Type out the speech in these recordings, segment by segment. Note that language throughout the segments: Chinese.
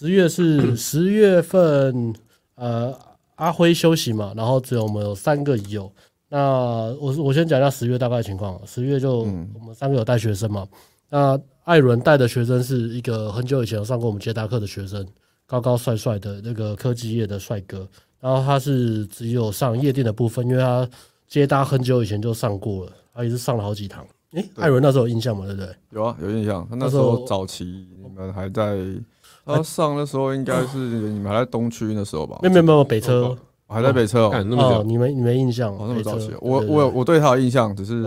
十月是 十月份，呃，阿辉休息嘛，然后只有我们有三个有。那我我先讲一下十月大概的情况。十月就我们三个有带学生嘛。那艾伦带的学生是一个很久以前有上过我们接搭课的学生，高高帅帅的那个科技业的帅哥。然后他是只有上夜店的部分，因为他接搭很久以前就上过了，他也是上了好几堂。诶，艾伦那时候有印象吗？对不对？有啊，有印象。他那时候早期你们还在，他上的时候应该是你们还在东区那时候吧？没有没有北车，还在北车哦。哦，你没你没印象？哦，那么早期，我我我对他的印象，只是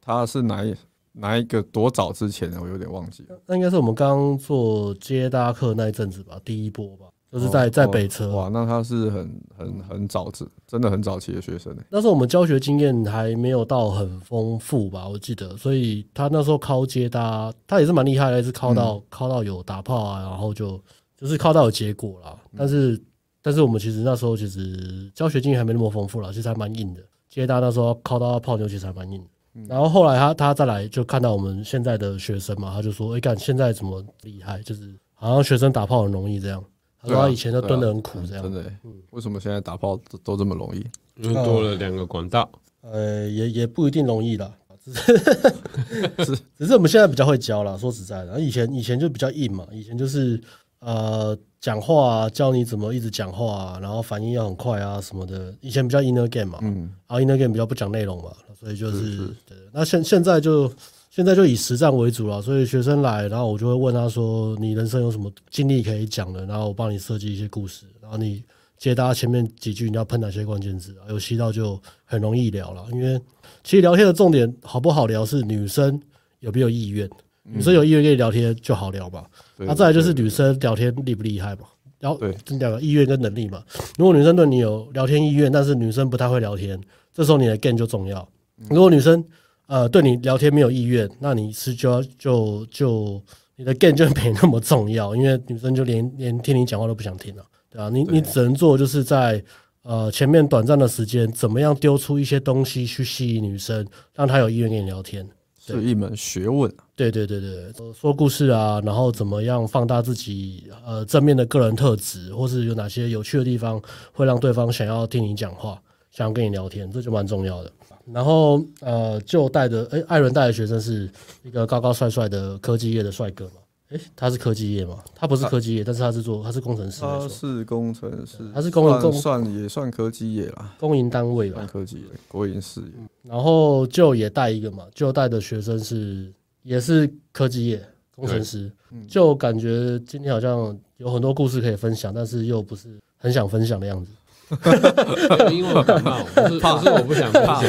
他是哪一哪一个多早之前的，我有点忘记了。那应该是我们刚做接搭客那一阵子吧，第一波吧。就是在在北车哇，那他是很很很早之，真的很早期的学生呢。那时候我们教学经验还没有到很丰富吧，我记得，所以他那时候靠接搭，他也是蛮厉害的，是靠到靠到有打炮啊，然后就就是靠到有结果啦。但是但是我们其实那时候其实教学经验还没那么丰富啦，其实还蛮硬的。接搭那时候靠到泡妞其实还蛮硬的。然后后来他他再来就看到我们现在的学生嘛，他就说：“哎，干现在怎么厉害？就是好像学生打炮很容易这样。”他说他以前都蹲得很苦，这样、啊啊、真的、欸。为什么现在打炮都都这么容易？因为多了两个管道。呃，也也不一定容易啦，只是 只是我们现在比较会教啦。说实在的，以前以前就比较硬嘛，以前就是呃讲话啊，教你怎么一直讲话啊，然后反应要很快啊什么的。以前比较 inner game 嘛，嗯，然后 inner game 比较不讲内容嘛，所以就是，是，是对。那现现在就。现在就以实战为主了，所以学生来，然后我就会问他说：“你人生有什么经历可以讲的？”然后我帮你设计一些故事，然后你接搭前面几句你要喷哪些关键字，有吸到就很容易聊了。因为其实聊天的重点好不好聊是女生有没有意愿，女生有意愿跟你聊天就好聊吧。那再来就是女生聊天厉不厉害嘛？然后这两个意愿跟能力嘛。如果女生对你有聊天意愿，但是女生不太会聊天，这时候你的 game 就重要。如果女生呃，对你聊天没有意愿，那你是就要就就你的 game 就没那么重要，因为女生就连连听你讲话都不想听了，对啊，你你只能做就是在呃前面短暂的时间，怎么样丢出一些东西去吸引女生，让她有意愿跟你聊天，是一门学问。对对对对，说故事啊，然后怎么样放大自己呃正面的个人特质，或是有哪些有趣的地方，会让对方想要听你讲话，想要跟你聊天，这就蛮重要的。然后，呃，就带的，哎，艾伦带的学生是一个高高帅帅的科技业的帅哥嘛？哎，他是科技业嘛？他不是科技业，但是他是做，他是工程师。他是工程师，他是工人，算也算科技业啦，公营单位吧，算科技业，国营事业。然后就也带一个嘛，就带的学生是也是科技业工程师，就感觉今天好像有很多故事可以分享，但是又不是很想分享的样子。因为我感冒，怕是我不想分享，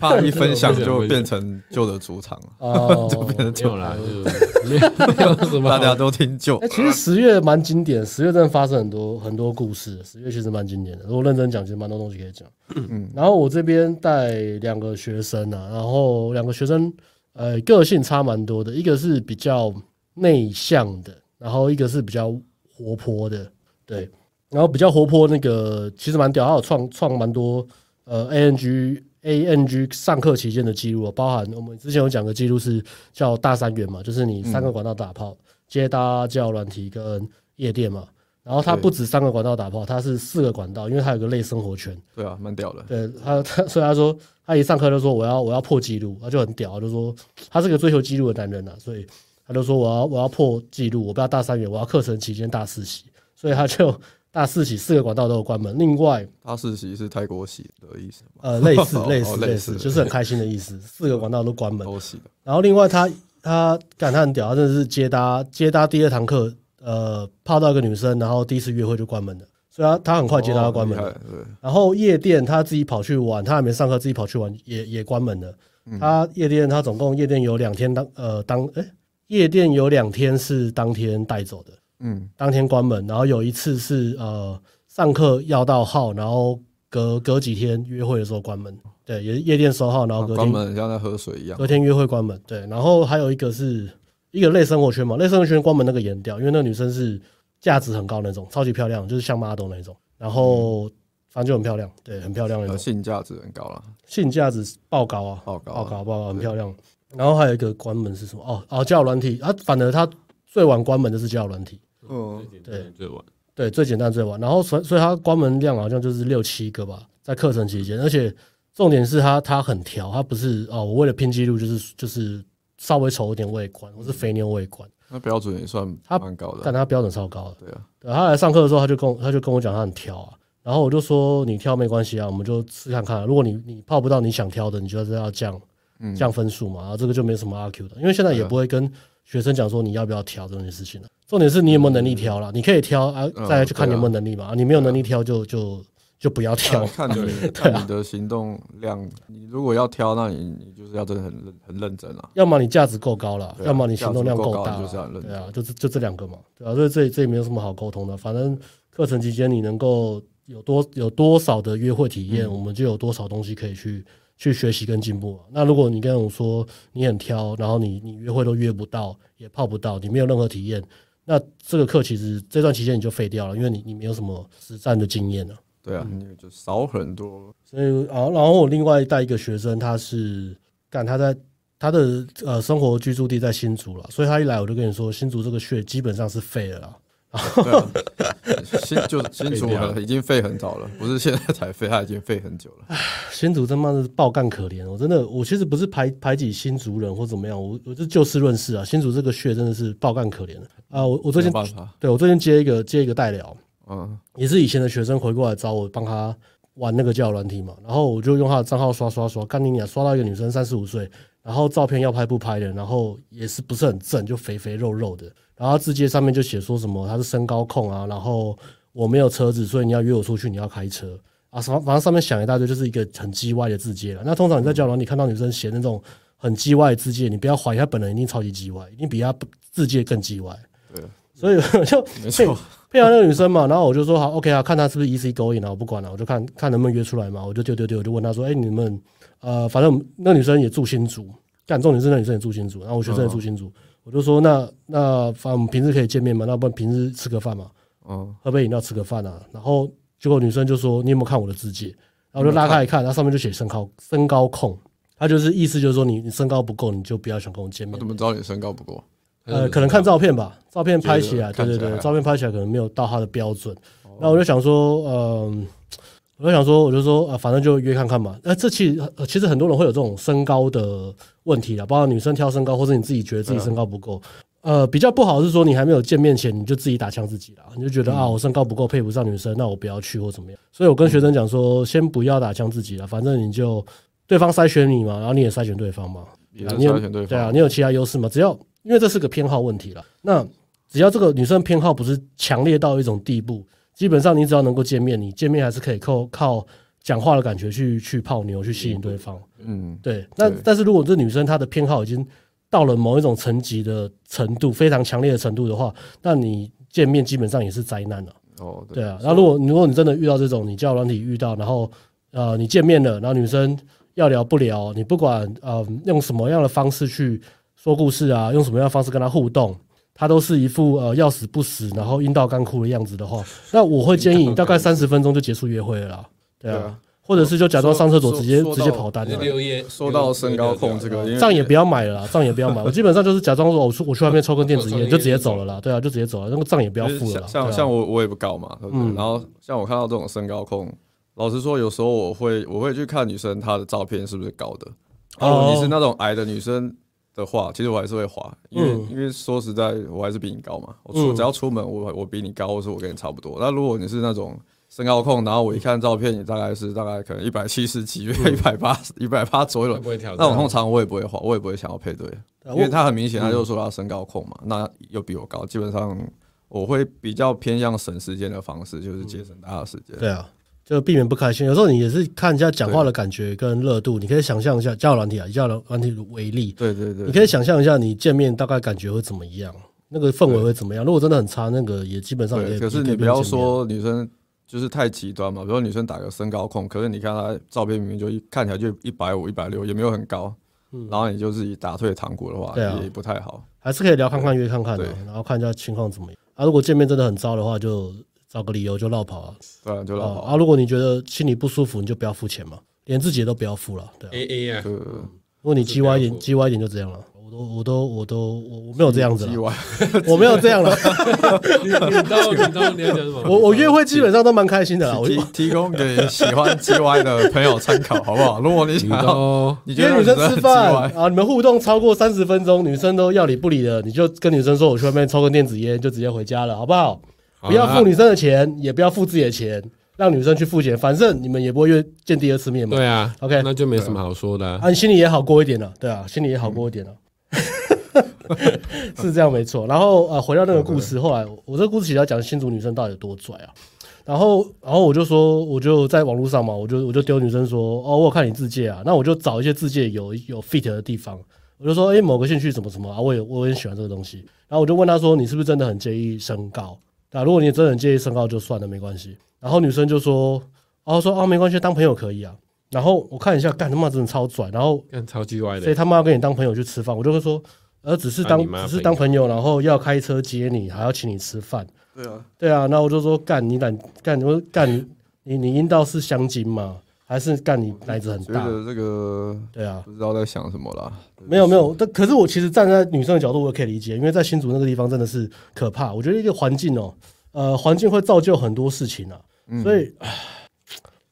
怕一分享就变成旧的主场了，哦，就变成旧了，大家都听旧。其实十月蛮经典，十月真的发生很多很多故事，十月其实蛮经典的。如果认真讲，其实蛮多东西可以讲。嗯，然后我这边带两个学生啊，然后两个学生呃个性差蛮多的，一个是比较内向的，然后一个是比较活泼的，对。然后比较活泼，那个其实蛮屌，他有创创蛮多呃 ANG ANG 上课期间的记录，包含我们之前有讲个记录是叫大三元嘛，就是你三个管道打炮，接搭交友软体跟夜店嘛。然后他不止三个管道打炮，他是四个管道，因为他有个类生活圈。对啊，蛮屌的。对他他所以他说他一上课就说我要我要破纪录，他就很屌，就说他是个追求纪录的男人呐，所以他就说我要我要破纪录，我不要大三元，我要课程期间大四喜，所以他就。大四喜四个管道都有关门，另外大四喜是泰国喜的意思吗？呃，类似 类似类似，就是很开心的意思。四个管道都关门，然后另外他他感叹很屌，他真的是接搭接搭第二堂课，呃，泡到一个女生，然后第一次约会就关门了，所以他他很快接搭关门了。然后夜店他自己跑去玩，他还没上课，自己跑去玩也也关门了。他夜店他总共夜店有两天当呃当哎夜店有两天是当天带走的。嗯，当天关门，然后有一次是呃上课要到号，然后隔隔几天约会的时候关门，对，也是夜店收号，然后隔天、啊、关门像在喝水一样，隔天约会关门，对，然后还有一个是一个类生活圈嘛，类生活圈关门那个严掉，因为那个女生是价值很高那种，超级漂亮，就是像 model 那种，然后反正就很漂亮，对，很漂亮那种，性价值很高了，性价值爆高啊，爆高，爆高，爆高，很漂亮。然后还有一个关门是什么？哦哦，交友软体，啊反而他最晚关门的是交友软体。嗯，对，最晚，对，最简单最晚。然后所所以他关门量好像就是六七个吧，在课程期间，而且重点是他他很挑，他不是哦，我为了拼记录就是就是稍微丑一点我也关，我是肥牛我也关。那标准也算他蛮高的，但他标准超高的。对啊，对，他来上课的时候他就跟他就跟我讲他很挑啊，然后我就说你挑没关系啊，我们就试看看，如果你你泡不到你想挑的，你就是要降降分数嘛，然后这个就没什么阿 Q 的，因为现在也不会跟学生讲说你要不要挑这件事情了。重点是你有没有能力挑了，你可以挑啊，再来去看你有没有能力嘛。你没有能力挑就就就不要挑。看你 看你的行动量，你如果要挑，那你你就是要真的很认很认真啊。要么你价值够高了，要么你行动量够大，对啊，就是就这两个嘛，对啊，所以这这也没有什么好沟通的。反正课程期间你能够有多有多少的约会体验，我们就有多少东西可以去。去学习跟进步。那如果你跟我说你很挑，然后你你约会都约不到，也泡不到，你没有任何体验，那这个课其实这段期间你就废掉了，因为你你没有什么实战的经验了。对啊，你就少很多。所以啊，然后我另外带一个学生，他是干他在他的呃生活居住地在新竹了，所以他一来我就跟你说，新竹这个穴基本上是废了啦。新就新竹已经废很早了，不是现在才废，他已经废很久了。新竹他妈的爆干可怜，我真的，我其实不是排排挤新竹人或怎么样，我我就就事论事啊。新竹这个穴真的是爆干可怜啊！我我最近对我最近接一个接一个代聊，嗯，也是以前的学生回过来找我帮他玩那个交友软体嘛，然后我就用他的账号刷刷刷，干你娘，刷到一个女生三十五岁，然后照片要拍不拍的，然后也是不是很正，就肥肥肉肉的。然后字节上面就写说什么他是身高控啊，然后我没有车子，所以你要约我出去，你要开车啊，什么反正上面想一大堆，就是一个很叽歪的字节了。那通常你在交流，你看到女生写那种很叽歪的字节，你不要怀疑她本人一定超级叽歪，一定比她字节更叽歪。对，所以我就没错，骗完那个女生嘛，然后我就说好，OK 啊，看她是不是 easy going 啊，我不管了，我就看看能不能约出来嘛，我就丢丢丢，我就问她说，哎，你们呃，反正那女生也住新竹，干重点是那女生也住新竹，然后我学生也住新竹。我就说那那反正我们平时可以见面嘛，那不然平时吃个饭嘛，嗯，喝杯饮料吃个饭啊。然后结果女生就说：“你有没有看我的字迹？”然后我就拉开一看，它上面就写身高身高控，他就是意思就是说你你身高不够，你就不要想跟我见面。我怎么知道你身高不够？呃，可能看照片吧，照片拍起来，对对对，照片拍起来可能没有到他的标准。那我就想说，嗯。我就想说，我就说啊，反正就约看看嘛。那这其实其实很多人会有这种身高的问题啦，包括女生挑身高，或者你自己觉得自己身高不够。呃，比较不好是说你还没有见面前你就自己打枪自己了，你就觉得啊，我身高不够配不上女生，那我不要去或怎么样。所以我跟学生讲说，先不要打枪自己了，反正你就对方筛选你嘛，然后你也筛选对方嘛。你筛选对方。对啊，你有其他优势嘛？只要因为这是个偏好问题了，那只要这个女生偏好不是强烈到一种地步。基本上你只要能够见面，你见面还是可以靠靠讲话的感觉去去泡妞，去吸引对方。嗯，对。那但是如果这女生她的偏好已经到了某一种层级的程度，非常强烈的程度的话，那你见面基本上也是灾难了。哦，对啊。那如果如果你真的遇到这种，你交友软体遇到，然后呃你见面了，然后女生要聊不聊，你不管呃用什么样的方式去说故事啊，用什么样的方式跟她互动。他都是一副呃要死不死，然后阴道干枯的样子的话，那我会建议你大概三十分钟就结束约会了啦。对啊，或者是就假装上厕所直接直接跑单。留言说到身高控这个，账也不要买了啦，账也不要买。我基本上就是假装说我出我去外面抽根电子烟就直接走了啦。对啊，就直接走了，那个账也不要付了啦。像像我我也不高嘛，对不对？然后像我看到这种身高控，老实说有时候我会我会去看女生她的照片是不是高的。哦，你是那种矮的女生。的话，其实我还是会滑，因为、嗯、因为说实在，我还是比你高嘛。我出只要出门，我我比你高，或是我跟你差不多。那如果你是那种身高控，然后我一看照片，你大概是大概可能一百七十几，一百八一百八左右，那我通常我也不会滑，我也不会想要配对，因为他很明显，他就说他身高控嘛，那又比我高，基本上我会比较偏向省时间的方式，就是节省大家的时间。对啊。就避免不开心。有时候你也是看人家讲话的感觉跟热度，你可以想象一下，交友软体啊，以交友软体为例，对对对，你可以想象一下，你见面大概感觉会怎么样，那个氛围会怎么样？如果真的很差，那个也基本上也。可是你不要说女生就是太极端嘛，比如说女生打个身高控，可是你看她照片明明就一看起来就一百五、一百六，也没有很高，然后你就自己打退堂鼓的话，也不太好。还是可以聊看看约看看的，然后看一下情况怎么样。啊，如果见面真的很糟的话，就。找个理由就落跑啊！对啊，就落跑啊！如果你觉得心里不舒服，你就不要付钱嘛，连自己都不要付了。对 A A 啊，如果你叽歪一点，叽歪一点就这样了。我都我都我都我我没有这样子，了 我没有这样了。你你到你到你要讲什么？我我约会基本上都蛮开心的啦。我提提供给喜欢 G Y 的朋友参考，好不好？如果你想要，你约女生吃饭啊，你们互动超过三十分钟，女生都要理不理的，你就跟女生说，我去外面抽根电子烟，就直接回家了，好不好？不要付女生的钱，也不要付自己的钱。让女生去付钱，反正你们也不会约见第二次面嘛。对啊，OK，那就没什么好说的啊，啊，你心里也好过一点了，对啊，心里也好过一点了，是这样没错。然后呃，回到那个故事，后来我这个故事其实要讲新竹女生到底有多拽啊。然后然后我就说，我就在网络上嘛，我就我就丢女生说，哦，我有看你自介啊，那我就找一些自介有有 fit 的地方，我就说，哎，某个兴趣怎么怎么啊，我也我也喜欢这个东西。然后我就问他说，你是不是真的很介意身高？啊，如果你真的很介意身高，就算了，没关系。然后女生就说：“哦，说哦，没关系，当朋友可以啊。”然后我看一下，干他妈真的超拽，然后超级歪的，所以他妈要跟你当朋友去吃饭，我就会说：“呃，只是当只是当朋友，然后要开车接你，还要请你吃饭。”对啊，对啊。那我就说：“干你敢干你干你你阴道是香精吗？还是干你奶子很大？”觉得这个对啊，不知道在想什么啦。没有没有，但可是我其实站在女生的角度，我也可以理解，因为在新竹那个地方真的是可怕。我觉得一个环境哦，呃，环境会造就很多事情啊。所以，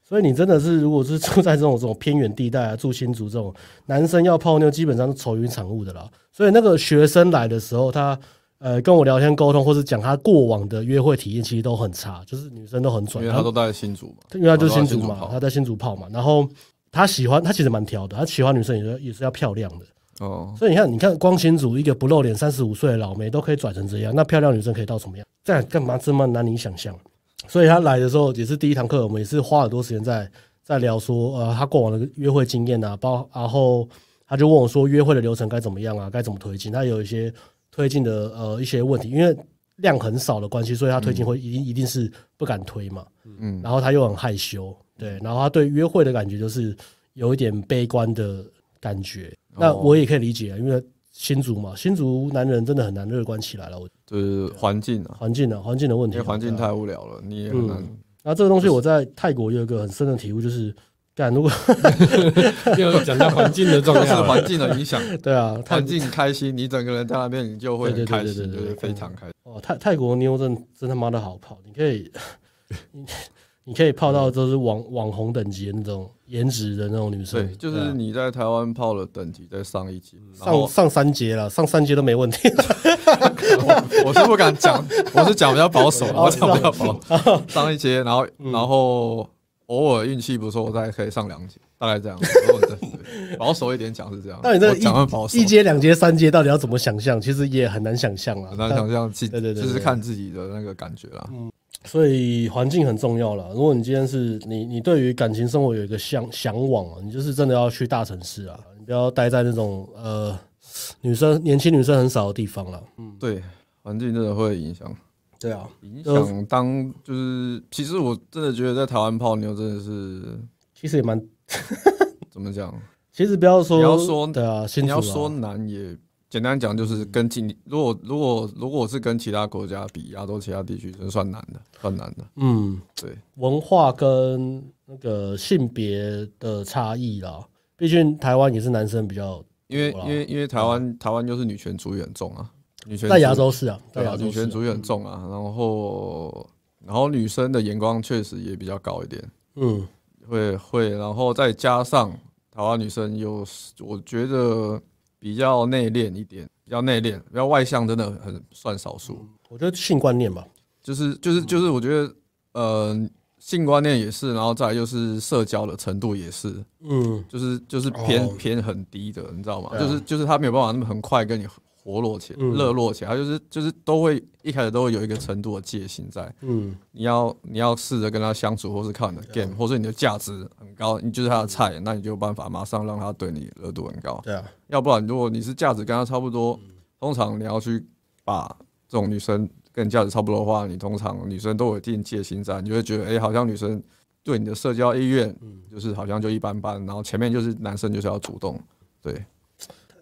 所以你真的是，如果是住在这种这种偏远地带啊，住新竹这种，男生要泡妞基本上是愁云惨雾的啦。所以那个学生来的时候，他呃跟我聊天沟通，或是讲他过往的约会体验，其实都很差，就是女生都很拽。因为他都在新竹嘛，因为他就是新竹嘛，他在新竹泡嘛。然后他喜欢，他其实蛮挑的，他喜欢女生也是也是要漂亮的哦。所以你看，你看光新竹一个不露脸三十五岁的老妹都可以拽成这样，那漂亮女生可以到什么样？这样干嘛这么难以想象？所以他来的时候也是第一堂课，我们也是花很多时间在在聊说，呃，他过往的约会经验啊，包然后他就问我说，约会的流程该怎么样啊，该怎么推进？他有一些推进的呃一些问题，因为量很少的关系，所以他推进会一定一定是不敢推嘛，嗯，然后他又很害羞，对，然后他对约会的感觉就是有一点悲观的感觉，那我也可以理解啊，因为。新竹嘛，新竹男人真的很难乐观起来了。我就是环境啊，环境啊，环境的问题。环境太无聊了，你也很难。那这个东西我在泰国有一个很深的体悟，就是干如果 又讲到环境的重要，是环境的影响。对啊，环境开心，你整个人在那边，你就会很开心，就是非常开心。哦，泰泰国妞真真他妈的好泡，你可以。你可以泡到都是网网红等级的那种颜值的那种女生，对，就是你在台湾泡的等级再上一级，上上三阶了，上三阶都没问题。我 我是不敢讲，我是讲比较保守，我讲比较保守，上一阶，然后然后偶尔运气不错，我再可以上两阶，大概这样。保守一点讲是这样。那你这讲一阶、两阶、三阶到底要怎么想象？其实也很难想象啊，很难想象，对对对，就是看自己的那个感觉啦。所以环境很重要了。如果你今天是你，你对于感情生活有一个向向往啊，你就是真的要去大城市啊，你不要待在那种呃女生年轻女生很少的地方了。嗯，对，环境真的会影响。对啊，影响当就是，其实我真的觉得在台湾泡妞真的是，其实也蛮 怎么讲？其实不要说，你要说对啊，你要说难也。简单讲就是跟近，如果如果如果是跟其他国家比，亚洲其他地区真算难的，算难的。嗯，对，文化跟那个性别的差异啦，毕竟台湾也是男生比较，因为因为因为台湾台湾就是女权主义很重啊，女权在亚洲是啊，对啊，女权主义很重啊，然后然后女生的眼光确实也比较高一点，嗯，会会，然后再加上台湾女生有，我觉得。比较内敛一点，比较内敛，比较外向，真的很算少数。我觉得性观念吧，就是就是就是，我觉得呃，性观念也是，然后再来就是社交的程度也是，嗯，就是就是偏偏很低的，你知道吗？就是就是他没有办法那么很快跟你。活络起来，热络起来，他就是就是都会一开始都会有一个程度的戒心在。嗯，你要你要试着跟他相处，或是看你的 game，或是你的价值很高，你就是他的菜，那你就有办法马上让他对你热度很高。对啊，要不然如果你是价值跟他差不多，通常你要去把这种女生跟你价值差不多的话，你通常女生都有一定戒心在，你就会觉得哎、欸，好像女生对你的社交意愿，就是好像就一般般，然后前面就是男生就是要主动。对，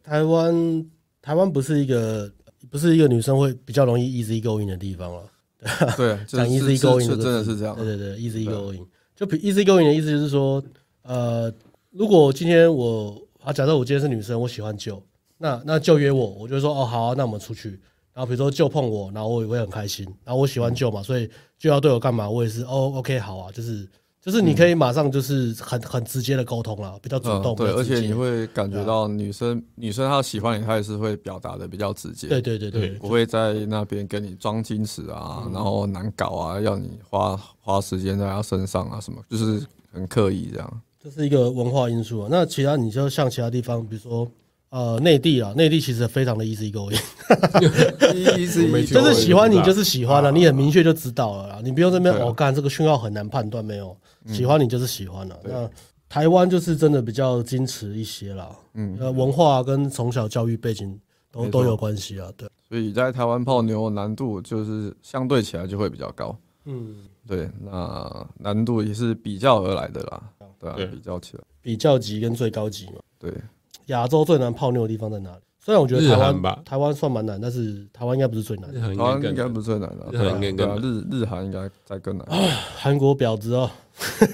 台湾。台湾不是一个不是一个女生会比较容易 easy going 的地方了。对，讲 easy going 真的是这样。对对对，easy going 就 easy going 的意思就是说，呃，如果今天我啊，假设我今天是女生，我喜欢 Joe，那那就约我，我就说哦好啊，那我们出去。然后比如说就碰我，然后我也会很开心。然后我喜欢就嘛，所以就要对我干嘛，我也是哦 OK 好啊，就是就是你可以马上就是很很直接的沟通了，比较主动。对，而且你会感觉到女生女生她喜欢你，她也是会表达的比较直接。对对对对，不会在那边跟你装矜持啊，然后难搞啊，要你花花时间在她身上啊什么，就是很刻意这样。这是一个文化因素啊。那其他你就像其他地方，比如说。呃，内地啊，内地其实非常的 easy going，就是喜欢你就是喜欢了，你很明确就知道了啦，你不用这边我干这个讯号很难判断没有，喜欢你就是喜欢了。那台湾就是真的比较矜持一些啦，嗯，文化跟从小教育背景都都有关系啊，对。所以在台湾泡妞难度就是相对起来就会比较高，嗯，对，那难度也是比较而来的啦，对啊，比较起来，比较级跟最高级嘛，对。亚洲最难泡妞的地方在哪里？虽然我觉得台湾台湾算蛮难，但是台湾应该不是最难。台湾应该不是最难的，对啊，日日韩应该再更难。韩国婊子哦，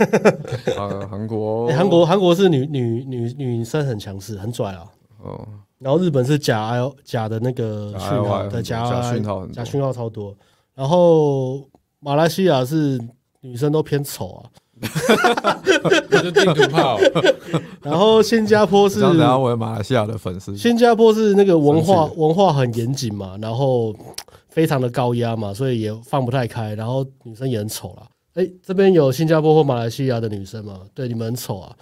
啊，韩国，韩国韩国是女女女女生很强势，很拽啊。哦，然后日本是假 I 假的那个讯号的假讯号，假讯号超多。然后马来西亚是女生都偏丑啊。我就地图炮，然后新加坡是，然后我有马来西亚的粉丝。新加坡是那个文化文化很严谨嘛，然后非常的高压嘛，所以也放不太开。然后女生也很丑啦。哎，这边有新加坡或马来西亚的女生吗？对，你们很丑啊。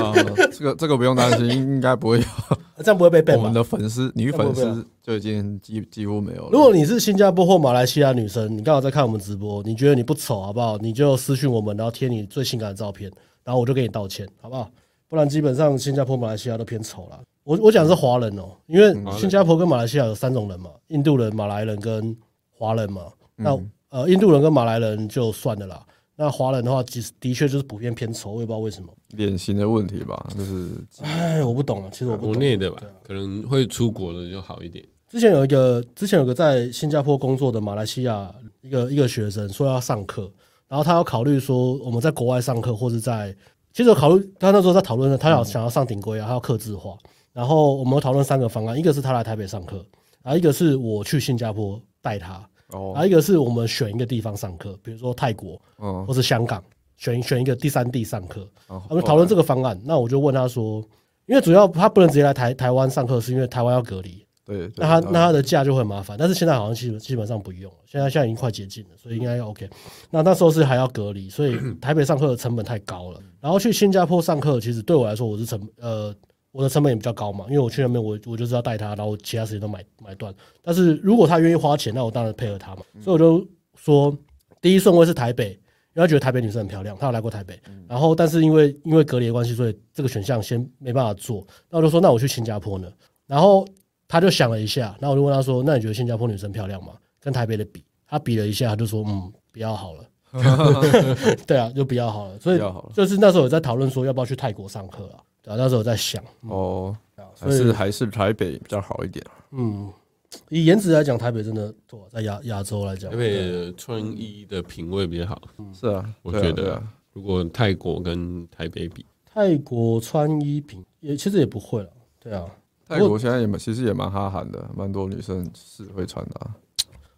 啊，这个这个不用担心，应该不会有。这样不会被 ban 我们的粉丝女粉丝就已经几几乎没有了。如果你是新加坡或马来西亚女生，你刚好在看我们直播，你觉得你不丑好不好？你就私讯我们，然后贴你最性感的照片，然后我就给你道歉，好不好？不然基本上新加坡、马来西亚都偏丑了。我我讲的是华人哦，因为新加坡跟马来西亚有三种人嘛，印度人、马来人跟华人嘛。那呃，印度人跟马来人就算的啦。那华人的话，其实的确就是普遍偏丑，我也不知道为什么。脸型的问题吧，就是。哎，我不懂啊，其实我不懂。国内的吧，可能会出国的就好一点。之前有一个，之前有个在新加坡工作的马来西亚一个一个学生说要上课，然后他要考虑说我们在国外上课，或是在，其实考虑他那时候在讨论，他要想要上顶规啊，他要刻字化。然后我们讨论三个方案，一个是他来台北上课，然后一个是我去新加坡带他。哦，还有一个是我们选一个地方上课，比如说泰国，嗯，或是香港，选选一个第三地上课。我们讨论这个方案，那我就问他说，因为主要他不能直接来台台湾上课，是因为台湾要隔离。对，那他那他的假就会很麻烦。但是现在好像基本基本上不用了，现在现在已经快接近了，所以应该要 OK。那那时候是还要隔离，所以台北上课的成本太高了。然后去新加坡上课，其实对我来说我是成呃。我的成本也比较高嘛，因为我去那边，我我就是要带他，然后其他时间都买买断。但是如果他愿意花钱，那我当然配合他嘛。所以我就说，第一顺位是台北，因为他觉得台北女生很漂亮，他有来过台北。然后，但是因为因为隔离的关系，所以这个选项先没办法做。那我就说，那我去新加坡呢？然后他就想了一下，然后我就问他说，那你觉得新加坡女生漂亮吗？跟台北的比？他比了一下，他就说，嗯，比较好了。对啊，就比较好了。所以就是那时候有在讨论说，要不要去泰国上课啊？对啊，那时候我在想哦，还是还是台北比较好一点。嗯，以颜值来讲，台北真的多，在亚亚洲来讲，台北穿衣的品味比较好。是啊，我觉得如果泰国跟台北比，泰国穿衣品也其实也不会了。对啊，泰国现在也蛮其实也蛮哈韩的，蛮多女生是会穿的。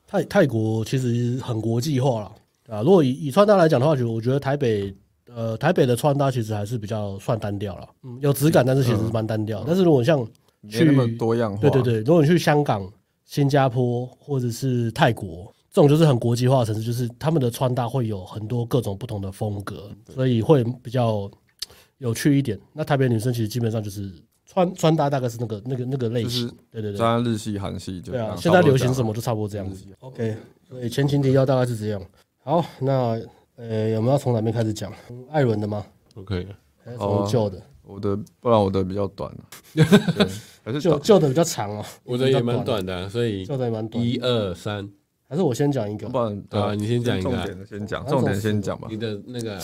泰泰国其实很国际化了，啊，如果以以穿搭来讲的话，就我觉得台北。呃，台北的穿搭其实还是比较算单调了，嗯，有质感，但是其实是蛮单调。嗯、但是如果像去那么多样化，对对对，如果你去香港、新加坡或者是泰国这种就是很国际化的城市，就是他们的穿搭会有很多各种不同的风格，所以会比较有趣一点。那台北女生其实基本上就是穿穿搭大概是那个那个那个类型，对对对，穿日系、韩系就对啊。现在流行什么就差不多这样子。OK，所以前情提要大概是这样。好，那。呃，有没有要从哪边开始讲？艾伦的吗？OK，还是从旧的？我的，不然我的比较短 还是旧旧的比较长哦。我的也蛮短的，所以旧的也蛮短。一二三，还是我先讲一个？不然，啊，你先讲一个。重点的先讲，重点先讲吧。你的那个，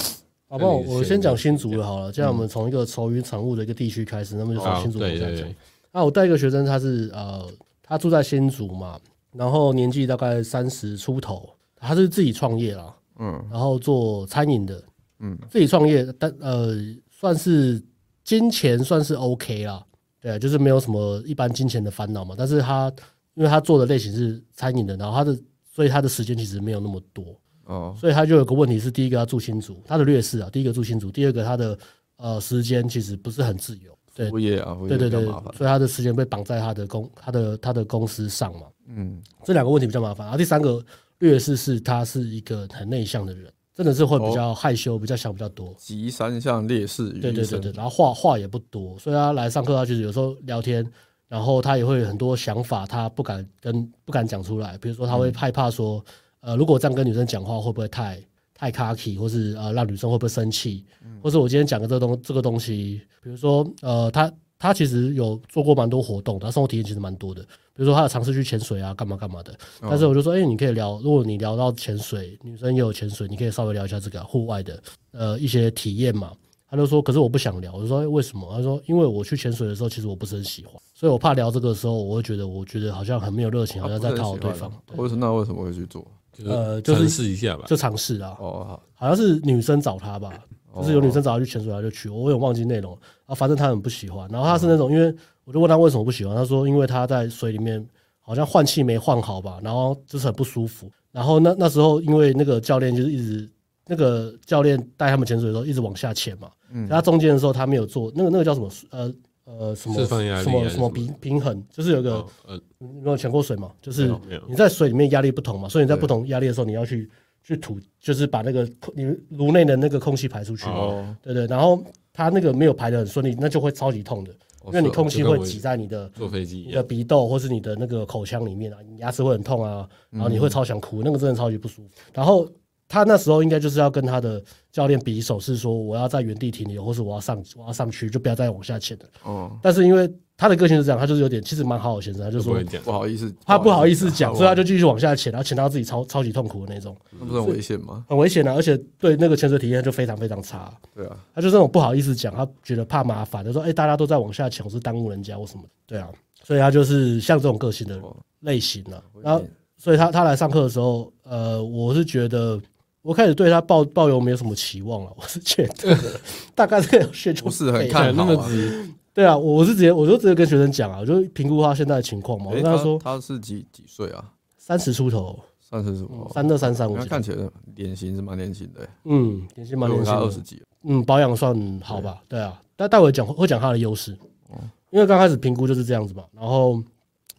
好不好？我先讲新竹的好了。这样我们从一个愁云惨雾的一个地区开始，那么就从新竹开始讲。那我带一个学生，他是呃，他住在新竹嘛，然后年纪大概三十出头，他是自己创业啦。嗯，然后做餐饮的，嗯，自己创业，但呃，算是金钱算是 OK 啦，对，就是没有什么一般金钱的烦恼嘛。但是他因为他做的类型是餐饮的，然后他的所以他的时间其实没有那么多。哦，所以他就有个问题是：第一个要住新竹，他的劣势啊，第一个住新竹，第二个他的呃时间其实不是很自由。对，服务业啊，对对对，所以他的时间被绑在他的公他的他的公司上嘛。嗯，这两个问题比较麻烦。然后第三个劣势是他是一个很内向的人。真的是会比较害羞，比较想比较多。集三项劣势，对对对对，然后话话也不多，所以他来上课，他就是有时候聊天，然后他也会有很多想法，他不敢跟不敢讲出来。比如说，他会害怕说，呃，如果这样跟女生讲话，会不会太太 cocky，或是呃让女生会不会生气，或是我今天讲的这个东这个东西，比如说呃他。他其实有做过蛮多活动，他生活体验其实蛮多的。比如说，他有尝试去潜水啊，干嘛干嘛的。但是我就说，哎，你可以聊，如果你聊到潜水，女生也有潜水，你可以稍微聊一下这个户外的呃一些体验嘛。他就说，可是我不想聊。我就说，为什么？他说，因为我去潜水的时候，其实我不是很喜欢，所以我怕聊这个时候，我会觉得，我觉得好像很没有热情，好像在讨好对方。为什么？那为什么会去做？呃，就是尝试一下吧，就尝试啊。哦，好像是女生找他吧。就是有女生找他去潜水，他就去。我有点忘记内容，啊，反正他很不喜欢。然后他是那种，因为我就问他为什么不喜欢，他说因为他在水里面好像换气没换好吧，然后就是很不舒服。然后那那时候因为那个教练就是一直那个教练带他们潜水的时候一直往下潜嘛，嗯，他中间的时候他没有做那个那个叫什么呃呃什么什么什么平平衡，就是有个呃你没有潜过水嘛，就是你在水里面压力不同嘛，所以你在不同压力的时候你要去。去吐，就是把那个你颅内的那个空气排出去。哦，对对，然后他那个没有排的很顺利，那就会超级痛的，因为你空气会挤在你的坐飞机你的鼻窦或是你的那个口腔里面啊，你牙齿会很痛啊，然后你会超想哭，那个真的超级不舒服。然后他那时候应该就是要跟他的教练比手势，说我要在原地停留，或是我要上我要上去，就不要再往下潜了。哦，但是因为。他的个性是这样，他就是有点，其实蛮好的先生，他就说不好意思，他不好意思讲，所以他就继续往下潜，然后潜到自己超超级痛苦的那种，那不是很危险吗？很危险啊，而且对那个潜水体验就非常非常差。对啊，他就是那种不好意思讲，他觉得怕麻烦，他说：“哎，大家都在往下潜，我是耽误人家或什么。”对啊，所以他就是像这种个性的类型了。然后，所以他他来上课的时候，呃，我是觉得我开始对他抱抱有没有什么期望了，我是觉得 大概这个学不是很看好啊。对啊，我是直接，我就直接跟学生讲啊，我就评估他现在的情况嘛。我跟他说，他是几几岁啊？三十出头，三十出头，三二三三。五看起来脸型是蛮年轻的。嗯，脸型蛮年轻。他二十几。嗯，保养算好吧？对啊，但待会讲会讲他的优势。因为刚开始评估就是这样子嘛。然后，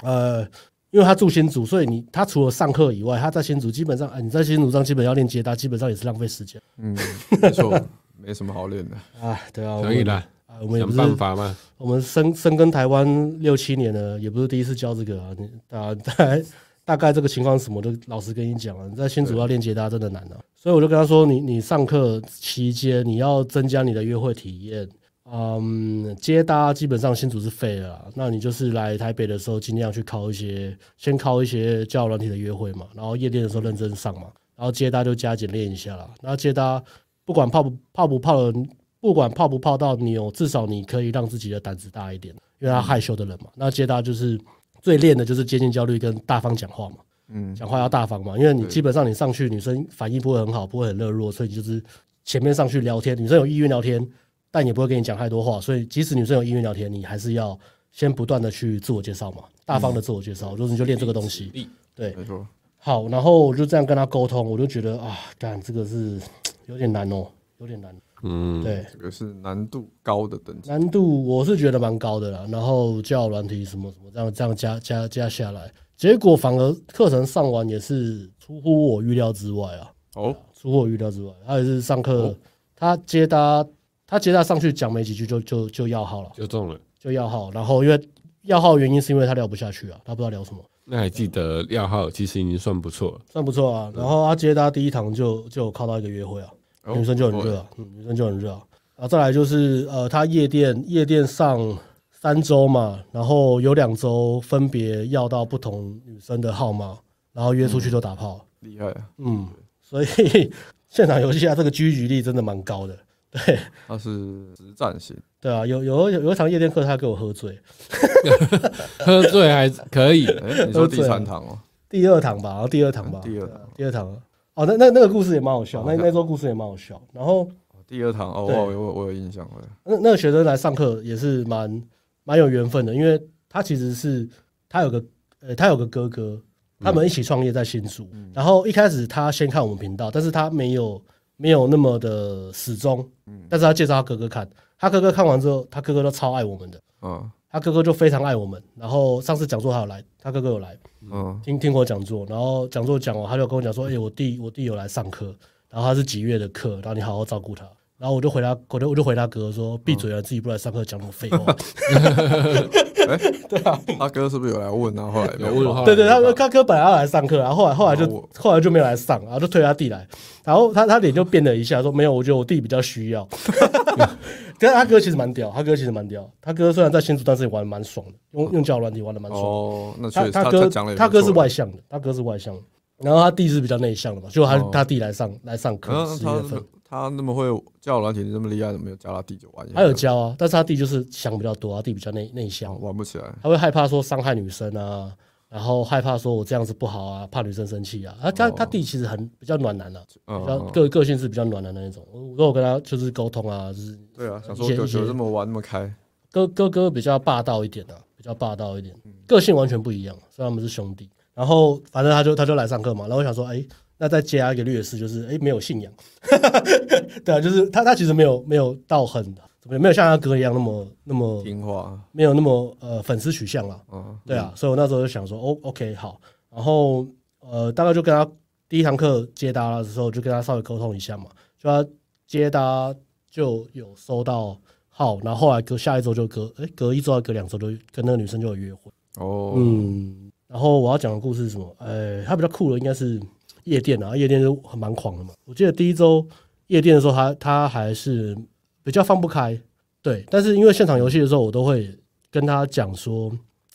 呃，因为他住新竹，所以你他除了上课以外，他在新竹基本上，哎，你在新竹上基本要练接搭，基本上也是浪费时间。嗯，没错，没什么好练的。啊，对啊，可以的。我们有办法吗？我们深深耕台湾六七年了，也不是第一次教这个啊。你大概大概这个情况什么，我都老实跟你讲了。你在新竹要练接搭真的难啊，所以我就跟他说：你你上课期间你要增加你的约会体验。嗯，接搭基本上新竹是废了啦，那你就是来台北的时候尽量去靠一些，先靠一些交友软体的约会嘛，然后夜店的时候认真上嘛，然后接搭就加减练一下啦。然后接搭不管泡不泡不泡的。不管泡不泡到妞，至少你可以让自己的胆子大一点，因为他害羞的人嘛。那接搭就是最练的就是接近焦虑跟大方讲话嘛。嗯，讲话要大方嘛，因为你基本上你上去，女生反应不会很好，不会很热络，所以你就是前面上去聊天，女生有意愿聊天，但也不会跟你讲太多话。所以即使女生有意愿聊天，你还是要先不断的去自我介绍嘛，大方的自我介绍，就是你就练这个东西。对，没错。好，然后我就这样跟他沟通，我就觉得啊，干这个是有点难哦，有点难。嗯，对，这个是难度高的等级。难度我是觉得蛮高的啦，然后教软体什么什么这样这样加加加下来，结果反而课程上完也是出乎我预料之外啊。哦，出乎我预料之外，他也是上课，哦、他接搭他接搭上去讲没几句就就就要号了，就中了，就要号。然后因为要号原因是因为他聊不下去啊，他不知道聊什么。那还记得要号其实已经算不错了，算不错啊。然后他接搭第一堂就就靠到一个约会啊。女生就很热，嗯，女生就很热啊。再来就是呃，他夜店夜店上三周嘛，然后有两周分别要到不同女生的号码，然后约出去就打炮，厉害。啊嗯，所以现场游戏啊，这个狙击力真的蛮高的。对，他是实战型。对啊，有有有一场夜店课，他给我喝醉，喝醉还可以。哎，你说第三堂哦？第二堂吧，然后第二堂吧，第二堂，第二堂。哦，那那那个故事也蛮好笑，那那周故事也蛮好笑。然后第二堂哦，我我我有印象了。那那个学生来上课也是蛮蛮蛮有缘分的，因为他其实是他有个呃，他有个哥哥，他们一起创业在新竹。嗯、然后一开始他先看我们频道，但是他没有没有那么的始终。嗯，但是他介绍他哥哥看，他哥哥看完之后，他哥哥都超爱我们的。嗯，他哥哥就非常爱我们。然后上次讲座他有来，他哥哥有来，嗯，听听我讲座，然后讲座讲完，他就跟我讲说：“哎、欸，我弟我弟有来上课，然后他是几月的课，然后你好好照顾他。”然后我就回他，我就我就回他哥说：“闭嘴啊，自己不来上课讲那么废话。” 哎，对啊，他哥是不是有来问？然后后来没有问。对对，他说他哥本来要来上课，然后后来后来就后来就没有来上，然后就推他弟来。然后他他脸就变了一下，说：“没有，我觉得我弟比较需要。”但他哥其实蛮屌，他哥其实蛮屌。他哥虽然在新竹，但是也玩的蛮爽的，用用交友软体玩的蛮爽。哦，那他他哥他哥是外向的，他哥是外向的。然后他弟是比较内向的嘛，就他他弟来上来上课十月份。他那么会交友软体，那么厉害，怎么没有教他弟就玩？他有教啊，但是他弟就是想比较多，他弟比较内内向，玩不起来。他会害怕说伤害女生啊，然后害怕说我这样子不好啊，怕女生生气啊。他他他弟其实很比较暖男的，比较个个性是比较暖男的那种。如果我跟他就是沟通啊，就是对啊，想说哥哥这么玩那么开，哥哥哥比较霸道一点的，比较霸道一点，个性完全不一样。虽然我们是兄弟，然后反正他就他就来上课嘛，然后我想说，哎。那再加一个劣势，就是哎，没有信仰，对啊，就是他他其实没有没有到很，没有像他哥一样那么那么听话，没有那么呃粉丝取向了，嗯，对啊，所以我那时候就想说，哦，OK，好，然后呃，大概就跟他第一堂课接搭的时候，就跟他稍微沟通一下嘛，就他接搭就有收到号，然后后来隔下一周就隔哎隔一周隔两周就跟那个女生就有约会。哦，嗯，然后我要讲的故事是什么？哎，他比较酷的应该是。夜店啊，夜店就很蛮狂的嘛。我记得第一周夜店的时候，他他还是比较放不开，对。但是因为现场游戏的时候，我都会跟他讲说，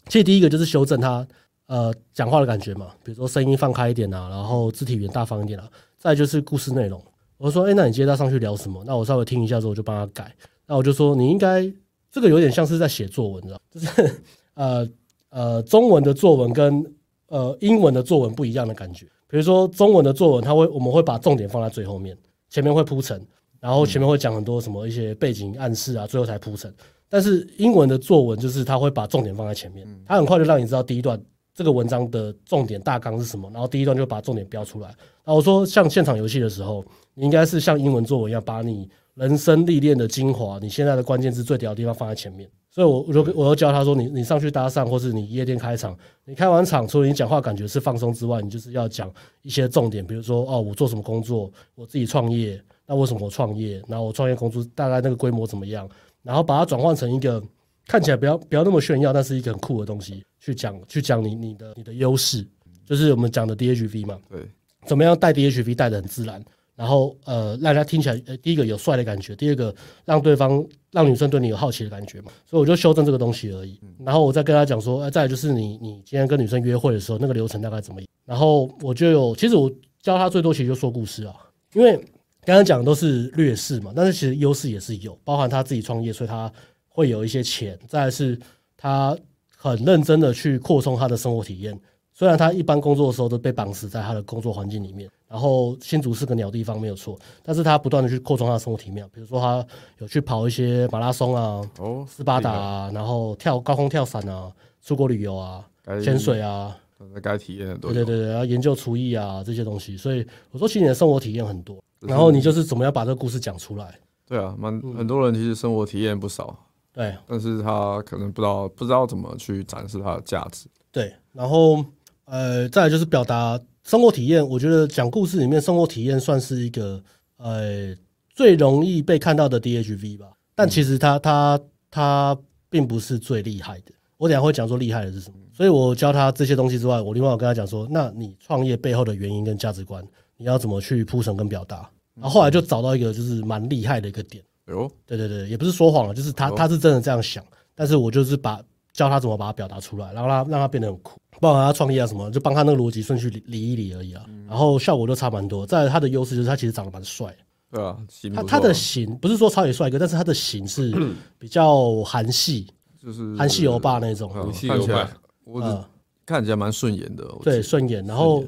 其实第一个就是修正他呃讲话的感觉嘛，比如说声音放开一点啊，然后肢体语言大方一点啊。再就是故事内容，我说，哎，那你接他上去聊什么？那我稍微听一下之后，我就帮他改。那我就说，你应该这个有点像是在写作文，你知道，就是 呃呃中文的作文跟呃英文的作文不一样的感觉。比如说中文的作文，他会我们会把重点放在最后面，前面会铺陈，然后前面会讲很多什么一些背景暗示啊，最后才铺陈。但是英文的作文就是他会把重点放在前面，他很快就让你知道第一段这个文章的重点大纲是什么，然后第一段就把重点标出来。然后我说像现场游戏的时候，你应该是像英文作文一样，把你人生历练的精华，你现在的关键字最屌的地方放在前面。所以，我我就我就教他说，你你上去搭讪，或是你夜店开场，你开完场，除了你讲话感觉是放松之外，你就是要讲一些重点，比如说哦，我做什么工作，我自己创业，那为什么我创业？然后我创业公司大概那个规模怎么样？然后把它转换成一个看起来不要不要那么炫耀，但是一个很酷的东西去讲，去讲你你的你的优势，就是我们讲的 DHV 嘛，对，怎么样带 DHV 带的很自然。然后呃，让大家听起来，呃，第一个有帅的感觉，第二个让对方让女生对你有好奇的感觉嘛，所以我就修正这个东西而已。然后我再跟他讲说，呃，再来就是你你今天跟女生约会的时候，那个流程大概怎么样？然后我就有，其实我教他最多其实就说故事啊，因为刚刚讲的都是劣势嘛，但是其实优势也是有，包含他自己创业，所以他会有一些钱。再来是他很认真的去扩充他的生活体验。虽然他一般工作的时候都被绑死在他的工作环境里面，然后新竹是个鸟地方没有错，但是他不断的去扩充他的生活体验，比如说他有去跑一些马拉松啊，哦，斯巴达啊，然后跳高空跳伞啊，出国旅游啊，潜水啊，该体验很多，对对对，然后研究厨艺啊这些东西，所以我说其实你的生活体验很多，然后你就是怎么样把这个故事讲出来？对啊，蛮很多人其实生活体验不少，对，但是他可能不知道不知道怎么去展示他的价值，对，然后。呃，再来就是表达生活体验。我觉得讲故事里面，生活体验算是一个呃最容易被看到的 DHV 吧。但其实它它它并不是最厉害的。我等下会讲说厉害的是什么。所以我教他这些东西之外，我另外我跟他讲说，那你创业背后的原因跟价值观，你要怎么去铺陈跟表达？然后后来就找到一个就是蛮厉害的一个点。哟，对对对，也不是说谎了，就是他他是真的这样想。但是我就是把教他怎么把它表达出来，然后让他让他变得很酷。包括他创业啊什么，就帮他那个逻辑顺序理理一理而已啊，然后效果就差蛮多。再来他的优势就是他其实长得蛮帅，对啊，他他的型不是说超级帅哥，但是他的型是 比较韩系，就是韩系欧巴那种，看起来我看起来蛮顺眼的，对，顺眼。然后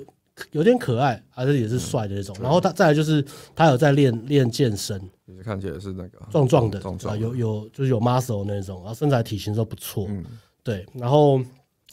有点可爱，还是也是帅的那种。然后他再来就是他有在练练健身，看起来是那个壮壮的，啊，有有就是有 muscle 那种，然后身材体型都不错。嗯，对，然后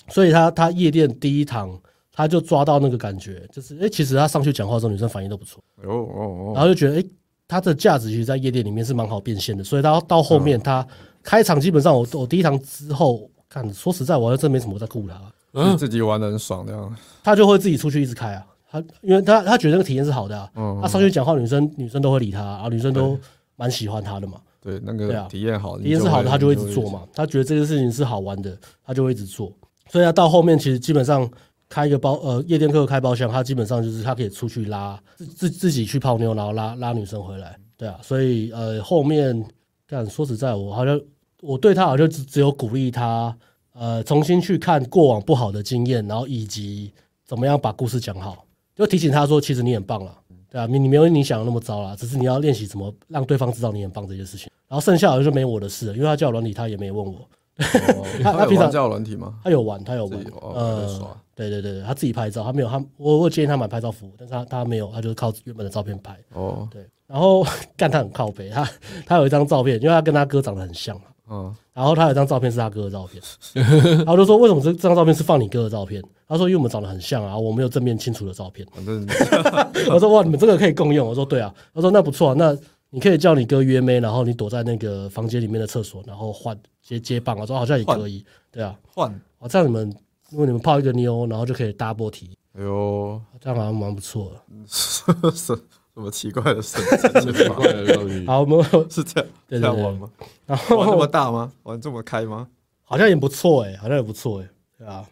所以他他夜店第一堂他就抓到那个感觉，就是哎，其实他上去讲话的时候，女生反应都不错。哦哦哦，然后就觉得哎，他的价值其实，在夜店里面是蛮好变现的。所以他到后面他开场基本上我我第一堂之后，看说实在，我好像真没什么在顾他。嗯，自己玩的很爽，这样他就会自己出去一直开啊。他因为他他觉得那个体验是好的啊。嗯，他上去讲话，女生女生都会理他，然后女生都蛮喜欢他的嘛。对，那个体验好，体验是好的，他就会一直做嘛。他觉得这件事情是好玩的，他就会一直做。所以他到后面其实基本上开一个包呃夜店客开包厢，他基本上就是他可以出去拉自自自己去泡妞，然后拉拉女生回来。对啊，所以呃后面但说实在，我好像我对他好像只只有鼓励他。呃，重新去看过往不好的经验，然后以及怎么样把故事讲好，就提醒他说，其实你很棒了，对啊，你你没有你想的那么糟啦，只是你要练习怎么让对方知道你很棒这件事情。然后剩下好像就没我的事了，因为他交友软体他也没问我，哦、他他平常交友软体吗？他有玩，他有玩，有呃，对对对，他自己拍照，他没有他我我建议他买拍照服务，但是他他没有，他就是靠原本的照片拍。哦，对，然后 干他很靠北，他他有一张照片，因为他跟他哥长得很像嘛。嗯，然后他有一张照片是他哥的照片，然后就说，为什么这这张照片是放你哥的照片？他说因为我们长得很像啊，我没有正面清楚的照片。我说哇，你们这个可以共用。我说对啊，他说那不错啊，那你可以叫你哥约妹，然后你躲在那个房间里面的厕所，然后换接接棒。我说好像也可以，对啊，换我，这样你们如果你们泡一个妞，然后就可以 double 体。哎呦，这样好像蛮不错的。是。什么奇怪的事情？奇怪的东西。好，我们 是这样这样玩吗？然后玩这么大吗？玩这么开吗？好像也不错哎，好像也不错哎，对啊，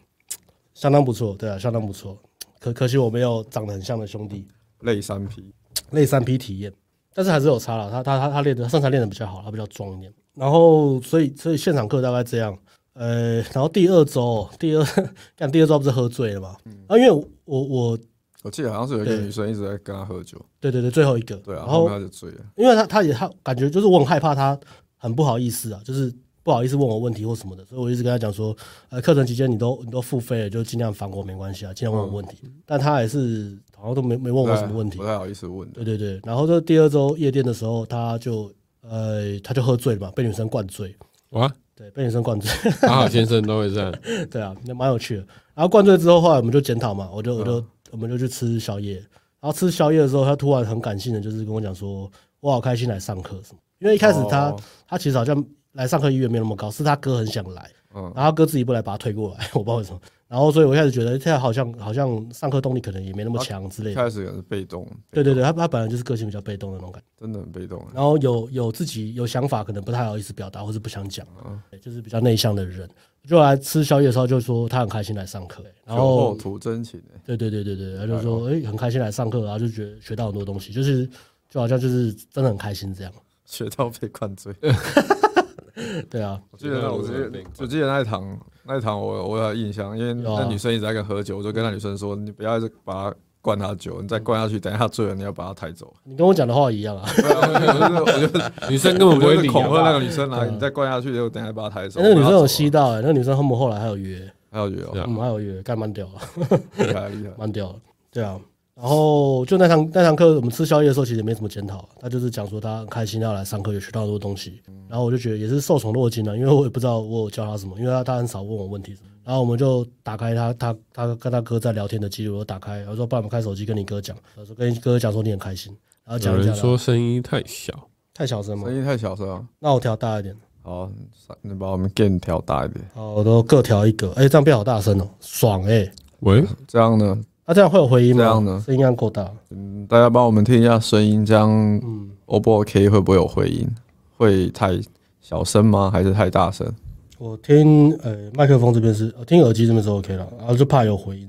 相当不错，对啊，相当不错。可可惜我没有长得很像的兄弟。类三 P，类三 P 体验，但是还是有差了。他他他他练的身材练的比较好，他比较壮一点。然后所以所以现场课大概这样。呃，然后第二周，第二干第二周不是喝醉了吗？啊，因为我我。我记得好像是有一个女生一直在跟他喝酒。对对对，最后一个。对啊，然后他就醉了，因为他他也他感觉就是我很害怕他很不好意思啊，就是不好意思问我问题或什么的，所以我一直跟他讲说，呃，课程期间你都你都付费了，就尽量烦我没关系啊，尽量问我问题。嗯、但他还是好像都没没问我什么问题，不太好意思问。对对对，然后这第二周夜店的时候，他就呃他就喝醉了嘛，被女生灌醉。哇，对，被女生灌醉。刚好先生都会这样。对啊，那蛮有趣的。然后灌醉之后，后来我们就检讨嘛，我就我就。嗯我们就去吃宵夜，然后吃宵夜的时候，他突然很感性的，就是跟我讲说：“我好开心来上课什么。”因为一开始他他其实好像来上课意愿没那么高，是他哥很想来，然后他哥自己不来把他推过来，我不知道为什么。然后所以我一开始觉得，现在好像好像上课动力可能也没那么强之类的。开始也是被动，对对对，他他本来就是个性比较被动的那种感觉，真的很被动。然后有有自己有想法，可能不太好意思表达，或是不想讲，就是比较内向的人。就来吃宵夜的时候，就说他很开心来上课，然后图真情，对对对对对，他就说哎，很开心来上课，然后就觉得学到很多东西，就是就好像就是真的很开心这样，学到被灌醉，对啊，我记得我记得我记得那一堂那一堂我我有印象，因为那女生一直在跟喝酒，我就跟那女生说，你不要一直把她。灌他酒，你再灌下去，等一下醉了，你要把他抬走。你跟我讲的话一样啊！女生根本不会恐吓那个女生来，你再灌下去，就等下把他抬走。那个女生有吸到，哎，那个女生他们后来还有约，还有约哦，嗯，还有约，干蛮屌了，厉害厉害，蛮屌了，对啊。然后就那堂那堂课，我们吃宵夜的时候，其实也没什么检讨，他就是讲说他很开心要来上课，也学到很多东西。然后我就觉得也是受宠若惊了，因为我也不知道我有教他什么，因为他他很少问我问题。然后我们就打开他他他跟他哥在聊天的记录，我打开，然后说：“爸，我们开手机跟你哥讲。”他说：“跟你哥哥讲说你很开心。”然后讲一讲。说声音太小，太小声吗？声音太小声啊。那我调大一点。好，你把我们 gain 调大一点。好，我都各调一个。哎，这样变好大声哦，爽哎。喂，这样呢？那这样会有回音吗？这样呢？声音应该够大。嗯，大家帮我们听一下声音，这样嗯，O 不 OK？会不会有回音？会太小声吗？还是太大声？我听呃麦克风这边是，我听耳机这边是 OK 了，然后就怕有回音。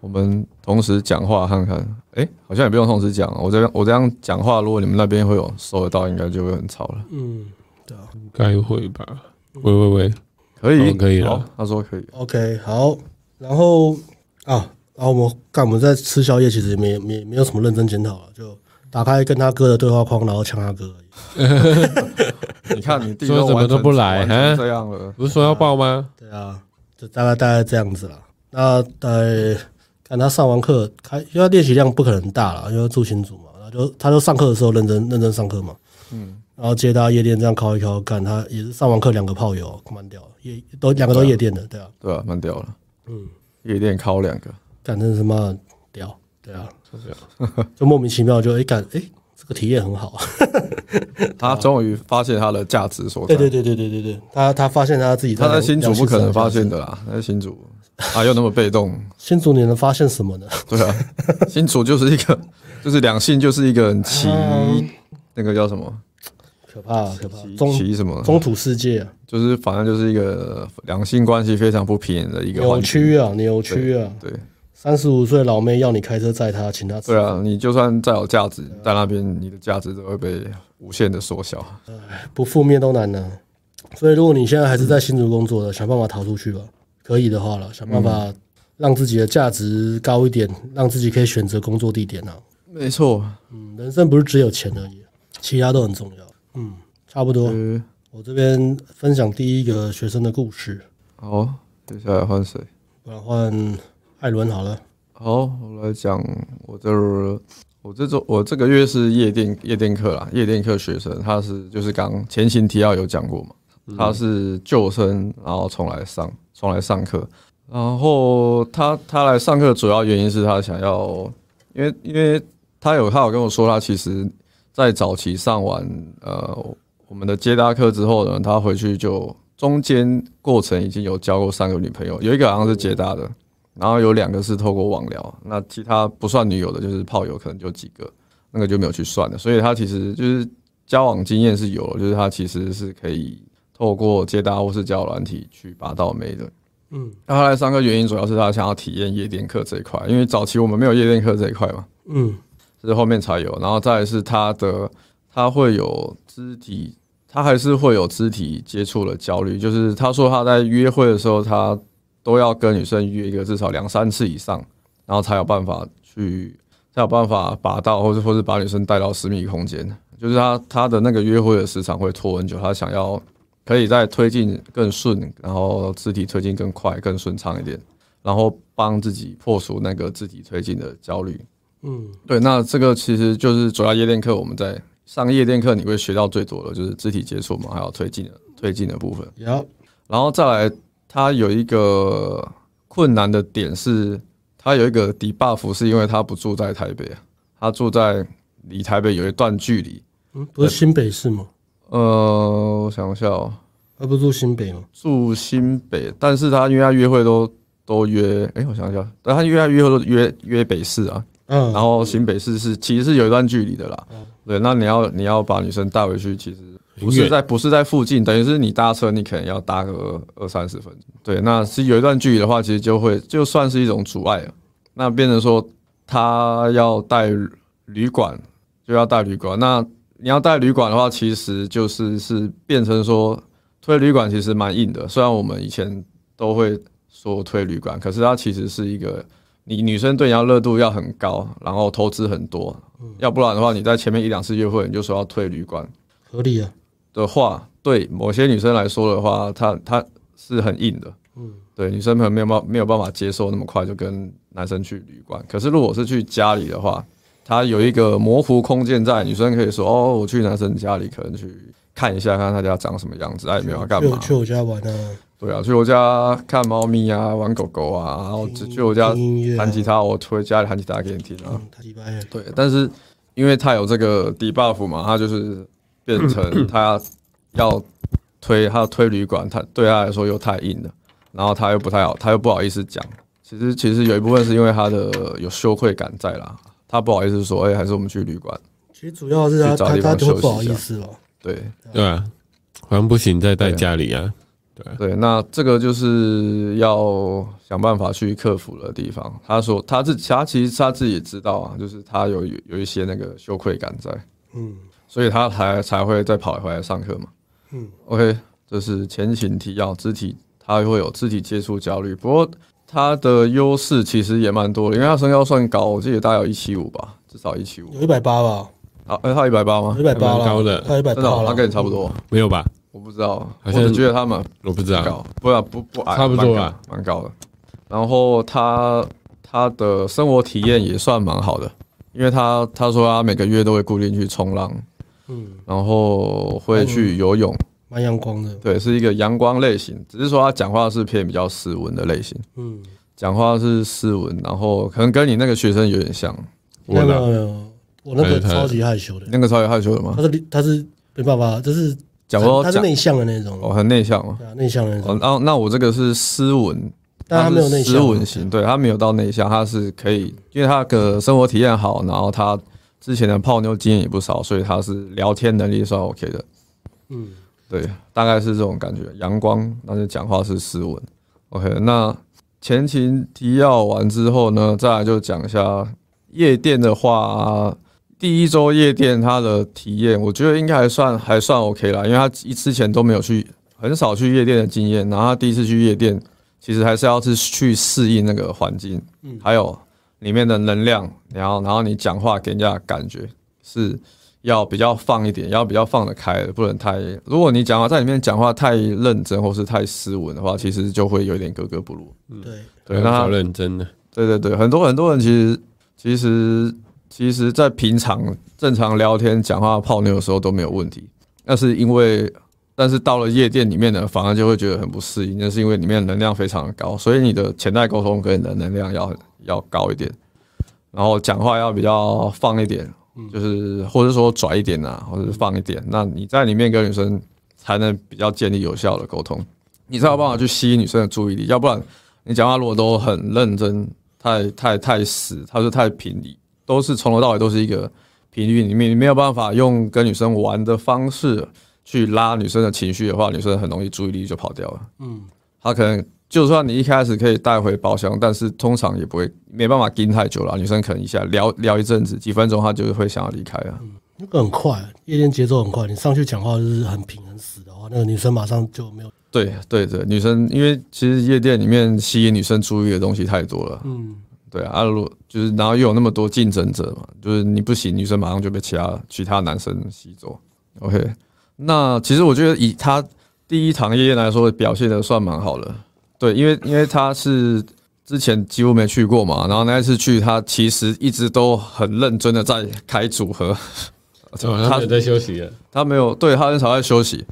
我们同时讲话看看，哎、欸，好像也不用同时讲。我这边我这样讲话，如果你们那边会有收得到，应该就会很吵了。嗯，对啊，应该会吧。喂喂喂，可以，可以了。他说可以。OK，好。然后啊，然后我们干我们在吃宵夜，其实也没没没有什么认真检讨了，就。打开跟他哥的对话框，然后呛他哥而已。你看你弟说怎么都不来，这样了，不是说要报吗？对啊，就大概大概这样子了。那呃，看他上完课，开因为他练习量不可能大了，因为住新组嘛，然后就他就上课的时候认真认真上课嘛，嗯，然后接他夜店这样敲一敲，干他也是上完课两个炮友，蛮屌，夜都两个都夜店的，对啊，对啊，蛮屌了，嗯，夜店敲两个，干真的是妈屌，对啊，就这样，就莫名其妙就哎干哎。这个体验很好，他终于发现他的价值所在。对对对对对对对，他他发现他自己在。他在新竹不可能发现的啦，在新竹啊又那么被动。新竹你能发现什么呢？对啊，新竹就是一个，就是两性就是一个很奇，那个叫什么？可怕可怕，奇什么？中土世界啊，就是反正就是一个两性关系非常不平的一个扭曲啊，扭曲啊，对。三十五岁老妹要你开车载她，请她吃。对啊，你就算再有价值，在那边你的价值都会被无限的缩小。哎，不负面都难呢。所以如果你现在还是在新竹工作的，想办法逃出去吧。可以的话了，想办法让自己的价值高一点，让自己可以选择工作地点啊。没错，嗯，人生不是只有钱而已，其他都很重要。嗯，差不多。我这边分享第一个学生的故事。好，接下来换谁？不然换。艾伦好了，好，我来讲，我这我这周我这个月是夜店夜店课啦，夜店课学生，他是就是刚前情提要有讲过嘛，他是旧生，然后重来上重来上课，然后他他来上课主要原因是他想要，因为因为他有他有跟我说，他其实在早期上完呃我们的接搭课之后呢，他回去就中间过程已经有交过三个女朋友，有一个好像是接搭的。然后有两个是透过网聊，那其他不算女友的，就是炮友，可能就几个，那个就没有去算的。所以他其实就是交往经验是有，就是他其实是可以透过接搭或是交友软体去拔到妹的。嗯，那他来上课原因主要是他想要体验夜店课这一块，因为早期我们没有夜店课这一块嘛。嗯，是后面才有。然后再来是他的，他会有肢体，他还是会有肢体接触的焦虑，就是他说他在约会的时候他。都要跟女生约一个至少两三次以上，然后才有办法去，才有办法把到，或者或是把女生带到私密空间。就是他他的那个约会的时长会拖很久，他想要可以再推进更顺，然后肢体推进更快、更顺畅一点，然后帮自己破除那个肢体推进的焦虑。嗯，对，那这个其实就是主要夜店课，我们在上夜店课，你会学到最多的就是肢体接触嘛，还有推进的推进的部分。有，然后再来。他有一个困难的点是，他有一个 debuff，是因为他不住在台北啊，他住在离台北有一段距离。嗯，不是新北市吗？呃，我想一下哦，他不住新北吗？住新北，但是他因为他约会都都约，哎，我想一下，但他约他约会都约约北市啊，嗯，然后新北市是其实是有一段距离的啦，对，那你要你要把女生带回去，其实。不是在不是在附近，等于是你搭车，你可能要搭个二三十分钟。对，那是有一段距离的话，其实就会就算是一种阻碍了。那变成说他要带旅馆，就要带旅馆。那你要带旅馆的话，其实就是是变成说推旅馆其实蛮硬的。虽然我们以前都会说推旅馆，可是它其实是一个你女生对你要热度要很高，然后投资很多，要不然的话你在前面一两次约会你就说要推旅馆，合理啊。的话，对某些女生来说的话，她她是很硬的，嗯，对，女生可能没有办没有办法接受那么快就跟男生去旅馆。可是如果是去家里的话，她有一个模糊空间在，女生可以说哦，我去男生家里，可能去看一下，看看他家长什么样子，哎，没有要干嘛去？去我家玩啊？对啊，去我家看猫咪啊，玩狗狗啊，然后去我家弹吉他，我推家里弹吉他给你听啊。嗯、对，但是因为他有这个 debuff 嘛，他就是。变成他要推，他要推旅馆，他对他来说又太硬了，然后他又不太好，他又不好意思讲。其实其实有一部分是因为他的有羞愧感在啦，他不好意思说，哎、欸，还是我们去旅馆。其实主要是他他他就不好意思了。对对啊，好像不行，再带家里啊。对对，那这个就是要想办法去克服的地方。他说他自己，他其实他自己也知道啊，就是他有有一些那个羞愧感在。嗯。所以他才才会再跑回来上课嘛。嗯，OK，这是前情提要，肢体他会有肢体接触焦虑，不过他的优势其实也蛮多的，因为他身高算高，我记得大概有一七五吧，至少一七五，有一百八吧。啊，哎，他一百八吗？一百八高的，他一百八，他跟你差不多，没有吧？我不知道，好像觉得他们我不知道，不不不矮，差不多啊，蛮高的。然后他他的生活体验也算蛮好的，因为他他说他每个月都会固定去冲浪，嗯，然后会去游泳，蛮阳光的，对，是一个阳光类型，只是说他讲话是偏比较斯文的类型，嗯，讲话是斯文，然后可能跟你那个学生有点像，没有没有，我那个超级害羞的，那个超级害羞的吗？他是他是没办法，就是。讲说他是内向的那种。哦，很内向哦，内向的那种。然后那我这个是斯文，但他没有内向，斯文型，对他没有到内向，他是可以，因为他的生活体验好，然后他之前的泡妞经验也不少，所以他是聊天能力算 OK 的。嗯，对，大概是这种感觉，阳光，但是讲话是斯文。OK，那前情提要完之后呢，再来就讲一下夜店的话。第一周夜店他的体验，我觉得应该还算还算 OK 啦，因为他一之前都没有去，很少去夜店的经验，然后他第一次去夜店，其实还是要是去适应那个环境，还有里面的能量，然后然后你讲话给人家的感觉是要比较放一点，要比较放得开的，不能太，如果你讲话在里面讲话太认真或是太斯文的话，其实就会有点格格不入。对对，那好认真的，对对对，很多很多人其实其实。其实，在平常正常聊天、讲话、泡妞的时候都没有问题，那是因为，但是到了夜店里面呢，反而就会觉得很不适应，那是因为里面能量非常的高，所以你的潜在沟通跟你的能量要要高一点，然后讲话要比较放一点，就是或者说拽一点呐，或者是放一点，那你在里面跟女生才能比较建立有效的沟通，你才有办法去吸引女生的注意力，要不然你讲话如果都很认真，太太太死，他是太平理。都是从头到尾都是一个频率里面，你没有办法用跟女生玩的方式去拉女生的情绪的话，女生很容易注意力就跑掉了。嗯，她可能就算你一开始可以带回包厢，但是通常也不会没办法盯太久了。女生可能一下聊聊一阵子，几分钟她就会想要离开了。嗯，那个很快，夜店节奏很快，你上去讲话就是很平很死的话，那个女生马上就没有。对对对，女生因为其实夜店里面吸引女生注意的东西太多了。嗯。对啊，如果就是然后又有那么多竞争者嘛，就是你不行，女生马上就被其他其他男生吸走。OK，那其实我觉得以他第一堂夜宴来说，表现的算蛮好了。对，因为因为他是之前几乎没去过嘛，然后那一次去，他其实一直都很认真的在开组合。他也在休息了，他没有，对他很少在休息。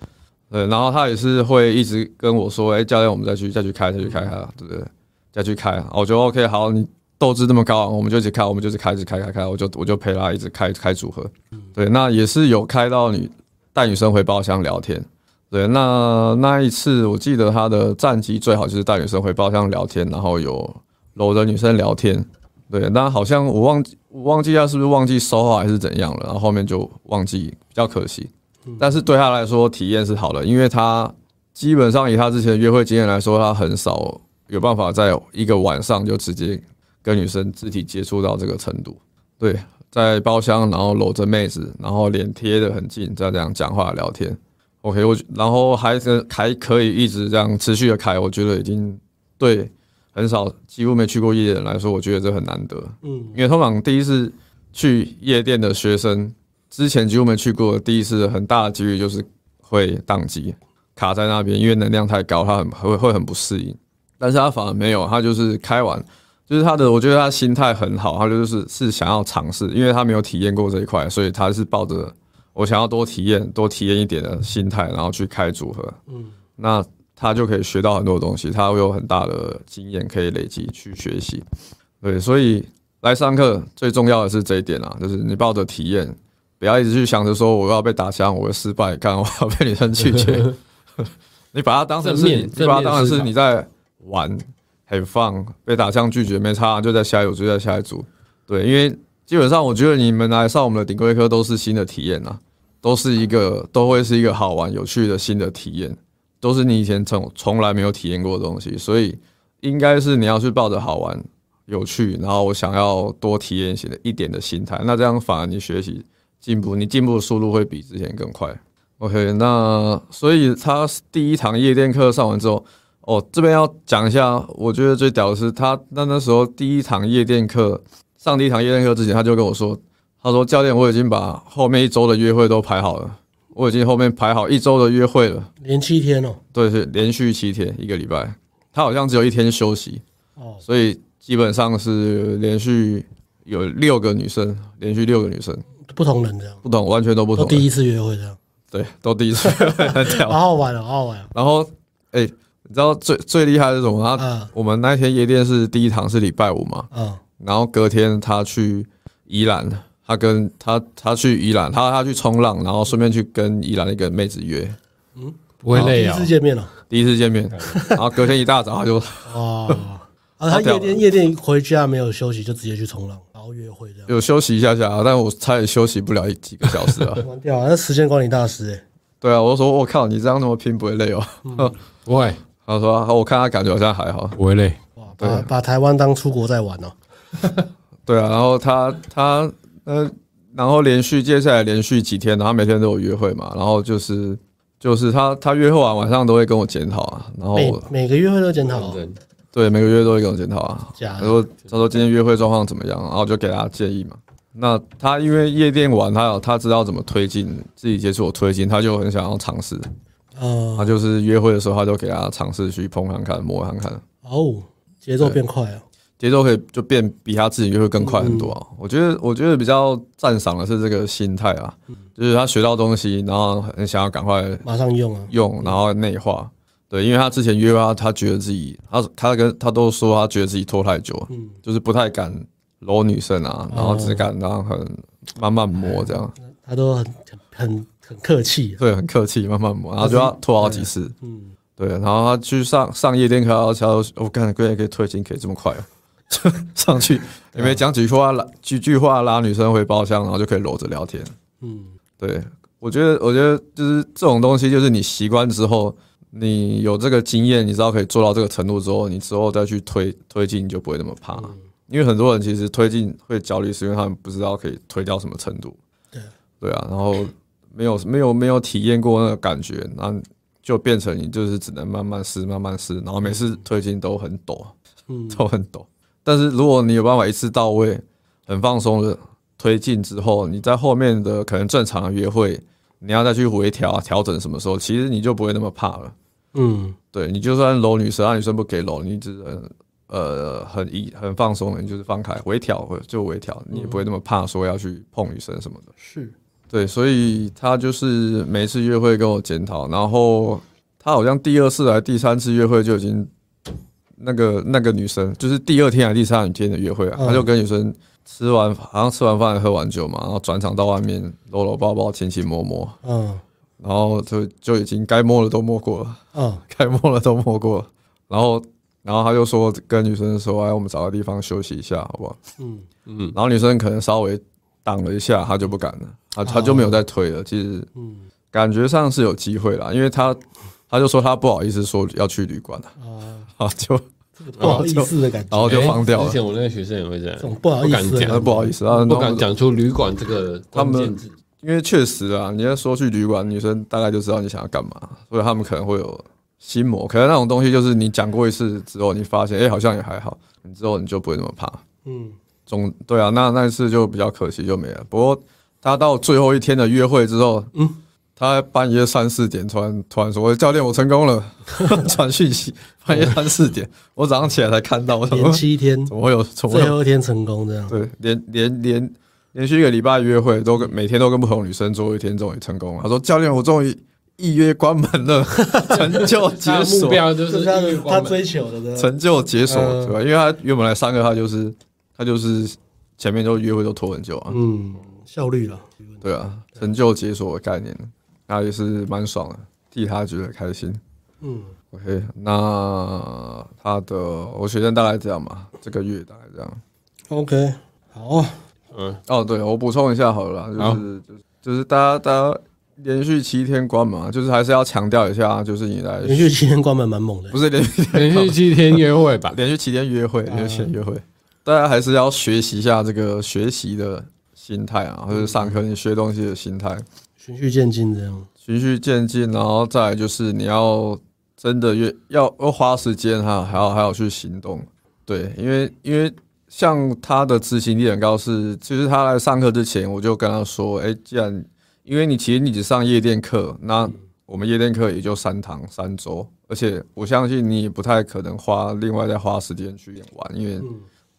对，然后他也是会一直跟我说：“哎，教练，我们再去再去开再去开哈，对不对？再去开。”我觉得 OK，好，你。斗志那么高，我们就一直开，我们就是开一直开开开，我就我就陪他一直开开组合，对，那也是有开到女带女生回包厢聊天，对，那那一次我记得他的战绩最好就是带女生回包厢聊天，然后有搂着女生聊天，对，那好像我忘记我忘记他是不是忘记收号还是怎样了，然后后面就忘记，比较可惜，但是对他来说体验是好的，因为他基本上以他之前的约会经验来说，他很少有办法在一个晚上就直接。跟女生肢体接触到这个程度，对，在包厢，然后搂着妹子，然后脸贴得很近，再这样讲话聊天，OK，我然后还是还可以一直这样持续的开，我觉得已经对很少几乎没去过夜店的人来说，我觉得这很难得，嗯，因为通常第一次去夜店的学生，之前几乎没去过，第一次很大的几率就是会宕机卡在那边，因为能量太高，他很会会很不适应，但是他反而没有，他就是开完。就是他的，我觉得他心态很好，他就是是想要尝试，因为他没有体验过这一块，所以他是抱着我想要多体验、多体验一点的心态，然后去开组合。嗯，那他就可以学到很多东西，他会有很大的经验可以累积去学习。对，所以来上课最重要的是这一点啊，就是你抱着体验，不要一直去想着说我要被打枪，我会失败，看我要被女生拒绝。你把它当成是你，你把它当成是你在玩。很放被打枪拒绝没差，就在下一组，就在下一组。对，因为基本上我觉得你们来上我们的顶规课都是新的体验呐，都是一个都会是一个好玩有趣的新的体验，都是你以前从从来没有体验过的东西，所以应该是你要去抱着好玩有趣，然后我想要多体验一些的一点的心态，那这样反而你学习进步，你进步的速度会比之前更快。OK，那所以他第一堂夜店课上完之后。哦，这边要讲一下，我觉得最屌的是他那那时候第一堂夜店课上第一堂夜店课之前，他就跟我说，他说教练，我已经把后面一周的约会都排好了，我已经后面排好一周的约会了，连七天哦，对，是连续七天一个礼拜，他好像只有一天休息哦，所以基本上是连续有六个女生，连续六个女生，不同人这样，不同，完全都不同。第一次约会这样，对，都第一次很屌，好好玩哦，好好玩。然后，哎、欸，你知道最最厉害的是什么？他我们那天夜店是第一堂是礼拜五嘛，嗯，然后隔天他去宜兰。他跟他他去宜兰，他他去冲浪，然后顺便去跟宜兰那个妹子约，嗯，不会累啊。第一次见面了，第一次见面，然后隔天一大早他就哦，啊，他夜店夜店回家没有休息，就直接去冲浪，然后约会这样。有休息一下下，但我差点休息不了几个小时啊。完掉啊，那时间管理大师哎。对啊，我说我靠，你这样那么拼不会累哦？不会。他说我看他感觉好像还好，不会累。哇，把把台湾当出国在玩哦。对啊，然后他他。呃，然后连续接下来连续几天，然后每天都有约会嘛，然后就是就是他他约会完晚上都会跟我检讨啊，然后每每个约会都检讨，对，每个月都会跟我检讨啊。他说他说今天约会状况怎么样，然后就给他建议嘛。那他因为夜店玩，他有他知道怎么推进，自己接触我推进，他就很想要尝试。嗯，他就是约会的时候，他就给他尝试去碰看看，摸看看。哦，节奏变快啊。节奏可以就变比他自己约会更快很多啊！我觉得，我觉得比较赞赏的是这个心态啊，就是他学到东西，然后很想要赶快马上用啊，用，然后内化。对，因为他之前约他，他觉得自己，他他跟他都说他觉得自己拖太久，就是不太敢搂女生啊，然后只敢然后很慢慢摸这样。他都很很很客气，对，很客气，慢慢磨，然后就要拖好几次。嗯，对，然后他去上上夜店课，然后我看可以可以推进，可以这么快啊！上去也没讲几句话，拉几句话拉女生回包厢，然后就可以搂着聊天。嗯，对，我觉得，我觉得就是这种东西，就是你习惯之后，你有这个经验，你知道可以做到这个程度之后，你之后再去推推进，你就不会那么怕。因为很多人其实推进会焦虑，是因为他们不知道可以推到什么程度。对，对啊，然后没有没有没有体验过那个感觉，然后就变成你就是只能慢慢试，慢慢试，然后每次推进都很抖，嗯，都很抖。但是如果你有办法一次到位，很放松的推进之后，你在后面的可能正常的约会，你要再去微调调整什么时候，其实你就不会那么怕了。嗯，对，你就算搂女生，让女生不给搂，你只能呃很一很放松的，你就是放开微调就微调，你也不会那么怕说要去碰女生什么的。是，对，所以他就是每次约会跟我检讨，然后他好像第二次来第三次约会就已经。那个那个女生就是第二天还是第三天的约会啊，他就跟女生吃完，好像吃完饭喝完酒嘛，然后转场到外面搂搂抱抱亲亲摸摸，嗯，然后就就已经该摸的都摸过了，嗯，该摸的都摸过了，然后然后他就说跟女生说，哎，我们找个地方休息一下，好不好？嗯。嗯，然后女生可能稍微挡了一下，他就不敢了，他他就没有再推了。其实，嗯，感觉上是有机会啦，因为他他就说他不好意思说要去旅馆了，啊，就。不好意思的感觉，然后就放掉了。之前我那个学生也会这样，不好意思，讲不好意思啊，不敢讲出旅馆这个关键字。因为确实啊，你要说去旅馆，女生大概就知道你想要干嘛，所以他们可能会有心魔。可能那种东西就是你讲过一次之后，你发现哎、欸，好像也还好，你之后你就不会那么怕。嗯，总对啊，那那一次就比较可惜，就没了。不过他到最后一天的约会之后，嗯。他半夜三四点突然突然说：“教练，我成功了。”传讯息，半夜三四点，我早上起来才看到。连七天怎么会有？最后一天成功这样？对，连连连连续一个礼拜约会，都跟每天都跟不同女生做一天，终于成功了。他说：“教练，我终于一约关门了，成就解锁。”目标就是他追求的成就解锁，对吧？因为他原本来三个，他就是他就是前面都约会都拖很久啊。嗯，效率了。对啊，成就解锁的概念。他也是蛮爽的，替他觉得开心。嗯，OK，那他的我学生大概这样吧，这个月大概这样。OK，好，嗯，哦，对，我补充一下好了，就是就是就是大家大家连续七天关门，就是还是要强调一下，就是你来连续七天关门蛮猛的，不是连续连续七天约会吧？连续七天约会，连续七天约会，大家还是要学习一下这个学习的心态啊，或者上课你学东西的心态。循序渐进，这样。循序渐进，然后再来就是你要真的越要要花时间哈，还要还要去行动，对，因为因为像他的执行力很高，是其实他来上课之前，我就跟他说，哎，既然因为你其实你只上夜店课，那我们夜店课也就三堂三周，而且我相信你也不太可能花另外再花时间去玩，因为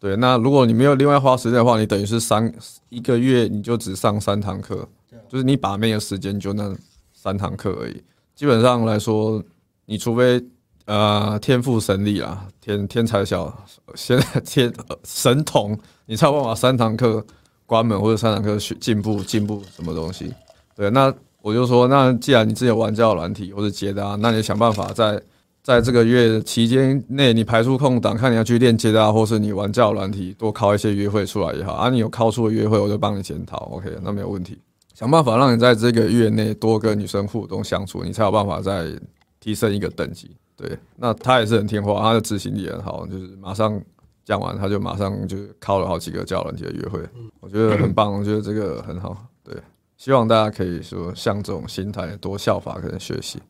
对，那如果你没有另外花时间的话，你等于是三一个月你就只上三堂课，就是你把妹的时间就那三堂课而已。基本上来说，你除非呃天赋神力啊，天天才小，现在 天神童，你才有办法三堂课关门或者三堂课学进步进步什么东西。对，那我就说，那既然你自己有玩交友软体或者接搭，那你想办法在。在这个月期间内，你排出空档，看你要去练接啊，或是你玩教软体，多敲一些约会出来也好。啊，你有敲出的约会，我就帮你检讨，OK，那没有问题。想办法让你在这个月内多跟女生互动相处，你才有办法再提升一个等级。对，那他也是很听话，他的执行力很好，就是马上讲完，他就马上就敲了好几个教软体的约会，我觉得很棒，我觉得这个很好。对，希望大家可以说像这种心态多效法，可能学习。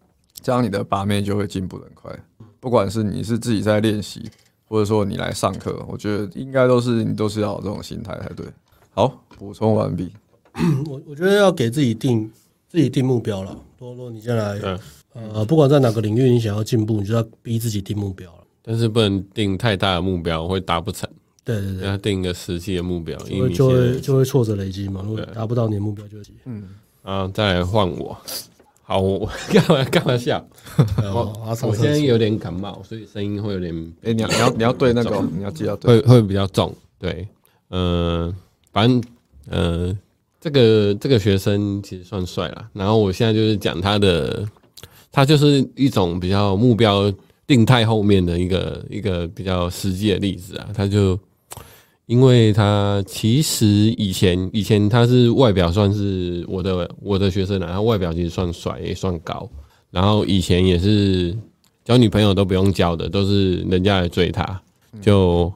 这样你的把妹就会进步得很快，不管是你是自己在练习，或者说你来上课，我觉得应该都是你都是要有这种心态才对。好，补充完毕。我我觉得要给自己定自己定目标了。多多，你先来，呃，不管在哪个领域，你想要进步，你就要逼自己定目标了。但是不能定太大的目标，会达不成。对对对，要定一个实际的目标，因为就会就会挫折累积嘛。如果达不到你的目标，就会嗯啊，再来换我。好，我干嘛干嘛笑？我我现在有点感冒，所以声音会有点……哎、欸，你要你要你要对那个，你要记得对，会会比较重。对，嗯、呃，反正呃，这个这个学生其实算帅了。然后我现在就是讲他的，他就是一种比较目标定态后面的一个一个比较实际的例子啊，他就。因为他其实以前以前他是外表算是我的我的学生啊，他外表其实算帅也算高，然后以前也是交女朋友都不用交的，都是人家来追他，就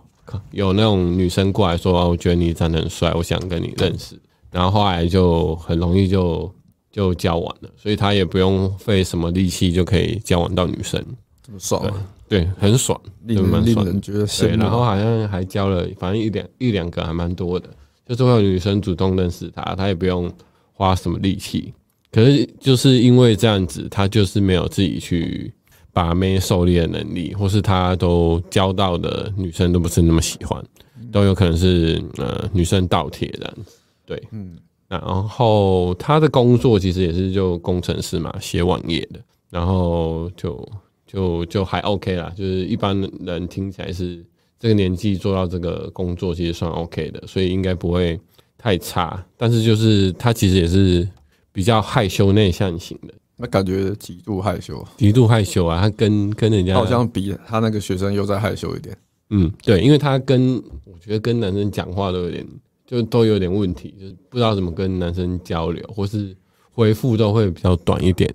有那种女生过来说啊，我觉得你长得很帅，我想跟你认识，然后后来就很容易就就交往了，所以他也不用费什么力气就可以交往到女生，这么爽啊。对，很爽，令人令人觉得羡慕。然后好像还交了，反正一两一两个还蛮多的，就是会有女生主动认识他，他也不用花什么力气。可是就是因为这样子，他就是没有自己去把妹狩猎的能力，或是他都交到的女生都不是那么喜欢，都有可能是呃女生倒贴这样子。对，嗯，然后他的工作其实也是就工程师嘛，写网页的，然后就。就就还 OK 啦，就是一般人听起来是这个年纪做到这个工作，其实算 OK 的，所以应该不会太差。但是就是他其实也是比较害羞内向型的，那感觉极度害羞，极度害羞啊！他跟跟人家好像比他那个学生又再害羞一点。嗯，对，因为他跟我觉得跟男生讲话都有点，就都有点问题，就是不知道怎么跟男生交流，或是回复都会比较短一点。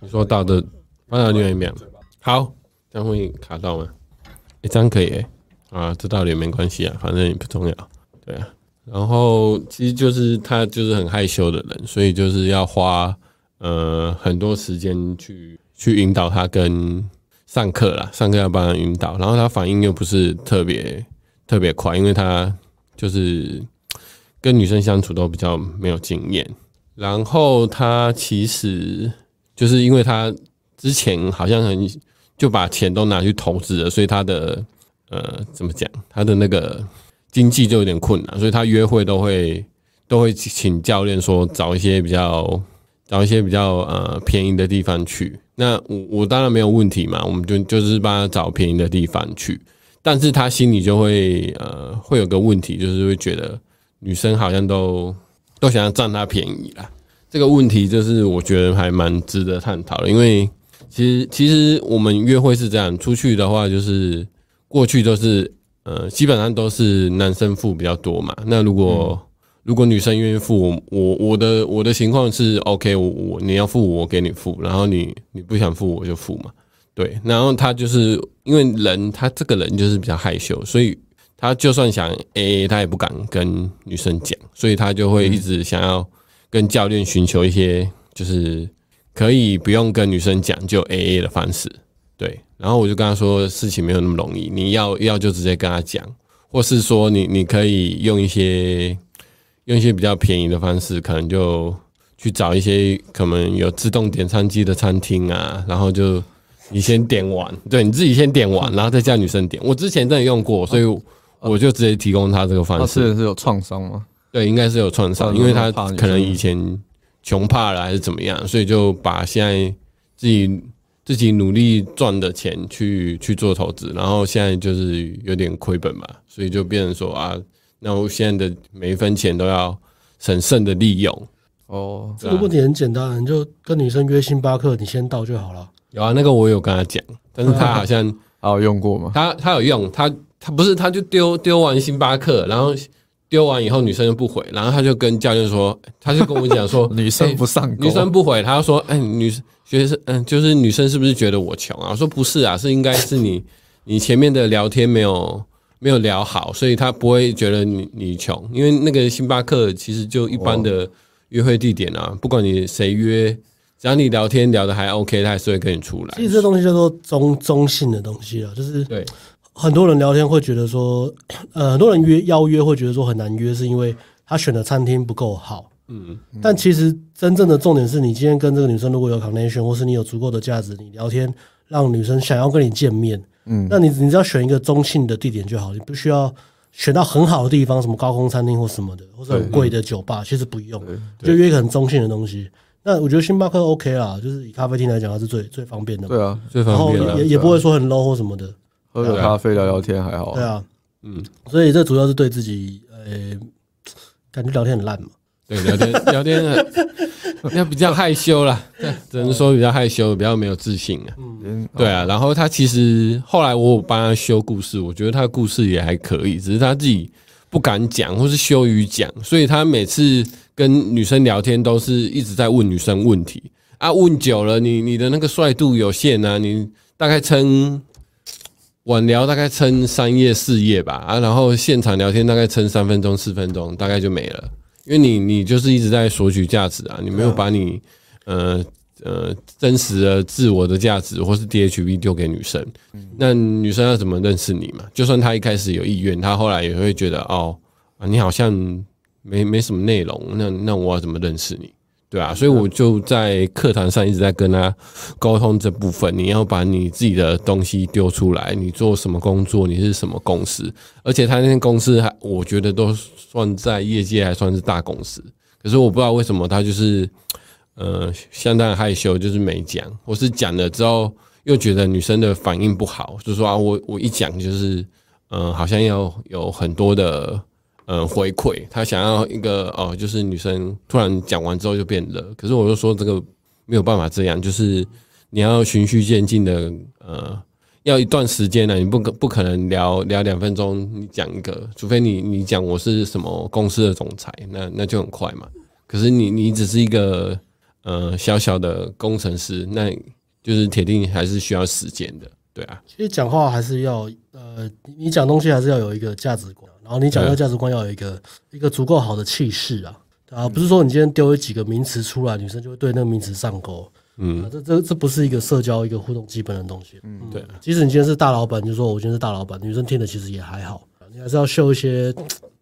你说到的放到另外一边。好，这样会卡到吗？欸、这样可以哎、欸，啊，这道理也没关系啊，反正也不重要，对啊。然后其实就是他就是很害羞的人，所以就是要花呃很多时间去去引导他跟上课啦，上课要帮他引导，然后他反应又不是特别特别快，因为他就是跟女生相处都比较没有经验，然后他其实就是因为他之前好像很。就把钱都拿去投资了，所以他的呃怎么讲，他的那个经济就有点困难，所以他约会都会都会请教练说找一些比较找一些比较呃便宜的地方去。那我我当然没有问题嘛，我们就就是帮他找便宜的地方去，但是他心里就会呃会有个问题，就是会觉得女生好像都都想要占他便宜啦。这个问题就是我觉得还蛮值得探讨的，因为。其实，其实我们约会是这样，出去的话就是过去都是，呃，基本上都是男生付比较多嘛。那如果、嗯、如果女生愿意付，我我的我的情况是 OK，我我你要付我给你付，然后你你不想付我就付嘛。对，然后他就是因为人他这个人就是比较害羞，所以他就算想 AA，他也不敢跟女生讲，所以他就会一直想要跟教练寻求一些就是。可以不用跟女生讲，就 AA 的方式，对。然后我就跟他说，事情没有那么容易，你要要就直接跟他讲，或是说你你可以用一些用一些比较便宜的方式，可能就去找一些可能有自动点餐机的餐厅啊，然后就你先点完，对，你自己先点完，然后再叫女生点。我之前真的用过，所以我就直接提供他这个方式。他之前是有创伤吗？对，应该是有创伤，因为他可能以前穷怕了还是怎么样，所以就把现在自己自己努力赚的钱去去做投资，然后现在就是有点亏本嘛，所以就变成说啊，那我现在的每一分钱都要审慎的利用。哦，这个问题很简单，你就跟女生约星巴克，你先到就好了。有啊，那个我有跟他讲，但是他好像他 有用过吗？他他有用，他他不是他就丢丢完星巴克，然后。丢完以后，女生就不回，然后他就跟教练说，他就跟我讲说，女生不上，女生不回，他就说，哎，女学生，嗯，就是女生是不是觉得我穷啊？我说不是啊，是应该是你，你前面的聊天没有没有聊好，所以他不会觉得你你穷，因为那个星巴克其实就一般的约会地点啊，不管你谁约，只要你聊天聊的还 OK，他还是会跟你出来。其实这东西叫做中中性的东西啊，就是对。很多人聊天会觉得说，呃，很多人约邀约会觉得说很难约，是因为他选的餐厅不够好。嗯，但其实真正的重点是你今天跟这个女生如果有 connection，或是你有足够的价值，你聊天让女生想要跟你见面。嗯，那你你只要选一个中性的地点就好，你不需要选到很好的地方，什么高空餐厅或什么的，或者很贵的酒吧，其实不用，就约一个很中性的东西。那我觉得星巴克 OK 啦，就是以咖啡厅来讲，它是最最方便的。对啊，最方便，然后也也不会说很 low 或什么的。喝个咖啡聊聊天还好。对啊，嗯，所以这主要是对自己，呃，感觉聊天很烂嘛。对，聊天 聊天很，要比较害羞啦，只能说比较害羞，比较没有自信啊。嗯，对啊。然后他其实后来我有帮他修故事，我觉得他的故事也还可以，只是他自己不敢讲，或是羞于讲，所以他每次跟女生聊天都是一直在问女生问题啊。问久了，你你的那个帅度有限啊，你大概撑。晚聊大概撑三页四页吧，啊，然后现场聊天大概撑三分钟四分钟，大概就没了。因为你你就是一直在索取价值啊，你没有把你呃呃真实的自我的价值或是 DHV 丢给女生，那女生要怎么认识你嘛？就算她一开始有意愿，她后来也会觉得哦，你好像没没什么内容，那那我要怎么认识你？对啊，所以我就在课堂上一直在跟他沟通这部分。你要把你自己的东西丢出来，你做什么工作，你是什么公司，而且他那间公司还我觉得都算在业界还算是大公司。可是我不知道为什么他就是呃相当害羞，就是没讲，或是讲了之后又觉得女生的反应不好，就说啊我我一讲就是嗯、呃、好像要有很多的。嗯，回馈他想要一个哦，就是女生突然讲完之后就变热，可是我就说这个没有办法这样，就是你要循序渐进的，呃，要一段时间呢，你不可不可能聊聊两分钟，你讲一个，除非你你讲我是什么公司的总裁，那那就很快嘛。可是你你只是一个呃小小的工程师，那就是铁定还是需要时间的，对啊。其实讲话还是要呃，你讲东西还是要有一个价值观。然后你讲的价值观要有一个一个足够好的气势啊啊，不是说你今天丢几个名词出来，女生就会对那个名词上钩。嗯，这这这不是一个社交一个互动基本的东西。嗯，对。即使你今天是大老板，就说我今天是大老板，女生听的其实也还好。你还是要秀一些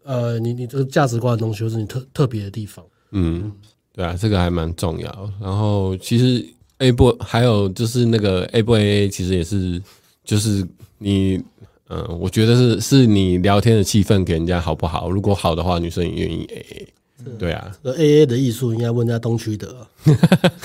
呃，你你这个价值观的东西，或是你特特别的地方。嗯，对啊，这个还蛮重要。然后其实 A 不还有就是那个 A 不 AA，其实也是就是你。嗯，我觉得是是你聊天的气氛给人家好不好？如果好的话，女生也愿意 AA。对啊，这 AA 的艺术应该问在东区的。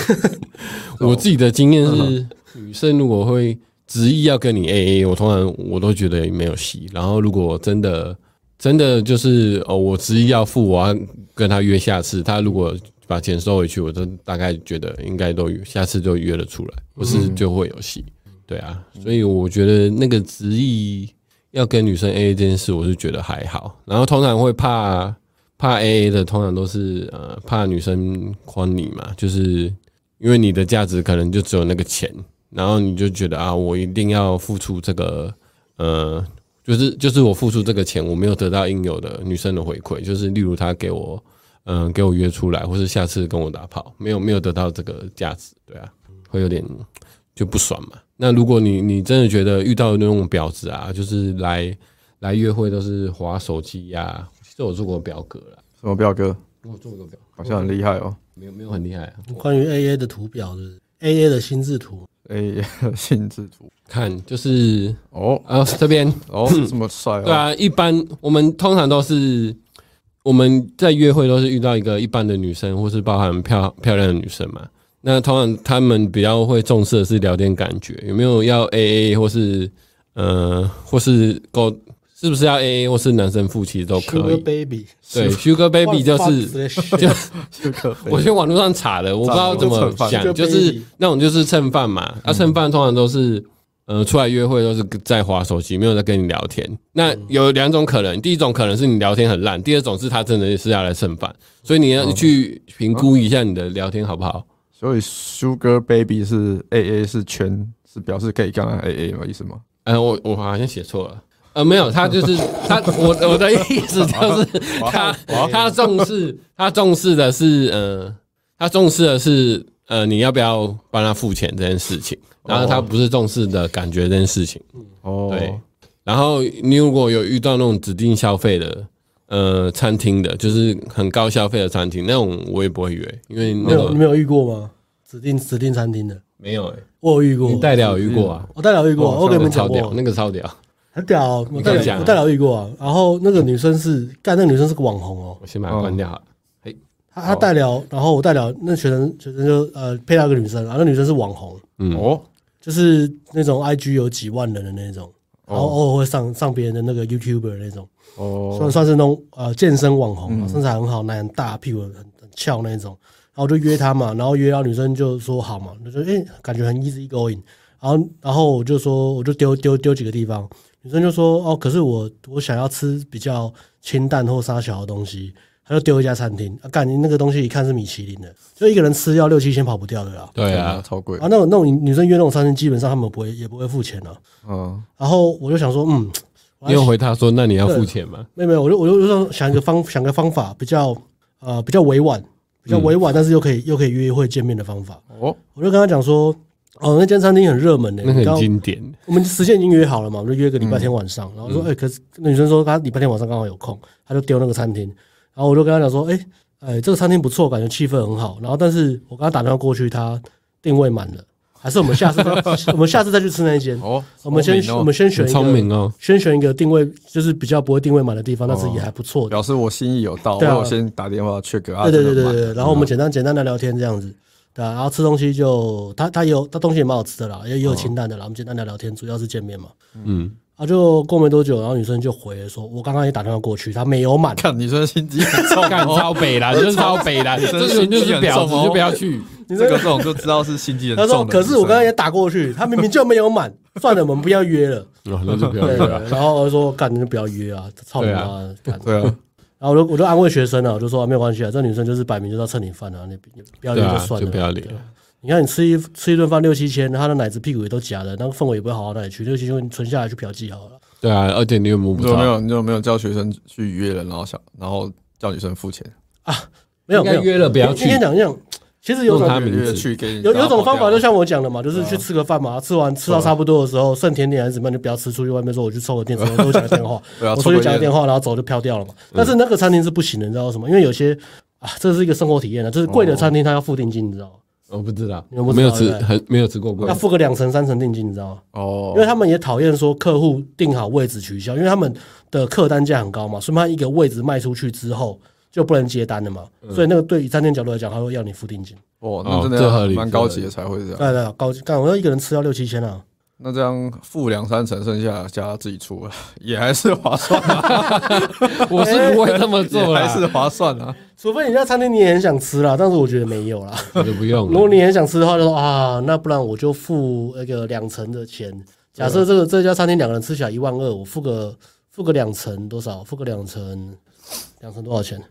我自己的经验是，女生如果会执意要跟你 AA，我通常我都觉得没有戏。然后如果真的真的就是哦，我执意要付，我要跟他约下次，他如果把钱收回去，我都大概觉得应该都下次就约了出来，不是就会有戏。对啊，所以我觉得那个执意。要跟女生 AA 这件事，我是觉得还好。然后通常会怕怕 AA 的，通常都是呃怕女生诓你嘛，就是因为你的价值可能就只有那个钱，然后你就觉得啊，我一定要付出这个呃，就是就是我付出这个钱，我没有得到应有的女生的回馈，就是例如她给我嗯、给我约出来，或是下次跟我打炮，没有没有得到这个价值，对啊，会有点就不爽嘛。那如果你你真的觉得遇到那种婊子啊，就是来来约会都是划手机呀、啊，其实我做过表格了。什么表格？我做过表格，好像很厉害哦。没有没有很厉害啊。关于 AA 的图表是 AA 的心智图。，A A 心智图，看就是哦啊这边哦这么帅哦，对啊，一般我们通常都是我们在约会都是遇到一个一般的女生，或是包含漂漂亮的女生嘛。那通常他们比较会重视的是聊天感觉，有没有要 A A 或是呃或是够是不是要 A A 或是男生付其实都可以。Sugar Baby，对，Sugar Baby 就是 就我去网络上查的，我不知道怎么想，就是那种就是蹭饭嘛。那蹭饭通常都是呃出来约会都是在划手机，没有在跟你聊天。那有两种可能，第一种可能是你聊天很烂，第二种是他真的是要来蹭饭，所以你要去评估一下你的聊天好不好。所以 Sugar Baby 是 A A 是全是表示可以跟他 A A 吗？意思吗？呃，我我好像写错了。呃，没有，他就是他，我我的意思就是他他重视他重视的是呃，他重视的是呃，你要不要帮他付钱这件事情，然后他不是重视的感觉这件事情。哦，对。然后你如果有遇到那种指定消费的呃餐厅的，就是很高消费的餐厅，那种我也不会约，因为那有你没有遇过吗？指定指定餐厅的没有诶，我有遇过，你代聊遇过啊？我代聊遇过，我给你们讲过，那个超屌。很屌，我代聊我代聊遇过啊。然后那个女生是干，那个女生是个网红哦。我先把它关掉。嘿，她她代聊，然后我代聊，那学生学生就呃配到一个女生，然后那女生是网红，嗯哦，就是那种 IG 有几万人的那种，然后偶尔会上上别人的那个 YouTuber 那种，哦，算算是那种呃健身网红，身材很好，奶很大，屁股很很翘那种。然后我就约她嘛，然后约到女生就说好嘛，就说哎感觉很 easy going，然后然后我就说我就丢丢丢几个地方。女生就说：“哦，可是我我想要吃比较清淡或沙小的东西，他就丢一家餐厅。啊，感觉那个东西一看是米其林的，就一个人吃要六七千跑不掉的啦。对啊，超贵啊！那种那种女生约那种餐厅，基本上他们不会也不会付钱的。嗯，然后我就想说，嗯，你有回他说，那你要付钱吗？没有没有，我就我就说想一个方想个方法，比较呃比较委婉，比较委婉，但是又可以又可以约会见面的方法。哦，我就跟他讲说。”哦，那间餐厅很热门的，那很经典。我们时间已经约好了嘛，我们就约个礼拜天晚上。然后说，哎，可是那女生说她礼拜天晚上刚好有空，她就丢那个餐厅。然后我就跟他讲说，哎，哎，这个餐厅不错，感觉气氛很好。然后，但是我刚刚打电话过去，他定位满了，还是我们下次 我们下次再去吃那间。哦，我们先我们先选一个，聪明哦，先选一个定位就是比较不会定位满的地方，但是也还不错的，表示我心意有到。对，我先打电话 check 啊。对对对对对，然后我们简单简单的聊天这样子。对啊，然后吃东西就他他有他东西也蛮好吃的啦，也也有清淡的啦。我们简单聊聊天，主要是见面嘛。嗯，啊，就过没多久，然后女生就回了说：“我刚刚也打电话过去，她没有满。”看女生心机很重，干超北啦，就是超北啦，这个人就是婊子，就不要去。这个这种就知道是心机很重。他说：“可是我刚刚也打过去，他明明就没有满，算了，我们不要约了。”那就不要约了。然后我说：“干，你就不要约啊，操你妈！”对啊。然后我就我就安慰学生啊，我就说没有关系啊，这女生就是摆明就是要蹭你饭啊，你不要约就算了，就不要理了。你看，你吃一吃一顿饭六七千，他的奶子屁股也都夹的，那个氛围也不会好到哪里去。六七千存下来去嫖妓好了。对啊，而且你有没有没有你有没有叫学生去约人，然后想然后叫女生付钱啊？没有没有约了不要去。今天讲一样，其实有种有有种方法，就像我讲的嘛，就是去吃个饭嘛，吃完吃到差不多的时候，剩甜点还是怎么样，就不要吃，出去外面说我去抽个电，我都讲个电话，我出去讲个电话，然后走就飘掉了嘛。但是那个餐厅是不行的，你知道什么？因为有些啊，这是一个生活体验的，就是贵的餐厅它要付定金，你知道吗？我不知道，有没有，没有吃，很没有吃过贵。要付个两成三成定金，你知道吗？哦，因为他们也讨厌说客户定好位置取消，因为他们的客单价很高嘛，所以他一个位置卖出去之后就不能接单了嘛，所以那个对于餐厅角度来讲，他会要你付定金。哦，那真的蛮高级的才会这样。对对，高级。干，我要一个人吃要六七千啊。那这样付两三成，剩下加自己出，也还是划算。我是不会这么做，还是划算啊。除非你家餐厅你也很想吃啦，但是我觉得没有啦，那就不用。如果你很想吃的话，就说啊，那不然我就付那个两成的钱。假设这个这家餐厅两个人吃起来一万二，我付个付个两成多少？付个两成，两成多少钱？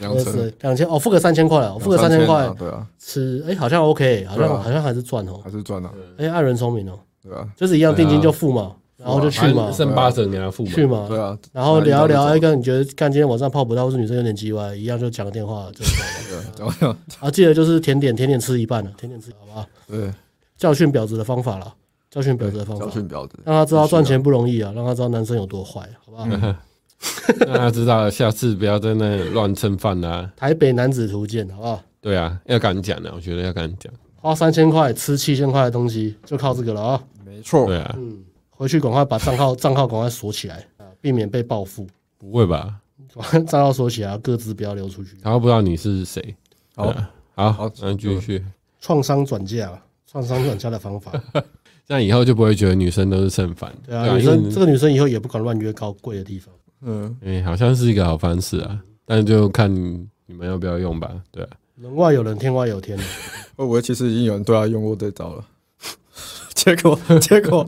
两成两千哦，付个三千块了，我付个三千块，对啊，吃哎，好像 OK，好像好像还是赚哦，还是赚啊，哎，爱人聪明哦，对啊，就是一样定金就付嘛。然后就去嘛，剩八成给他付嘛，去嘛，对啊。然后聊一聊，一个你觉得干今天晚上泡不到，或是女生有点叽歪，一样就讲个电话就走了。对，啊，记得就是甜点，甜点吃一半了，甜点吃好不好？对，教训婊子的方法了，教训婊子的方法，教训婊子，让他知道赚钱不容易啊，让他知道男生有多坏，好不好？让他知道下次不要在那乱蹭饭啦。台北男子图鉴，好不好？对啊，要敢讲的，我觉得要敢讲。花三千块吃七千块的东西，就靠这个了啊！没错，对啊，嗯，回去赶快把账号 账号赶快锁起来啊，避免被报复。不会吧？账号锁起来，各自不要流出去。他不知道你是谁。好，好，好，那继续。创伤转嫁，创伤转嫁的方法，这样以后就不会觉得女生都是剩饭。对啊，女生这个女生以后也不敢乱约高贵的地方。嗯，哎，好像是一个好方式啊，但就看你们要不要用吧。对啊，人外有人，天外有天。会不会其实已经有人对他用过这招了？结果结果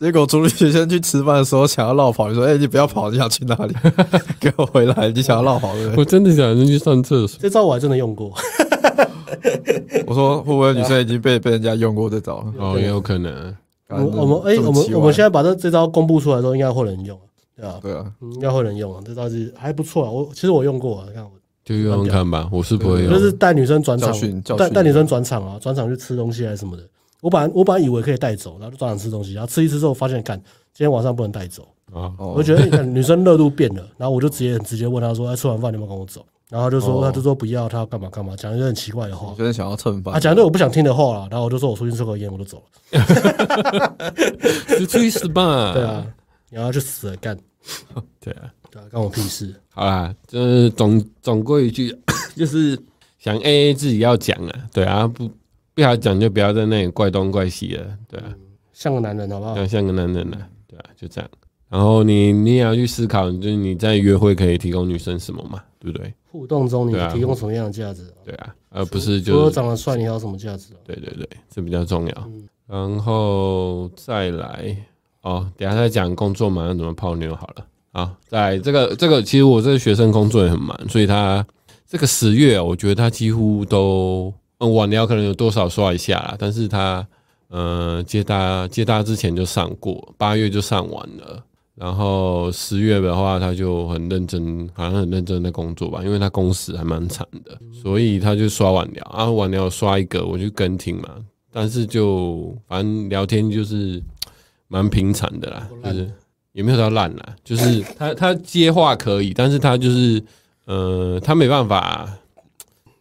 结果，朱女生去吃饭的时候想要绕跑，你说：“哎，你不要跑，你想去哪里？给我回来！你想要绕跑对不对？”我真的想进去上厕所。这招我还真的用过。我说会不会女生已经被被人家用过这招了？哦，也有可能。我我们哎，我们我们现在把这这招公布出来之后，应该会有人用。对啊，对啊，应该会有人用啊。这倒是还不错啊。我其实我用过，你看我就用用看吧。我是不会用，就是带女生转场，带带女生转场啊，转场去吃东西还是什么的。我本来我本来以为可以带走，然后就转场吃东西，然后吃一吃之后发现，干，今天晚上不能带走啊。我就觉得你看女生热度变了，然后我就直接直接问她说：“哎，吃完饭你们跟我走？”然后就说他就说不要，他要干嘛干嘛，讲一些很奇怪的话，有点想要蹭饭啊，讲一堆我不想听的话了。然后我就说我出去抽个烟，我就走了。就去死吧！对啊，你要去死了干。对啊，对啊，关我屁事。好啦，就是总总归一句，就是想 A A 自己要讲啊。对啊，不不要讲就不要在那里怪东怪西了。对啊，像个男人好不好？要像个男人啊。对啊，就这样。然后你你也要去思考，就是你在约会可以提供女生什么嘛？对不对？互动中你提供什么样的价值？对啊，而不是就除了长得帅，你还有什么价值？对对对，这比较重要。然后再来哦，等下再讲工作嘛，要怎么泡妞好了。啊，在这个这个，其实我这个学生工作也很忙，所以他这个十月，我觉得他几乎都嗯晚聊可能有多少刷一下啦，但是他嗯接搭接搭之前就上过，八月就上完了。然后十月的话，他就很认真，好像很认真的工作吧，因为他工时还蛮长的，所以他就刷晚聊啊，晚聊刷一个，我就跟听嘛。但是就反正聊天就是蛮平常的啦，就是也没有到烂啦，就是 他他接话可以，但是他就是呃，他没办法，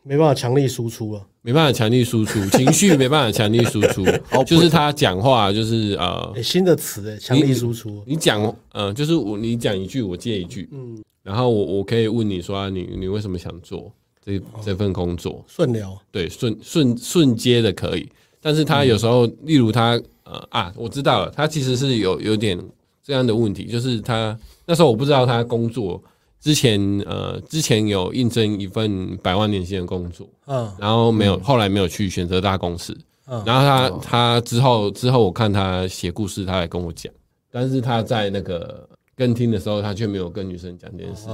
没办法强力输出了。没办法强力输出情绪，没办法强力输出，就是他讲话就是呃，新的词诶，强力输出。你讲呃，就是我你讲一句，我接一句，嗯，然后我我可以问你说你你为什么想做这这份工作？顺聊，对，顺顺顺接的可以，但是他有时候，例如他呃啊，我知道了，他其实是有有点这样的问题，就是他那时候我不知道他工作。之前呃，之前有应征一份百万年薪的工作，嗯，然后没有，后来没有去选择大公司，嗯，然后他他之后之后我看他写故事，他来跟我讲，但是他在那个跟听的时候，他却没有跟女生讲这件事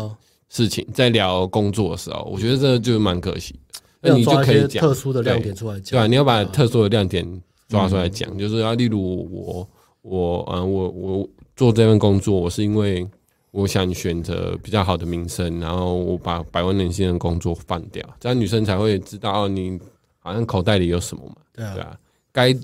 事情，在聊工作的时候，我觉得这就蛮可惜。那你就可以讲特殊的亮点出来讲，对吧？你要把特殊的亮点抓出来讲，就是要例如我我嗯我我做这份工作，我是因为。我想选择比较好的名声，然后我把百万年薪的工作放掉，这样女生才会知道你好像口袋里有什么嘛。对啊，该啊，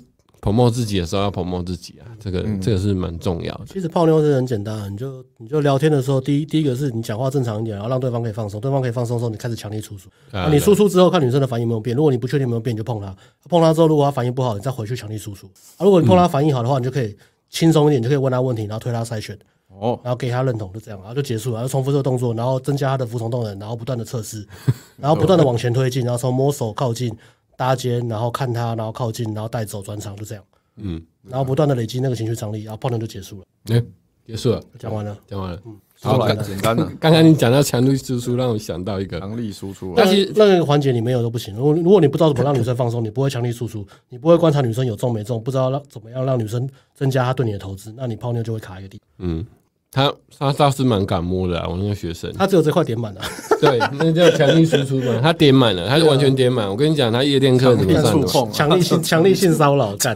该 promote 自己的时候要 promote 自己啊，这个、嗯、这个是蛮重要的。其实泡妞是很简单，你就你就聊天的时候，第一第一个是你讲话正常一点，然后让对方可以放松，对方可以放松的时候，你开始强力输出。啊，你输出之后看女生的反应有没有变，如果你不确定有没有变，你就碰她，碰她之后如果她反应不好，你再回去强力输出。啊，如果你碰她反应好的话，你就可以轻松一点，你就可以问她问题，然后推她筛选。哦，然后给他认同，就这样，然后就结束了，然后重复这个动作，然后增加他的服从动能，然后不断的测试，然后不断的往前推进，然后从摸手靠近搭肩，然后看他，然后靠近，然后带走转场，就这样，嗯，然后不断的累积那个情绪张力，然后泡妞就结束了，哎，结束了，讲完了，讲完了，嗯，好，简单的，刚刚你讲到强力输出，让我想到一个。强力输出，但是那个环节你没有都不行，如果如果你不知道怎么让女生放松，你不会强力输出，你不会观察女生有中没中，不知道让怎么样让女生增加她对你的投资，那你泡妞就会卡一个地，嗯。他他倒是蛮敢摸的啊，我那个学生，他只有这块点满了，对，那叫强力输出嘛，他点满了，他就完全点满。我跟你讲，他夜店课怎么上的？强力性强力性骚扰，干，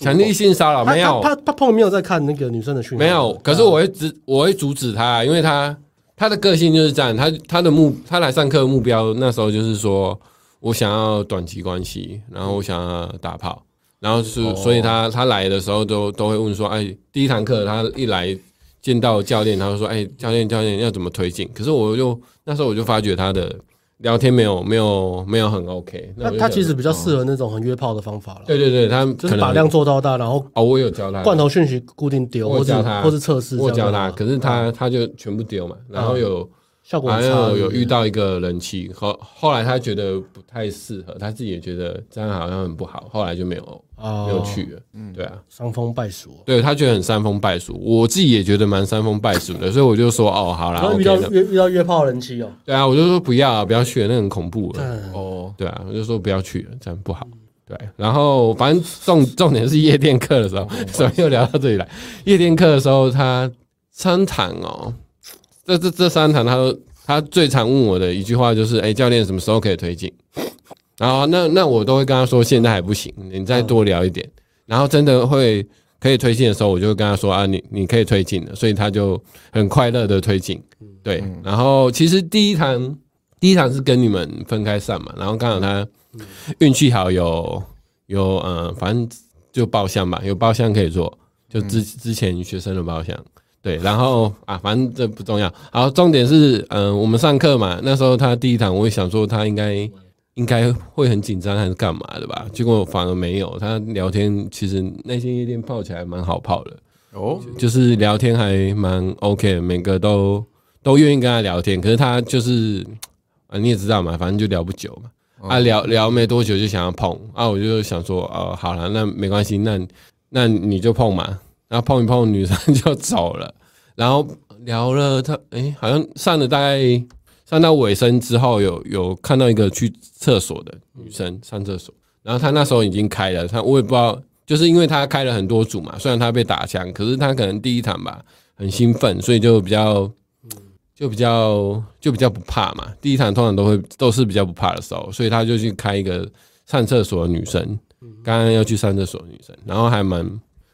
强力性骚扰没有，他他碰没有在看那个女生的讯息，没有。可是我会阻我会阻止他，因为他他的个性就是这样，他他的目他来上课的目标那时候就是说我想要短期关系，然后我想要打炮，然后是所以他他来的时候都都会问说，哎，第一堂课他一来。见到教练，他就说：“哎、欸，教练，教练要怎么推进？”可是我就那时候我就发觉他的聊天没有没有没有很 OK，那他其实比较适合那种很约炮的方法了。对对对，他就是把量做到大，然后哦，我有教他。罐头讯息固定丢，或者或是测试，我教他，可是他他就全部丢嘛，然后有效果，还有有遇到一个人妻，后后来他觉得不太适合，他自己也觉得这样好像很不好，后来就没有。哦，没有去了，嗯，对啊，伤风败俗，对他觉得很伤风败俗，我自己也觉得蛮伤风败俗的，所以我就说，哦，好啦，然后遇到约遇到约炮人妻哦，对啊，我就说不要啊不要去了，那很恐怖了，哦，对啊，我就说不要去了，这样不好，对，然后反正重重点是夜店课的时候，怎么又聊到这里来？夜店课的时候，他三堂哦，这这这三堂，他都他最常问我的一句话就是，哎，教练什么时候可以推进？然后那那我都会跟他说，现在还不行，你再多聊一点。嗯、然后真的会可以推进的时候，我就会跟他说啊，你你可以推进了，所以他就很快乐的推进。对，然后其实第一堂第一堂是跟你们分开上嘛，然后刚好他运气好有有呃，反正就包厢吧，有包厢可以坐，就之之前学生的包厢。对，然后啊，反正这不重要。好，重点是嗯、呃，我们上课嘛，那时候他第一堂，我也想说他应该。应该会很紧张还是干嘛的吧？结果反而没有，他聊天其实那些夜店泡起来蛮好泡的哦，就是聊天还蛮 OK 的，每个都都愿意跟他聊天。可是他就是啊，你也知道嘛，反正就聊不久嘛。啊，聊聊没多久就想要碰啊，我就想说哦，好了，那没关系，那那你就碰嘛。然后碰一碰，女生 就走了。然后聊了他，他诶好像上了大概。上到尾声之后有，有有看到一个去厕所的女生上厕所，然后她那时候已经开了，她我也不知道，就是因为她开了很多组嘛，虽然她被打枪，可是她可能第一场吧很兴奋，所以就比较就比较就比较不怕嘛。第一场通常都会都是比较不怕的时候，所以他就去开一个上厕所的女生，刚刚要去上厕所的女生，然后还蛮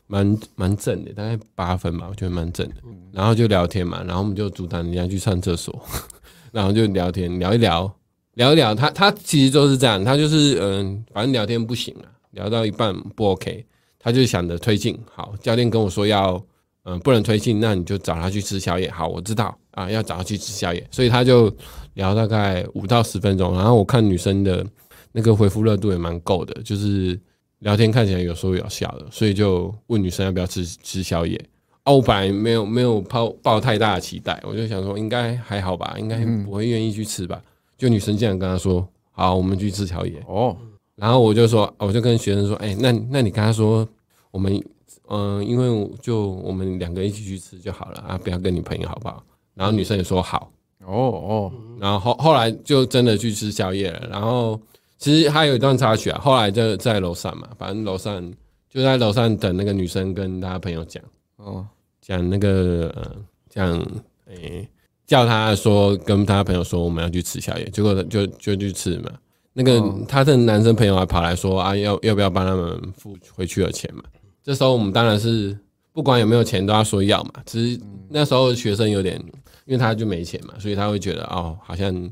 蛮蛮正的，大概八分吧，我觉得蛮正的。然后就聊天嘛，然后我们就阻挡人家去上厕所。然后就聊天聊一聊，聊一聊，他他其实都是这样，他就是嗯，反正聊天不行了，聊到一半不 OK，他就想着推进。好，教练跟我说要嗯不能推进，那你就找他去吃宵夜。好，我知道啊，要找他去吃宵夜，所以他就聊大概五到十分钟。然后我看女生的那个回复热度也蛮够的，就是聊天看起来有说有笑的，所以就问女生要不要吃吃宵夜。哦，我本来没有没有抱抱太大的期待，我就想说应该还好吧，应该不会愿意去吃吧。就女生竟然跟他说：“好，我们去吃宵夜。”哦，然后我就说，我就跟学生说：“哎，那那你跟他说，我们嗯，因为就我们两个一起去吃就好了啊，不要跟你朋友好不好？”然后女生也说好。哦哦，然后后后来就真的去吃宵夜了。然后其实还有一段插曲啊，后来就在楼上嘛，反正楼上就在楼上等那个女生跟她朋友讲哦。讲那个呃，讲诶、欸，叫她说跟她朋友说我们要去吃宵夜，结果就就去吃嘛。那个她的男生朋友还跑来说啊，要要不要帮他们付回去的钱嘛？这时候我们当然是不管有没有钱都要说要嘛。只是那时候学生有点，因为他就没钱嘛，所以他会觉得哦，好像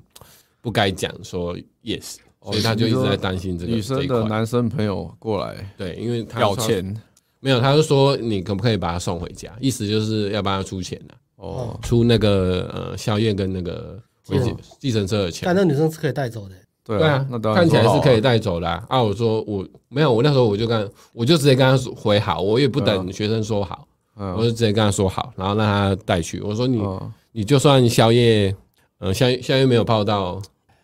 不该讲说 yes，所以他就一直在担心这个女生的男生朋友过来，对，因为他要钱。没有，他就说你可不可以把他送回家？意思就是要帮他出钱的哦，出那个呃宵夜跟那个计计程车的钱。但那女生是可以带走的。对啊，那当然看起来是可以带走的啊。啊，我说我没有，我那时候我就跟我就直接跟他说回好，我也不等学生说好，我就直接跟他说好，然后让他带去。我说你你就算宵夜，嗯，宵宵夜没有泡到，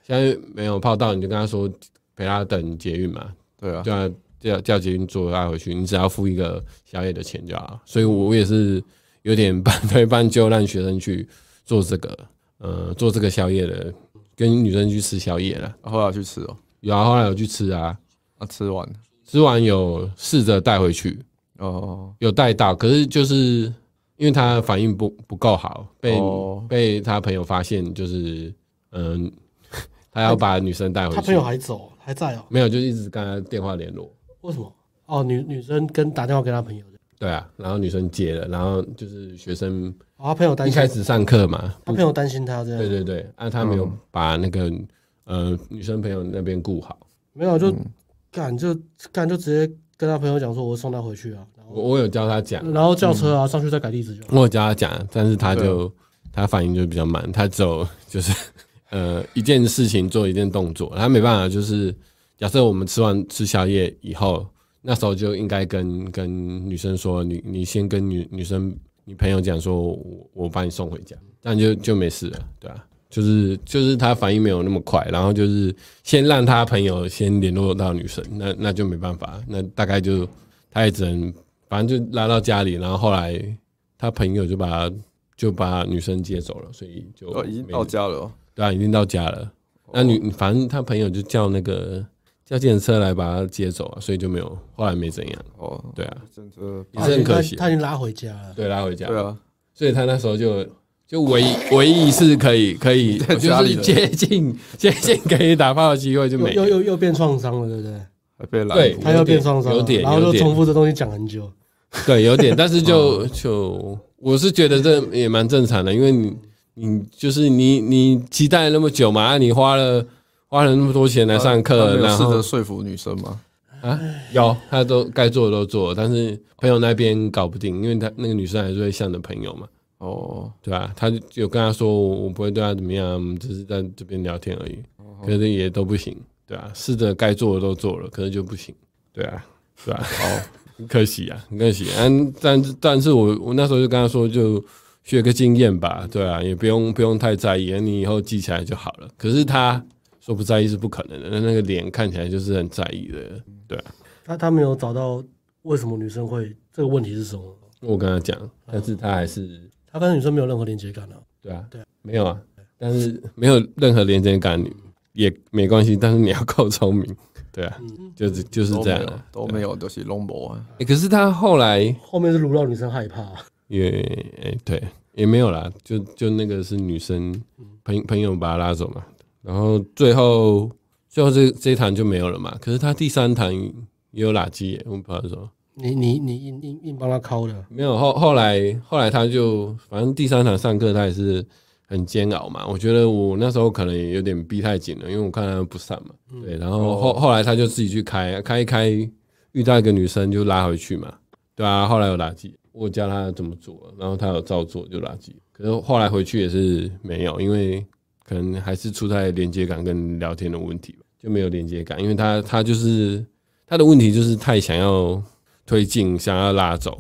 宵夜没有泡到，你就跟他说陪他等捷运嘛。对啊，对啊。叫叫捷运坐他回去，你只要付一个宵夜的钱就好。所以我也是有点半推半就，让学生去做这个，呃，做这个宵夜的，跟女生去吃宵夜了。后来去吃哦，有啊，后来有去吃啊，啊，吃完吃完有试着带回去，哦，有带到，可是就是因为他反应不不够好，被、哦、被他朋友发现，就是嗯，他要把女生带回去，他朋友还走还在哦，没有，就一直跟他电话联络。为什么？哦，女女生跟打电话给他朋友的。对啊，然后女生接了，然后就是学生，哦，他朋友担心，一开始上课嘛，他朋友担心他这样。对对对，啊，他没有把那个呃女生朋友那边顾好，没有就干就干就直接跟他朋友讲说，我送他回去啊。我我有教他讲，然后叫车啊上去再改地址就。我有教他讲，但是他就他反应就比较慢，他走就是呃一件事情做一件动作，他没办法就是假设我们吃完吃宵夜以后，那时候就应该跟跟女生说，你你先跟女女生女朋友讲说，我我把你送回家，这样就就没事了，对啊。就是就是他反应没有那么快，然后就是先让他朋友先联络到女生，那那就没办法，那大概就他也只能反正就拉到家里，然后后来他朋友就把就把女生接走了，所以就、哦、已经到家了，对啊，已经到家了。那女反正他朋友就叫那个叫计程车来把他接走啊，所以就没有后来没怎样。哦，对啊，真的也是很可惜，他已经拉回家了，对，拉回家，对啊，所以他那时候就。就唯一唯一一次可以可以 就是接近 接近可以打炮的机会就没又又又变创伤了，对不对？被拦对，他又变创伤，有点，然后又重复这东西讲很久。对，有点，但是就就我是觉得这也蛮正常的，因为你你就是你你期待了那么久嘛，你花了花了那么多钱来上课，然后试着说服女生吗。啊，有他都该做的都做，但是朋友那边搞不定，因为他那个女生还是会向着朋友嘛。哦，对吧？他有跟他说，我不会对他怎么样，只是在这边聊天而已。可是也都不行，对啊，试着该做的都做了，可是就不行，对啊，对吧？哦，很可惜啊，很可惜。嗯，但但是我我那时候就跟他说，就学个经验吧，对啊，也不用不用太在意，你以后记起来就好了。可是他说不在意是不可能的，那那个脸看起来就是很在意的，对啊。他他没有找到为什么女生会这个问题是什么？我跟他讲，但是他还是。他跟女生没有任何连接感了，对啊，对，没有啊，但是没有任何连接感也没关系，但是你要够聪明，对啊，就是就是这样，都没有，都是龙博啊。可是他后来后面是卢到女生害怕，也诶对，也没有啦，就就那个是女生朋朋友把他拉走嘛，然后最后最后这这一堂就没有了嘛。可是他第三堂也有垃圾，我们不知道说。你你你硬硬硬帮他抠的，没有后后来后来他就反正第三堂上课他也是很煎熬嘛。我觉得我那时候可能也有点逼太紧了，因为我看他不上嘛。对，然后后后来他就自己去开开一开，遇到一个女生就拉回去嘛。对啊，后来有垃圾，我教他怎么做，然后他有照做就垃圾。可是后来回去也是没有，因为可能还是出在连接感跟聊天的问题吧，就没有连接感，因为他他就是他的问题就是太想要。推进想要拉走，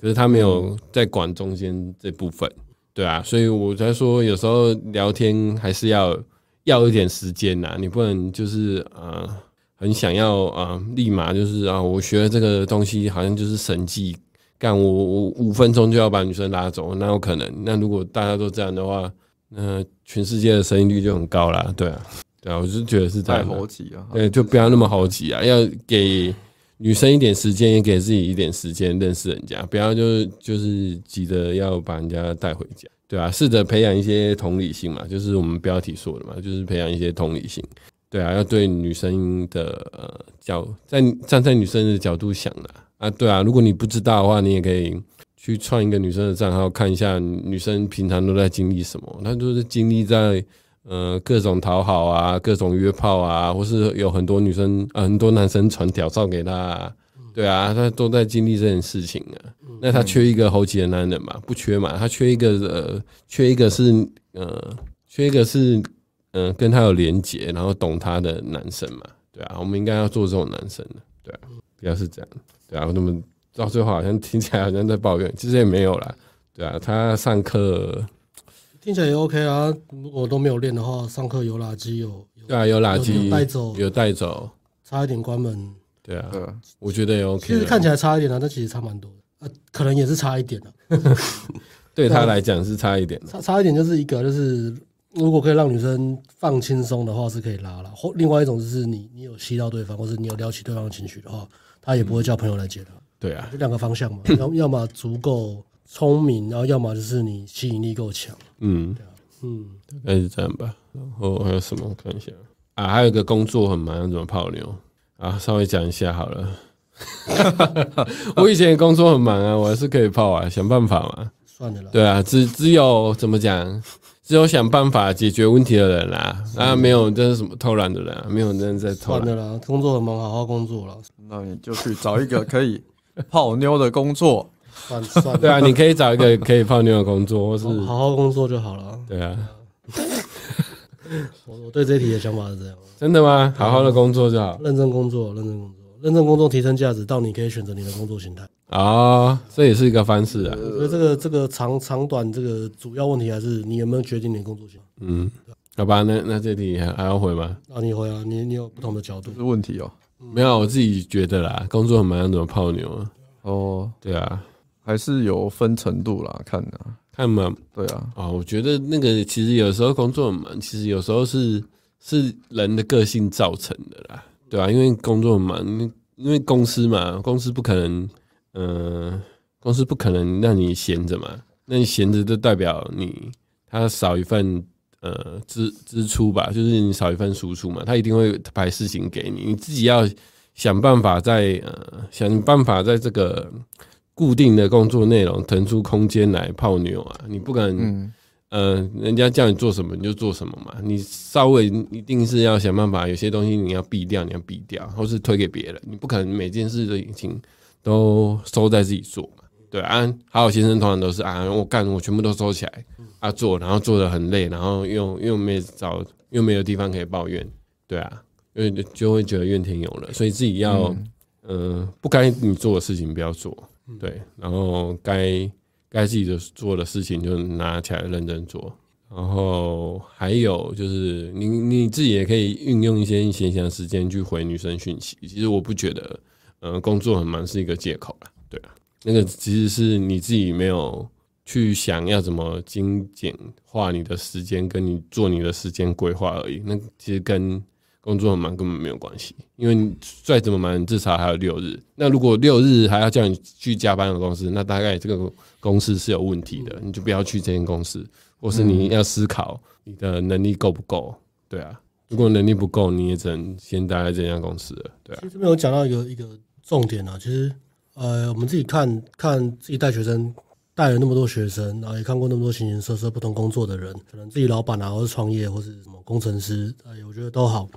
可是他没有在管中间这部分，对啊，所以我才说有时候聊天还是要要一点时间呐，你不能就是呃很想要啊、立马就是啊，我学了这个东西好像就是神迹，干我我五分钟就要把女生拉走，那有可能？那如果大家都这样的话，那全世界的生育率就很高啦，对啊，对啊，我就觉得是这样，太猴急啊，对，就不要那么猴急啊，要给。女生一点时间，也给自己一点时间认识人家，不要就就是急着要把人家带回家，对啊，试着培养一些同理心嘛，就是我们标题说的嘛，就是培养一些同理心，对啊，要对女生的呃角在站在女生的角度想的啊，对啊，如果你不知道的话，你也可以去创一个女生的账号，看一下女生平常都在经历什么，她就是经历在。呃，各种讨好啊，各种约炮啊，或是有很多女生、呃、很多男生传屌照给她、啊，对啊，她都在经历这件事情啊。那她缺一个猴急的男人嘛？不缺嘛？她缺一个呃，缺一个是呃，缺一个是呃，跟她有连结，然后懂她的男生嘛？对啊，我们应该要做这种男生的，对啊，不要是这样，对啊，那么到最后好像听起来好像在抱怨，其实也没有啦，对啊，他上课。听起来也 OK 啊，如果都没有练的话，上课有垃圾有，有对啊，有垃圾带走，有带走，差一点关门，对啊，对啊，我觉得也 OK。其实看起来差一点啊，但其实差蛮多的啊，可能也是差一点的。对他来讲是差一点，差差一点就是一个就是，如果可以让女生放轻松的话是可以拉了，或另外一种就是你你有吸到对方，或者你有撩起对方的情绪的话，他也不会叫朋友来接他。对啊，就两个方向嘛，要要么足够。聪明，然后要么就是你吸引力够强，嗯，嗯，大概是这样吧。然后还有什么？我看一下啊，还有一个工作很忙，怎么泡妞啊？稍微讲一下好了。我以前工作很忙啊，我还是可以泡啊，想办法嘛。算了啦。对啊，只只有怎么讲，只有想办法解决问题的人啦，啊，没有这是什么偷懒的人啊，没有人在偷懒。的啦，工作很忙，好好工作了。那你就去找一个可以泡妞的工作。算算对啊，你可以找一个 可以泡妞的工作，或是好好工作就好了。对啊，我我对这题的想法是这样，真的吗？好好的工作就好，认真工作，认真工作，认真工作提升价值，到你可以选择你的工作形态啊，这也是一个方式啊。所以这个这个长长短这个主要问题还是你有没有决定你的工作形态。嗯，好吧，那那这题还还要回吗？啊，你回啊，你你有不同的角度。是问题哦，没有，我自己觉得啦，工作很忙，怎么泡妞啊？哦，对啊，还是有分程度啦，看啊，看嘛，对啊，啊，我觉得那个其实有时候工作很忙，其实有时候是是人的个性造成的啦，对啊，因为工作很忙，因为公司嘛，公司不可能，嗯、呃，公司不可能让你闲着嘛，那你闲着就代表你他少一份呃支支出吧，就是你少一份输出嘛，他一定会排事情给你，你自己要。想办法在呃，想办法在这个固定的工作内容腾出空间来泡妞啊！你不敢，呃，人家叫你做什么你就做什么嘛。你稍微一定是要想办法，有些东西你要避掉，你要避掉，或是推给别人。你不可能每件事的事情都收在自己做嘛。对啊，好好先生通常都是啊，我干我全部都收起来啊做，然后做的很累，然后又又没找又没有地方可以抱怨，对啊。因为就会觉得怨天尤人，所以自己要，嗯、呃，不该你做的事情不要做，对，然后该该自己的做的事情就拿起来认真做，然后还有就是你你自己也可以运用一些闲暇时间去回女生讯息。其实我不觉得，呃，工作很忙是一个借口啦，对啊，那个其实是你自己没有去想要怎么精简化你的时间，跟你做你的时间规划而已。那其实跟工作很忙根本没有关系，因为你再怎么忙，至少还有六日。那如果六日还要叫你去加班的公司，那大概这个公司是有问题的，你就不要去这间公司，或是你要思考你的能力够不够。对啊，如果能力不够，你也只能先待在这家公司了。对啊。其实这边有讲到一个一个重点啊，其实呃，我们自己看看自己带学生，带了那么多学生，然后也看过那么多形形色色不同工作的人，可能自己老板啊，或是创业，或是什么工程师，哎，我觉得都好。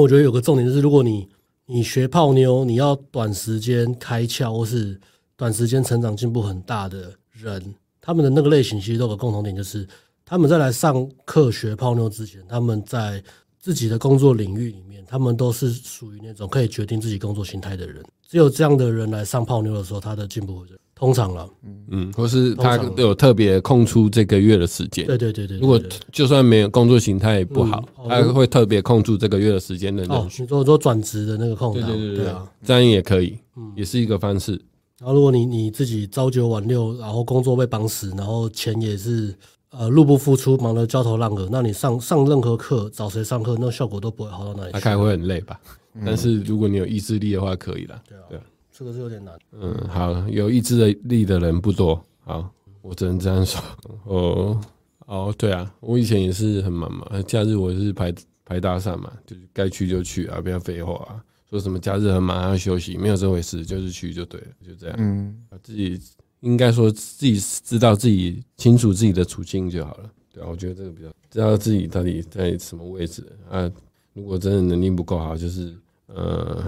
我觉得有个重点就是，如果你你学泡妞，你要短时间开窍或是短时间成长进步很大的人，他们的那个类型其实都有个共同点，就是他们在来上课学泡妞之前，他们在自己的工作领域里面，他们都是属于那种可以决定自己工作形态的人。只有这样的人来上泡妞的时候，他的进步会通常了，嗯，或是他有特别空出这个月的时间，对对对对。如果就算没有工作形态不好，他会特别空出这个月的时间的。哦，你说说转职的那个空档，对对对对啊，这样也可以，也是一个方式。然后如果你你自己朝九晚六，然后工作被绑死，然后钱也是呃入不敷出，忙得焦头烂额，那你上上任何课找谁上课，那效果都不会好到哪里去。大概会很累吧，但是如果你有意志力的话，可以了。对啊，对啊。这个是有点难。嗯，好，有意志力的人不多。好，我只能这样说。哦，哦，对啊，我以前也是很忙嘛，假日我是排排大赛嘛，就是该去就去啊，不要废话啊。说什么假日很忙要休息，没有这回事，就是去就对了，就这样。嗯，自己应该说自己知道自己清楚自己的处境就好了。对啊，我觉得这个比较知道自己到底在什么位置啊。如果真的能力不够好，就是呃。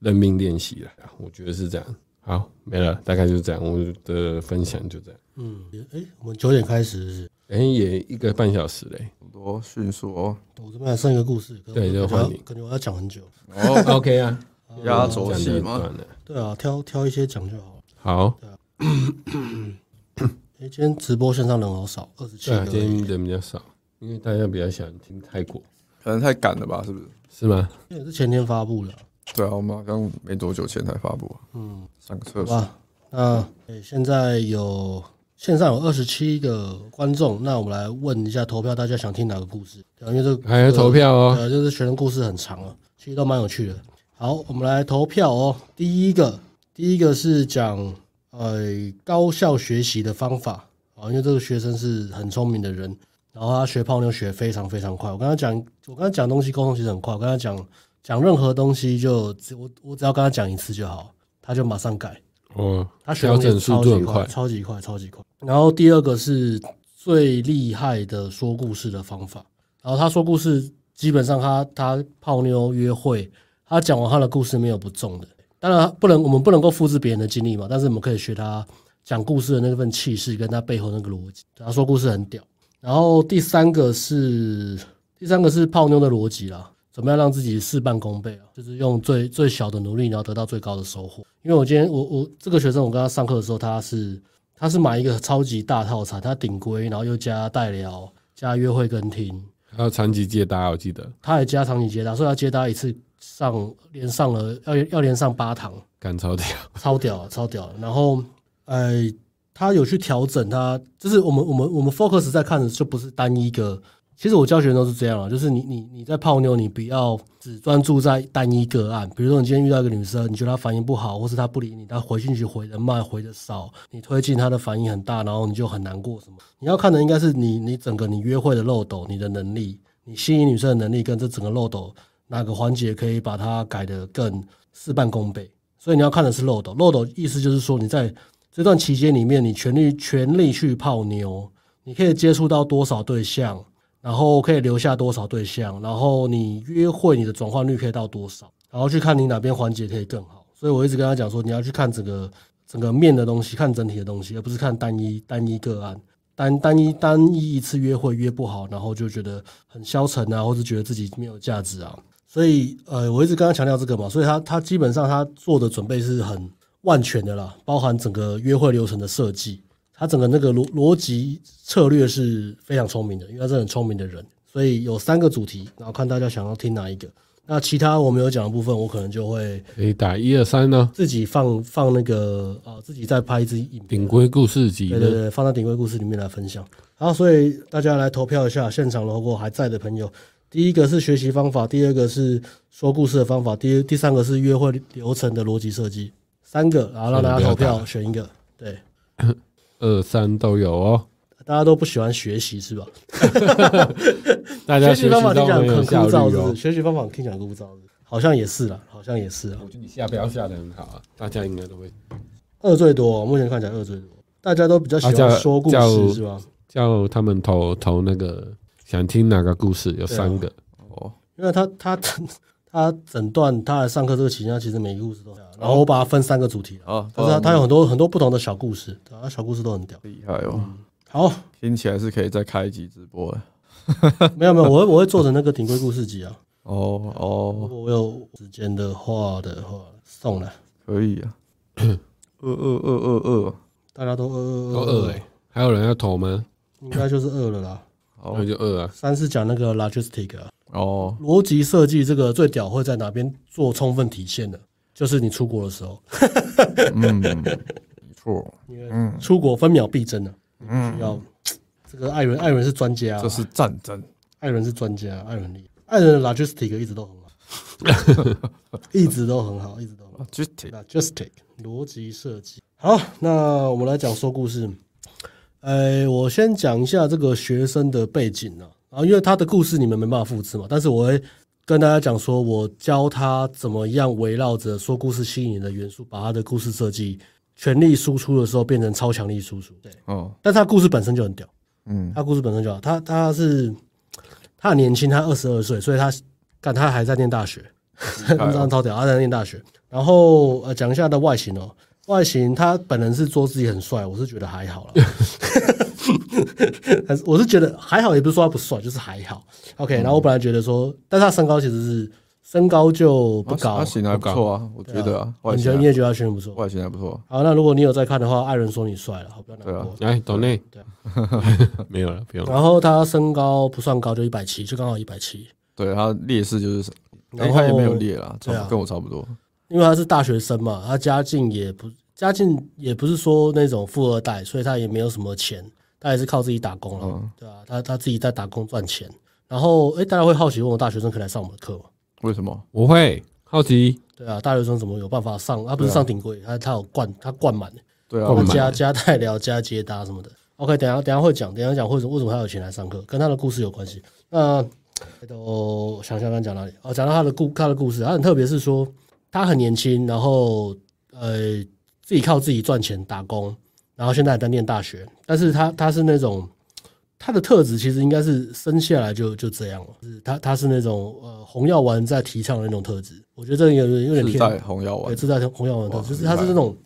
认命练习了，我觉得是这样。好，没了，大概就是这样。我的分享就这样。嗯，哎、欸，我们九点开始是？哎、欸，也一个半小时嘞，多迅速哦。我这边还剩一个故事，对，就换你。感觉我要讲很久。哦，OK 啊，压轴戏吗？对啊，挑挑一些讲就好。好。对啊。哎，今天直播线上人好少，二十七个。今天人比较少，因为大家比较喜欢听泰国，可能太赶了吧？是不是？是吗？也是前天发布的。对啊，我们好像没多久前才发布。嗯，上个测试。那诶，现在有线上有二十七个观众，那我们来问一下投票，大家想听哪个故事？因为这个还要投票哦，呃，就是学生故事很长啊，其实都蛮有趣的。好，我们来投票哦。第一个，第一个是讲呃高效学习的方法啊，因为这个学生是很聪明的人，然后他学泡妞学非常非常快。我跟他讲，我跟他讲东西沟通其实很快，我跟他讲。讲任何东西就只我我只要跟他讲一次就好，他就马上改。哦，他学东西超级快，超级快，超级快。然后第二个是最厉害的说故事的方法。然后他说故事，基本上他他泡妞约会，他讲完他的故事没有不中的。当然不能，我们不能够复制别人的经历嘛，但是我们可以学他讲故事的那份气势跟他背后那个逻辑。他说故事很屌。然后第三个是。第三个是泡妞的逻辑啦，怎么样让自己事半功倍啊？就是用最最小的努力，然后得到最高的收获。因为我今天我我这个学生，我跟他上课的时候，他是他是买一个超级大套餐，他顶规，然后又加带聊，加约会跟听，还有长期接搭，我记得他还加长期接搭，所以他接搭一次上连上了要要连上八堂，干超屌，超屌，超屌。然后呃，他有去调整他，就是我们我们我们 focus 在看的就不是单一个。其实我教学都是这样啊，就是你你你在泡妞，你不要只专注在单一个案。比如说，你今天遇到一个女生，你觉得她反应不好，或是她不理你，她回信息回的慢，回的少，你推进她的反应很大，然后你就很难过什么？你要看的应该是你你整个你约会的漏斗，你的能力，你吸引女生的能力跟这整个漏斗哪个环节可以把它改得更事半功倍。所以你要看的是漏斗，漏斗意思就是说你在这段期间里面，你全力全力去泡妞，你可以接触到多少对象。然后可以留下多少对象，然后你约会你的转换率可以到多少，然后去看你哪边环节可以更好。所以我一直跟他讲说，你要去看整个整个面的东西，看整体的东西，而不是看单一单一个案，单单一单一一次约会约不好，然后就觉得很消沉啊，或是觉得自己没有价值啊。所以呃，我一直跟他强调这个嘛，所以他他基本上他做的准备是很万全的啦，包含整个约会流程的设计。他整个那个逻逻辑策略是非常聪明的，因为他是很聪明的人，所以有三个主题，然后看大家想要听哪一个。那其他我没有讲的部分，我可能就会可以打一二三呢，自己放放那个啊，自己再拍一支影片。顶规故事集，对对对，放到顶规故事里面来分享。好，所以大家来投票一下，现场如果还在的朋友，第一个是学习方法，第二个是说故事的方法，第第三个是约会流程的逻辑设计，三个，然后让大家投票选一个，对。二三都有哦，大家都不喜欢学习是吧？大家学习方法听起来很枯燥，是不是？学习方法听起来很枯燥，好像也是啦，好像也是啊。我觉得你下标下的很好啊，大家应该都会。二最多，目前看起来二最多，大家都比较喜欢说故事是吧？叫他们投投那个想听哪个故事，有三个哦，因为他他他整段他来上课这个期间，其实每个故事都。然后我把它分三个主题啊，但是它它有很多很多不同的小故事，对啊，小故事都很屌，厉害哦。好，听起来是可以再开一集直播的。没有没有，我会我会做成那个顶规故事集啊。哦哦，如果我有时间的话的话，送来可以啊。二二二二二，大家都二二二二哎，还有人要投吗？应该就是二了啦。好，那就二啊。三是讲那个 logistic 啊，哦，逻辑设计这个最屌会在哪边做充分体现的？就是你出国的时候，嗯，没错，嗯，出国分秒必争的，嗯，要这个艾伦，艾伦是专家，这是战争，艾伦是专家，艾伦厉害，艾伦的 logistic 一直都很好，一直都很好，一直都很好，logistic。逻辑设计。好，那我们来讲说故事。呃，我先讲一下这个学生的背景啊，然后因为他的故事你们没办法复制嘛，但是我会。跟大家讲说，我教他怎么样围绕着说故事吸引的元素，把他的故事设计全力输出的时候变成超强力输出。对，哦，但是他故事本身就很屌，嗯，他故事本身就好。他他是他很年轻，他二十二岁，所以他干他还在念大学，非常超屌，他在念大学。然后呃，讲一下他的外形哦，外形他本人是说自己很帅，我是觉得还好了。我是觉得还好，也不是说他不帅，就是还好。OK，然后我本来觉得说，但是他身高其实是身高就不高，他型还不错啊，我觉得啊，你觉得你也觉得他型不错，外形还不错。好，那如果你有在看的话，爱人说你帅了，好不要难过。来，抖内，对，没有了，不用。然后他身高不算高，就一百七，就刚好一百七。对，他劣势就是，然后他也没有劣啦，跟我差不多。因为他是大学生嘛，他家境也不家境也不是说那种富二代，所以他也没有什么钱。他也是靠自己打工了，嗯、对啊，他他自己在打工赚钱。然后，哎，大家会好奇问我大学生可以来上我们的课吗？为什么？我会好奇。对啊，大学生怎么有办法上？他不是上顶规，他他有灌，他灌满。对啊，加加代聊加接搭什么的。OK，等下等下会讲，等下讲为什么为什么他有钱来上课，跟他的故事有关系。那都想想刚讲哪里？哦，讲到他的故他的故事，他很特别，是说他很年轻，然后呃自己靠自己赚钱打工。然后现在还在念大学，但是他他是那种他的特质其实应该是生下来就就这样了，是他他是那种呃红药丸在提倡的那种特质，我觉得这个有有点偏红药丸，对，自带红药丸的特质，就是他是那种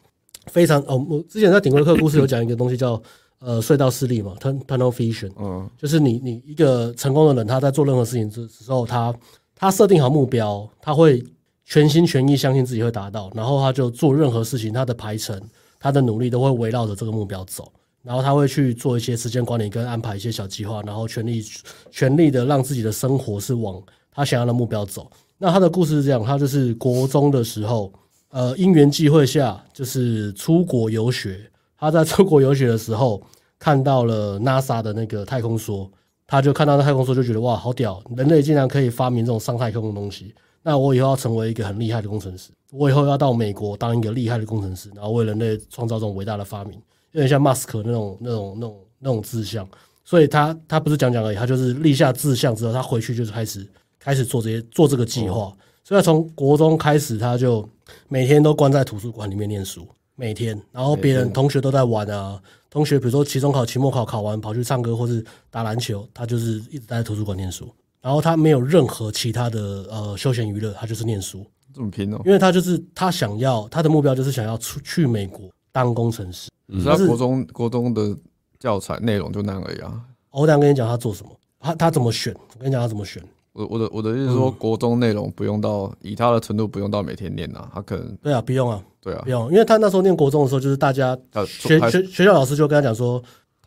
非常哦，我之前在顶规课故事有讲一个东西叫呃隧道视力嘛，tunnel vision，嗯，就是你你一个成功的人，他在做任何事情之时候，他他设定好目标，他会全心全意相信自己会达到，然后他就做任何事情，他的排程、他的努力都会围绕着这个目标走，然后他会去做一些时间管理跟安排一些小计划，然后全力全力的让自己的生活是往他想要的目标走。那他的故事是这样，他就是国中的时候，呃，因缘际会下，就是出国游学。他在出国游学的时候，看到了 NASA 的那个太空梭，他就看到那太空梭，就觉得哇，好屌！人类竟然可以发明这种上太空的东西。那我以后要成为一个很厉害的工程师，我以后要到美国当一个厉害的工程师，然后为人类创造这种伟大的发明，有点像马斯克那种、那种、那种、那种志向。所以他他不是讲讲而已，他就是立下志向之后，他回去就是开始。开始做这些做这个计划，所以他从国中开始，他就每天都关在图书馆里面念书，每天。然后别人同学都在玩啊，同学比如说期中考、期末考考完跑去唱歌或是打篮球，他就是一直待在图书馆念书。然后他没有任何其他的呃休闲娱乐，他就是念书。这么拼哦？因为他就是他想要他的目标就是想要出去美国当工程师。嗯，他国中国中的教材内容就那样而已啊。我等下跟你讲他做什么，他他怎么选？我跟你讲他怎么选。我我的我的意思是说，国中内容不用到、嗯、以他的程度不用到每天念呐，他可能对啊，不用啊，对啊，不用，因为他那时候念国中的时候，就是大家学学学校老师就跟他讲说，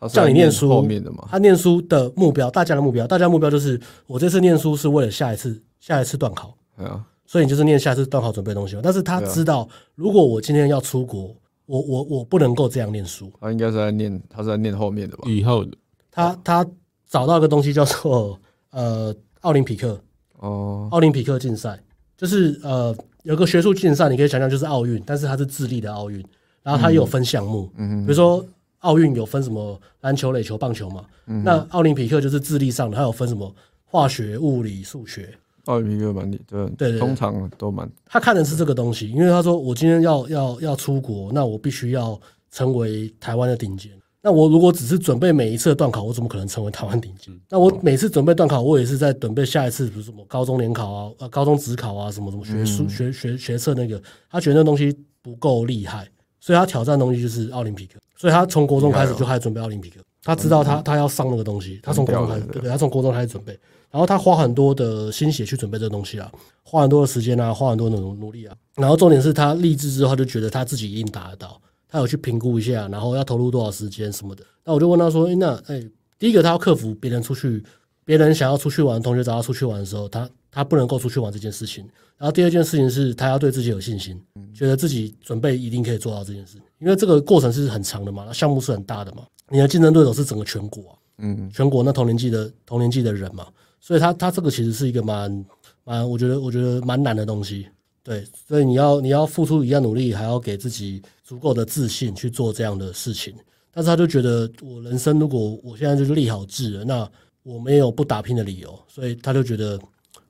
叫你念书后面的嘛，他念书的目标，大家的目标，大家的目标就是我这次念书是为了下一次下一次段考，对啊，所以你就是念下一次段考准备东西，但是他知道，如果我今天要出国，我我我不能够这样念书，他应该是在念，他是在念后面的吧，以后的，他他找到一个东西叫做呃奥林匹克。哦，奥林匹克竞赛就是呃，有个学术竞赛，你可以想象就是奥运，但是它是智力的奥运，然后它也有分项目，嗯，比如说奥运有分什么篮球、垒球、棒球嘛，嗯，那奥林匹克就是智力上的，它有分什么化学、物理、数学。奥林匹克蛮厉，对对对，通常都蛮。他看的是这个东西，因为他说我今天要要要出国，那我必须要成为台湾的顶尖。那我如果只是准备每一次的段考，我怎么可能成为台湾顶尖？那我每次准备段考，我也是在准备下一次，比如什么高中联考啊、呃高中职考啊，什么什么学术学学学测那个，他觉得那东西不够厉害，所以他挑战的东西就是奥林匹克。所以他从国中开始就开始准备奥林匹克，他知道他他要上那个东西，他从国中开始，对对，他从国中开始准备，然后他花很多的心血去准备这个东西啊，花很多的时间啊，花很多的努努力啊，然后重点是他立志之后，他就觉得他自己一定达得到。他有去评估一下，然后要投入多少时间什么的。那我就问他说：“诶，那诶，第一个他要克服别人出去，别人想要出去玩，同学找他出去玩的时候，他他不能够出去玩这件事情。然后第二件事情是他要对自己有信心，觉得自己准备一定可以做到这件事。因为这个过程是很长的嘛，项目是很大的嘛，你的竞争对手是整个全国啊，嗯，全国那同年纪的同年纪的人嘛，所以他他这个其实是一个蛮蛮，我觉得我觉得蛮难的东西。”对，所以你要你要付出一样努力，还要给自己足够的自信去做这样的事情。但是他就觉得，我人生如果我现在就是立好志了，那我没有不打拼的理由。所以他就觉得，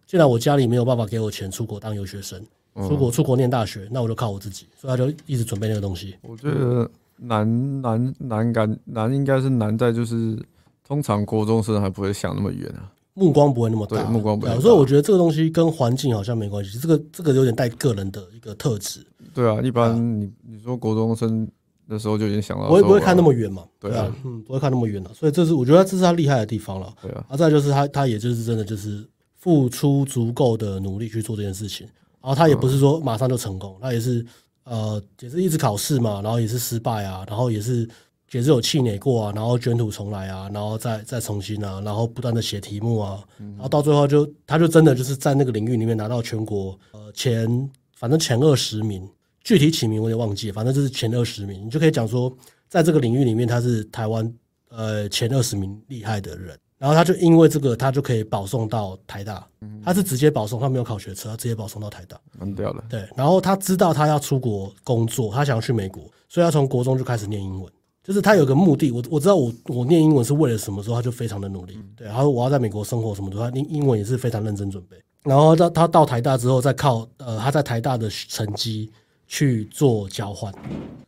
既然我家里没有办法给我钱出国当留学生，出国出国念大学，那我就靠我自己。所以他就一直准备那个东西。我觉得难难难感难应该是难在就是，通常国中生还不会想那么远啊。目光不会那么大，目光不会。所以我觉得这个东西跟环境好像没关系，这个这个有点带个人的一个特质。对啊，一般你你说国中生的时候就已经想到，我也不会看那么远嘛。对啊，嗯，不会看那么远了。所以这是我觉得这是他厉害的地方了。对啊，啊，再就是他他也就是真的就是付出足够的努力去做这件事情，然后他也不是说马上就成功，他也是呃也是一直考试嘛，然后也是失败啊，然后也是。也是有气馁过啊，然后卷土重来啊，然后再再重新啊，然后不断的写题目啊，然后到最后就他就真的就是在那个领域里面拿到全国呃前反正前二十名，具体起名我也忘记，反正就是前二十名，你就可以讲说在这个领域里面他是台湾呃前二十名厉害的人，然后他就因为这个他就可以保送到台大，他是直接保送，他没有考学测，他直接保送到台大，蛮屌的。对，然后他知道他要出国工作，他想要去美国，所以他从国中就开始念英文。就是他有个目的，我我知道我我念英文是为了什么时候，他就非常的努力，对，然后我要在美国生活什么的，他英英文也是非常认真准备。然后到他到台大之后，再靠呃他在台大的成绩去做交换，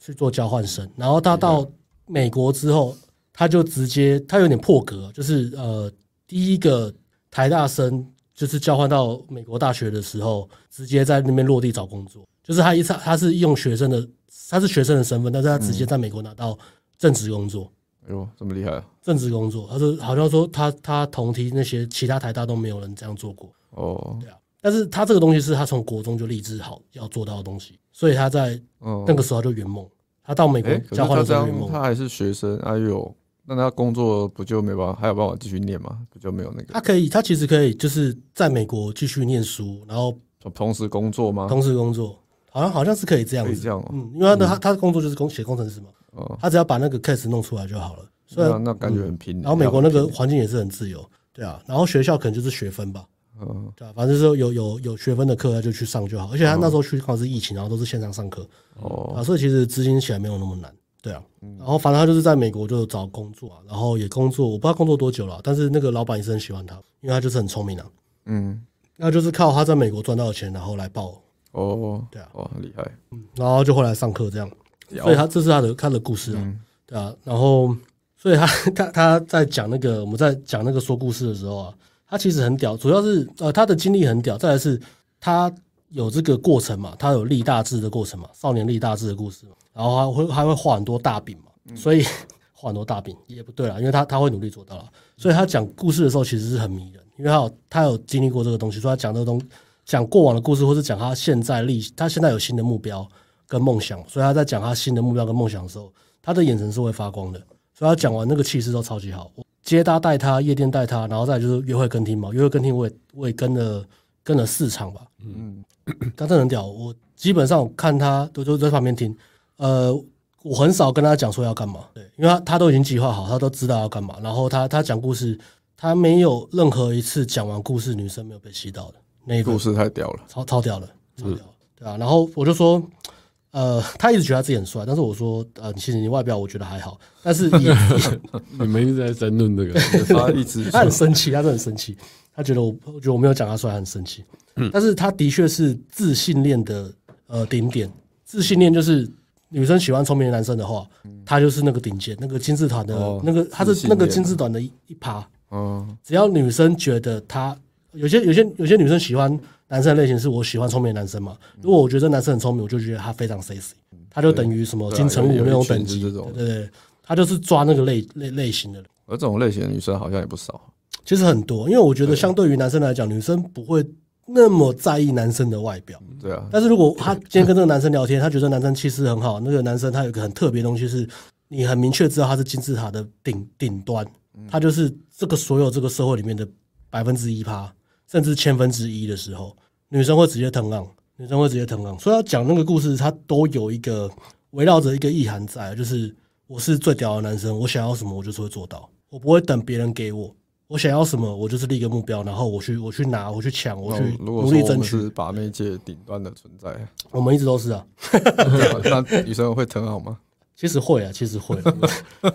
去做交换生。然后他到美国之后，他就直接他有点破格，就是呃第一个台大生就是交换到美国大学的时候，直接在那边落地找工作。就是他一他他是用学生的，他是学生的身份，但是他直接在美国拿到。正职工作，哎呦，这么厉害啊！正职工作，他说好像说他他同梯那些其他台大都没有人这样做过。哦，对啊，但是他这个东西是他从国中就立志好要做到的东西，所以他在那个时候就圆梦。他到美国交换的时候圆梦，他还是学生，哎呦，那他工作不就没办法，还有办法继续念吗？不就没有那个？他可以，他其实可以，就是在美国继续念书，然后同时工作吗？同时工作，好像好像是可以这样子，可以这样哦，嗯，因为他的他他的工作就是工写工程师嘛。他只要把那个 case 弄出来就好了，所以那感觉很拼。然后美国那个环境也是很自由，对啊。然后学校可能就是学分吧，嗯，对啊，反正就是有有有学分的课他就去上就好。而且他那时候去刚好是疫情，然后都是线上上课，哦，啊，所以其实执行起来没有那么难，对啊。然后反正他就是在美国就找工作啊，然后也工作，我不知道工作多久了，但是那个老板也是很喜欢他，因为他就是很聪明啊，嗯，那就是靠他在美国赚到的钱，然后来报，哦，对啊，哦，很厉害，嗯，然后就后来上课这样。所以他这是他的他的故事啊，对啊，然后所以他 他他在讲那个我们在讲那个说故事的时候啊，他其实很屌，主要是呃他的经历很屌，再来是他有这个过程嘛，他有立大志的过程嘛，少年立大志的故事嘛，然后还会还会画很多大饼嘛，所以 画很多大饼也不对啦，因为他他会努力做到了，所以他讲故事的时候其实是很迷人，因为他有他有经历过这个东西，所以他讲这个东讲过往的故事，或是讲他现在立他现在有新的目标。跟梦想，所以他在讲他新的目标跟梦想的时候，他的眼神是会发光的。所以他讲完那个气势都超级好。接搭带他，夜店带他，然后再就是约会跟听嘛，约会跟听我也我也跟了跟了四场吧。嗯，他真的很屌。我基本上看他都都在旁边听。呃，我很少跟他讲说要干嘛，对，因为他他都已经计划好，他都知道要干嘛。然后他他讲故事，他没有任何一次讲完故事女生没有被吸到的。那个故事太屌了，超超屌了，超屌。对啊，然后我就说。呃，他一直觉得他自己很帅，但是我说，呃，其实你外表我觉得还好，但是 你们一直在争论这个，他一直他很生气，他真的很生气，他觉得我，我觉得我没有讲他帅，他很生气。嗯，但是他的确是自信恋的呃顶点，自信恋就是女生喜欢聪明的男生的话，他就是那个顶尖，那个金字塔的那个，他是那个金字塔的一一趴。嗯，只要女生觉得他有些有些有些女生喜欢。男生的类型是我喜欢聪明的男生嘛？如果我觉得这男生很聪明，我就觉得他非常 sexy，他就等于什么金城武那种等级，对对对，他就是抓那个类类类型的。人。而这种类型的女生好像也不少，其实很多，因为我觉得相对于男生来讲，女生不会那么在意男生的外表。对啊。但是如果他今天跟这个男生聊天，他觉得男生气势很好，那个男生他有一个很特别的东西，是你很明确知道他是金字塔的顶顶端，他就是这个所有这个社会里面的百分之一趴。甚至千分之一的时候，女生会直接 turn on，女生会直接 turn on。所以要讲那个故事，他都有一个围绕着一个意涵在，就是我是最屌的男生，我想要什么，我就是会做到，我不会等别人给我，我想要什么，我就是立个目标，然后我去我去拿，我去抢，我去努力争取。是把那届顶端的存在，我们一直都是啊。那女生会 turn on 吗？其实会啊，其实会。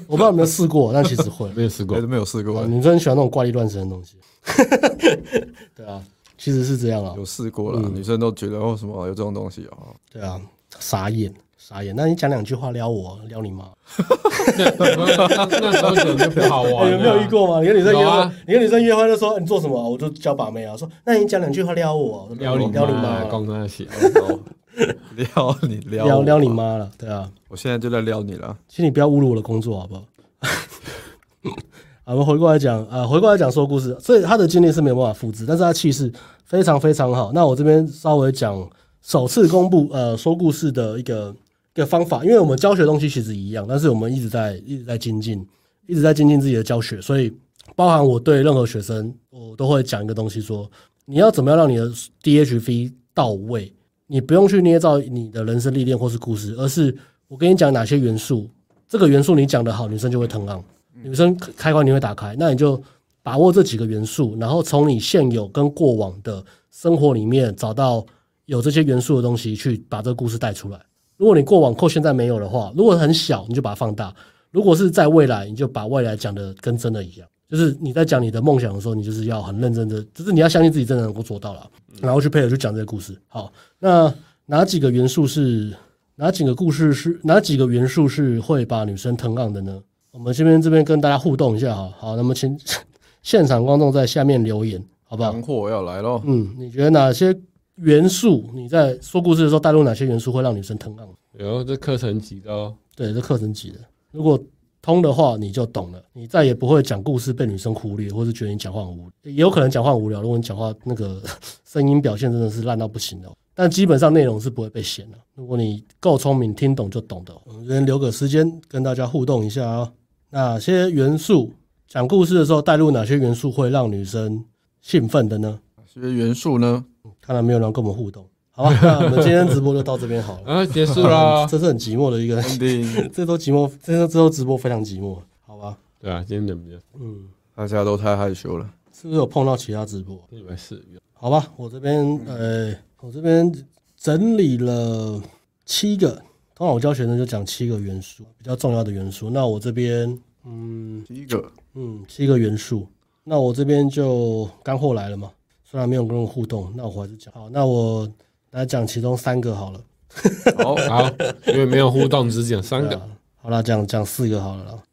我不知道有没有试过，但其实会。没有试过，没有试过。女生喜欢那种怪力乱神的东西。对啊，其实是这样啊。有试过了，女生都觉得哦，什么有这种东西啊？对啊，傻眼，傻眼。那你讲两句话撩我，撩你妈？那时候就不好玩。有没有遇过吗？你跟女生约会，你跟女生约会就说你做什么？我就教把妹啊。说那你讲两句话撩我，撩你撩你妈，刚刚写撩你撩撩撩你妈了。对啊，我现在就在撩你了，请你不要侮辱我的工作好不 好？我们回过来讲啊，回过来讲说故事，所以他的经历是没有办法复制，但是他气势非常非常好。那我这边稍微讲首次公布呃说故事的一个一个方法，因为我们教学东西其实一样，但是我们一直在一直在精进，一直在精进自己的教学，所以包含我对任何学生，我都会讲一个东西说，你要怎么样让你的 DHV 到位，你不用去捏造你的人生历练或是故事，而是我跟你讲哪些元素，这个元素你讲得好，女生就会疼啊。女生开关你会打开，那你就把握这几个元素，然后从你现有跟过往的生活里面找到有这些元素的东西，去把这个故事带出来。如果你过往扣现在没有的话，如果很小，你就把它放大；如果是在未来，你就把未来讲的跟真的一样。就是你在讲你的梦想的时候，你就是要很认真的，就是你要相信自己真的能够做到了，然后去配合去讲这个故事。好，那哪几个元素是哪几个故事是哪几个元素是会把女生 turn on 的呢？我们这边这边跟大家互动一下哈，好，那么请 现场观众在下面留言，好不好？干货要来喽。嗯，你觉得哪些元素你在说故事的时候带入哪些元素会让女生 turn on？有这课程级的哦。对，这课程级的。如果通的话，你就懂了，你再也不会讲故事被女生忽略，或是觉得你讲话很无，也有可能讲话很无聊。如果你讲话那个 声音表现真的是烂到不行的，但基本上内容是不会被嫌的。如果你够聪明，听懂就懂的。我们先留个时间跟大家互动一下啊，哪些元素讲故事的时候带入哪些元素会让女生兴奋的呢？哪些元素呢？看来没有人跟我们互动。好吧，那我们今天直播就到这边好了。啊，结束啦，这是很寂寞的一个，这都寂寞，这这都直播非常寂寞，好吧？对啊，今天怎么样？嗯，大家都太害羞了，是不是有碰到其他直播？以为是。好吧，我这边呃，我这边整理了七个，通常我教学生就讲七个元素，比较重要的元素。那我这边嗯，七个，嗯，七个元素。那我这边就干货来了嘛，虽然没有跟人互动，那我还是讲好。那我。来讲其中三个好了，好好，因为没有互动，只讲三个。好了，讲讲四个好了啦，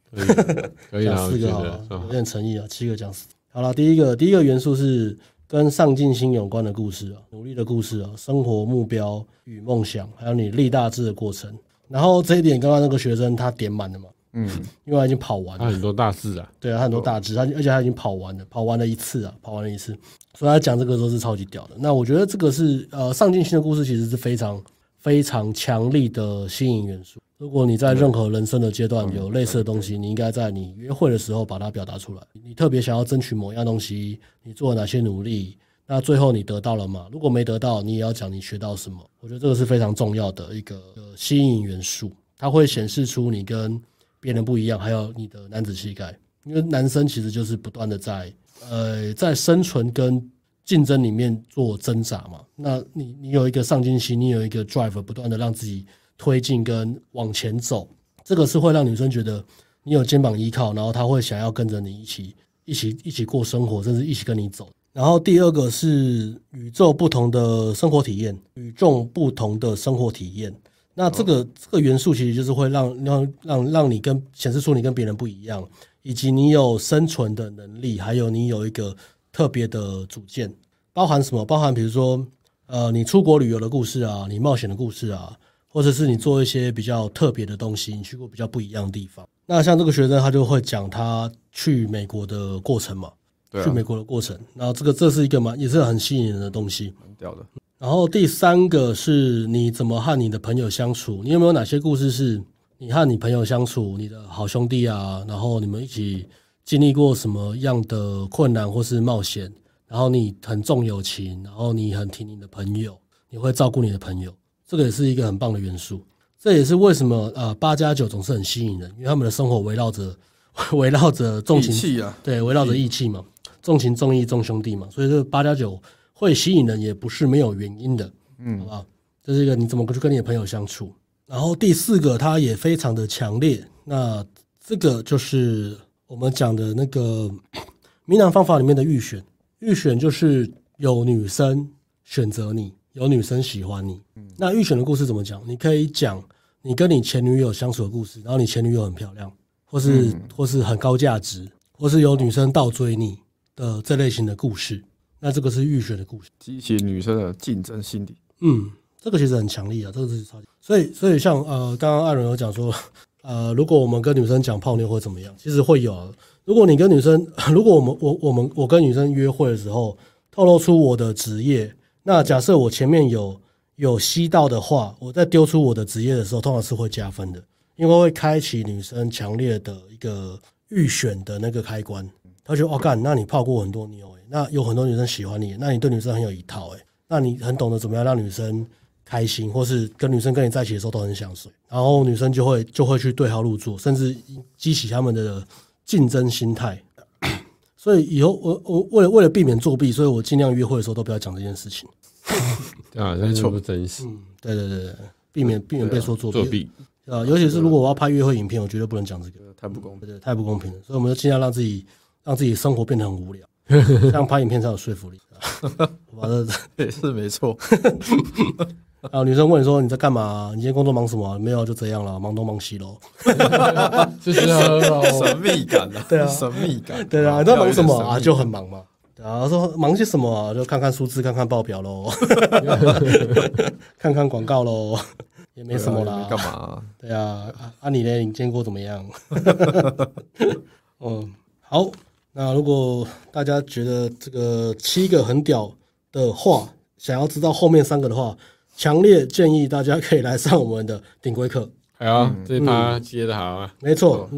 可以，讲四个好了，有点诚意啊。七个讲四，好了，第一个第一个元素是跟上进心有关的故事啊，努力的故事啊，生活目标与梦想，还有你立大志的过程。然后这一点，刚刚那个学生他点满了嘛？嗯，因为他已经跑完了，他很多大志啊，对啊，他很多大志，他而且他已经跑完了，跑完了一次啊，跑完了一次，所以他讲这个都是超级屌的。那我觉得这个是呃上进心的故事，其实是非常非常强力的吸引元素。如果你在任何人生的阶段有类似的东西，你应该在你约会的时候把它表达出来。你特别想要争取某样东西，你做了哪些努力？那最后你得到了吗？如果没得到，你也要讲你学到什么。我觉得这个是非常重要的一个吸引元素，它会显示出你跟别人不一样，还有你的男子气概，因为男生其实就是不断的在呃在生存跟竞争里面做挣扎嘛。那你你有一个上进心，你有一个 drive，不断的让自己推进跟往前走，这个是会让女生觉得你有肩膀依靠，然后她会想要跟着你一起一起一起过生活，甚至一起跟你走。然后第二个是与众不同的生活体验，与众不同的生活体验。那这个这个元素其实就是会让让让让你跟显示出你跟别人不一样，以及你有生存的能力，还有你有一个特别的组件，包含什么？包含比如说，呃，你出国旅游的故事啊，你冒险的故事啊，或者是你做一些比较特别的东西，你去过比较不一样的地方。那像这个学生，他就会讲他去美国的过程嘛，对啊，去美国的过程。然后这个这是一个蛮，也是很吸引人的东西，很屌的。然后第三个是你怎么和你的朋友相处？你有没有哪些故事是你和你朋友相处，你的好兄弟啊？然后你们一起经历过什么样的困难或是冒险？然后你很重友情，然后你很挺你的朋友，你会照顾你的朋友，这个也是一个很棒的元素。这也是为什么呃八加九总是很吸引人，因为他们的生活围绕着 围绕着重情义气啊，对，围绕着义气嘛，重情重义重兄弟嘛，所以这个八加九。会吸引人也不是没有原因的，嗯，好吧，这是一个你怎么去跟你的朋友相处。然后第四个，它也非常的强烈。那这个就是我们讲的那个明朗方法里面的预选。预选就是有女生选择你，有女生喜欢你。嗯那预选的故事怎么讲？你可以讲你跟你前女友相处的故事，然后你前女友很漂亮，或是或是很高价值，或是有女生倒追你的这类型的故事。那这个是预选的故事，激起女生的竞争心理。嗯，这个其实很强力啊，这个是超级。所以，所以像呃，刚刚艾伦有讲说，呃，如果我们跟女生讲泡妞会怎么样？其实会有啊。如果你跟女生，如果我们我我们我跟女生约会的时候，透露出我的职业，那假设我前面有有吸到的话，我在丢出我的职业的时候，通常是会加分的，因为会开启女生强烈的一个预选的那个开关。她觉得哦干，那你泡过很多妞。那有很多女生喜欢你，那你对女生很有一套诶、欸，那你很懂得怎么样让女生开心，或是跟女生跟你在一起的时候都很想睡，然后女生就会就会去对号入座，甚至激起他们的竞争心态。所以以后我我为了为了避免作弊，所以我尽量约会的时候都不要讲这件事情。啊，那就不真实。嗯，对对对，避免避免被说作弊。作弊啊，尤其是如果我要拍约会影片，我绝对不能讲这个，太不公平，对，太不公平了。所以我们就尽量让自己让自己生活变得很无聊。这样拍影片才有说服力。完了，也 是没错。然后女生问你说：“你在干嘛？你今天工作忙什么？”没有，就这样了，忙东忙西喽。就是神秘感啊，对啊，神秘感。对啊，你在忙什么啊？就很忙嘛。然后说忙些什么啊？就看看数字，看看报表喽，看看广告喽。也没什么啦。干嘛、啊？对啊，啊，啊你呢？你见过怎么样？嗯，好。那如果大家觉得这个七个很屌的话，想要知道后面三个的话，强烈建议大家可以来上我们的顶规课。好啊，这一趴接的好啊，没错，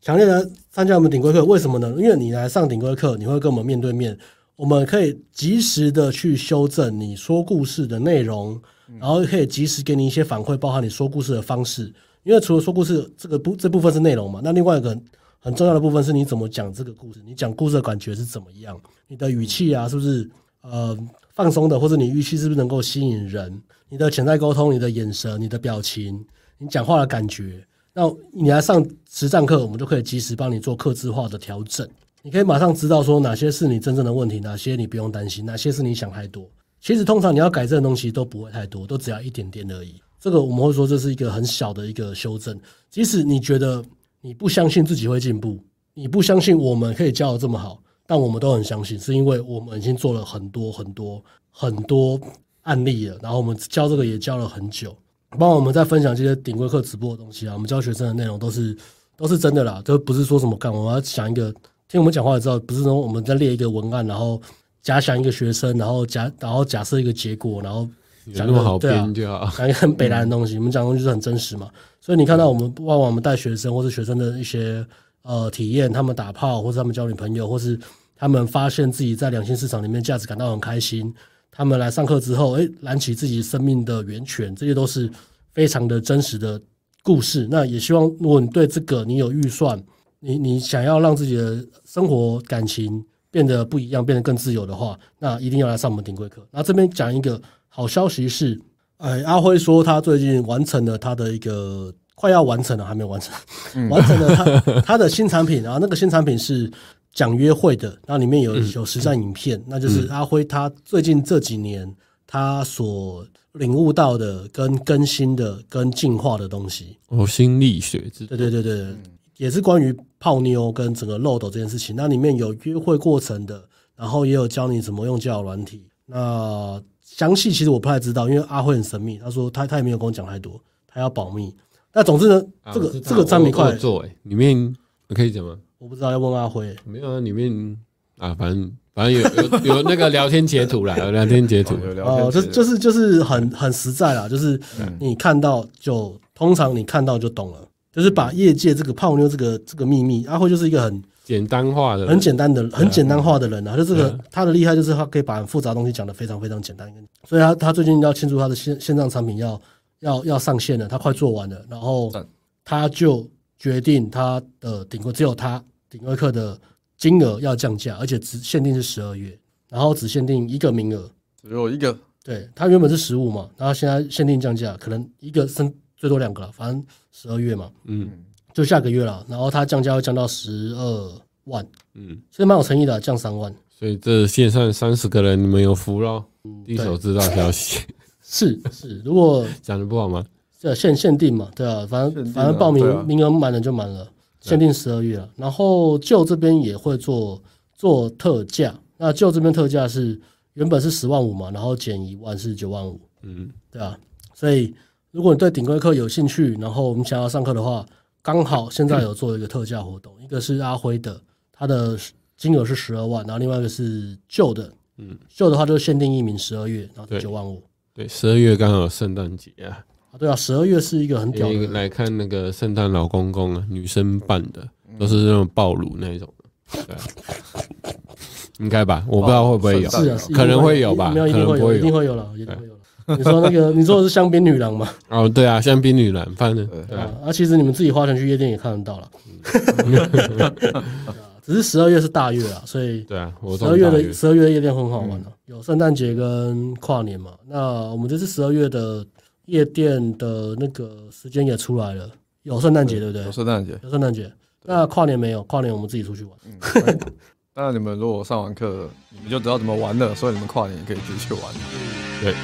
强烈来参加我们顶规课。为什么呢？因为你来上顶规课，你会跟我们面对面，我们可以及时的去修正你说故事的内容，然后可以及时给你一些反馈，包含你说故事的方式。因为除了说故事这个部这部分是内容嘛，那另外一个。很重要的部分是你怎么讲这个故事，你讲故事的感觉是怎么样？你的语气啊，是不是呃放松的，或者你语气是不是能够吸引人？你的潜在沟通，你的眼神，你的表情，你讲话的感觉。那你来上实战课，我们就可以及时帮你做客制化的调整。你可以马上知道说哪些是你真正的问题，哪些你不用担心，哪些是你想太多。其实通常你要改正的东西都不会太多，都只要一点点而已。这个我们会说这是一个很小的一个修正，即使你觉得。你不相信自己会进步，你不相信我们可以教的这么好，但我们都很相信，是因为我们已经做了很多很多很多案例了，然后我们教这个也教了很久，包括我们在分享这些顶规课直播的东西啊，我们教学生的内容都是都是真的啦，都不是说什么干，我们要想一个听我们讲话也知道，不是说我们在列一个文案，然后假想一个学生，然后假然后假设一个结果，然后。讲那么好编就好，讲一个很北烂的东西。我们讲的东西就是很真实嘛，所以你看到我们，往往我们带学生或是学生的一些呃体验，他们打炮，或是他们交女朋友，或是他们发现自己在两性市场里面价值感到很开心，他们来上课之后，诶，燃起自己生命的源泉，这些都是非常的真实的故事。那也希望，如果你对这个你有预算，你你想要让自己的生活感情变得不一样，变得更自由的话，那一定要来上我们顶规课。那这边讲一个。好消息是，哎，阿辉说他最近完成了他的一个快要完成了，还没有完成，嗯、完成了他他的新产品。然后那个新产品是讲约会的，然后里面有有实战影片，嗯、那就是阿辉他最近这几年他所领悟到的、跟更新的、跟进化的东西。哦，心理学之对对对对，也是关于泡妞跟整个漏斗这件事情。那里面有约会过程的，然后也有教你怎么用交友软体。那详细其实我不太知道，因为阿辉很神秘，他说他他也没有跟我讲太多，他要保密。那总之呢，这个这个产品快做哎，里面可以讲吗？我不知道，要问阿辉。没有啊，里面啊，反正反正有有有那个聊天截图啦，有聊天截图。哦，就就是就是很很实在啦，就是你看到就通常你看到就懂了，就是把业界这个泡妞这个这个秘密，阿辉就是一个很。简单化的，很简单的，很简单化的人啊，就这个他的厉害就是他可以把很复杂的东西讲得非常非常简单。所以他他最近要庆祝他的线线上产品要要要上线了，他快做完了，然后他就决定他的顶规只有他顶规课的金额要降价，而且只限定是十二月，然后只限定一个名额，只有一个。对，他原本是十五嘛，然后现在限定降价，可能一个升最多两个了，反正十二月嘛，嗯。就下个月了，然后它降价会降到十二万，嗯，所以蛮有诚意的，降三万。所以这线上三十个人，你们有福喽，第一手知道消息。是是，如果 讲的不好吗？这限限定嘛，对啊，反正反正报名名额满了就满了，限定十二月了。然后旧这边也会做做特价，那旧这边特价是原本是十万五嘛，然后减一万是九万五，嗯，对啊。所以如果你对顶规课有兴趣，然后我们想要上课的话。刚好现在有做一个特价活动，一个是阿辉的，他的金额是十二万，然后另外一个是旧的，嗯，旧的话就是限定一名十二月，然后九万五。对，十二月刚好有圣诞节啊，啊，对啊，十二月是一个很屌的。来看那个圣诞老公公啊，女生扮的，都是那种暴露那一种的，对啊，应该吧？我不知道会不会有，是啊，可能会有吧，没有，一定会有，一定会有了，一定会有。你说那个，你说的是香槟女郎吗？哦，对啊，香槟女郎，反正对啊，啊，其实你们自己花钱去夜店也看得到了。只是十二月是大月啊，所以对啊，十二月的十二月的夜店很好玩的，有圣诞节跟跨年嘛。那我们这次十二月的夜店的那个时间也出来了，有圣诞节对不对？有圣诞节，有圣诞节。那跨年没有，跨年我们自己出去玩。当然，你们如果上完课，你们就知道怎么玩了，所以你们跨年也可以自己去玩。对。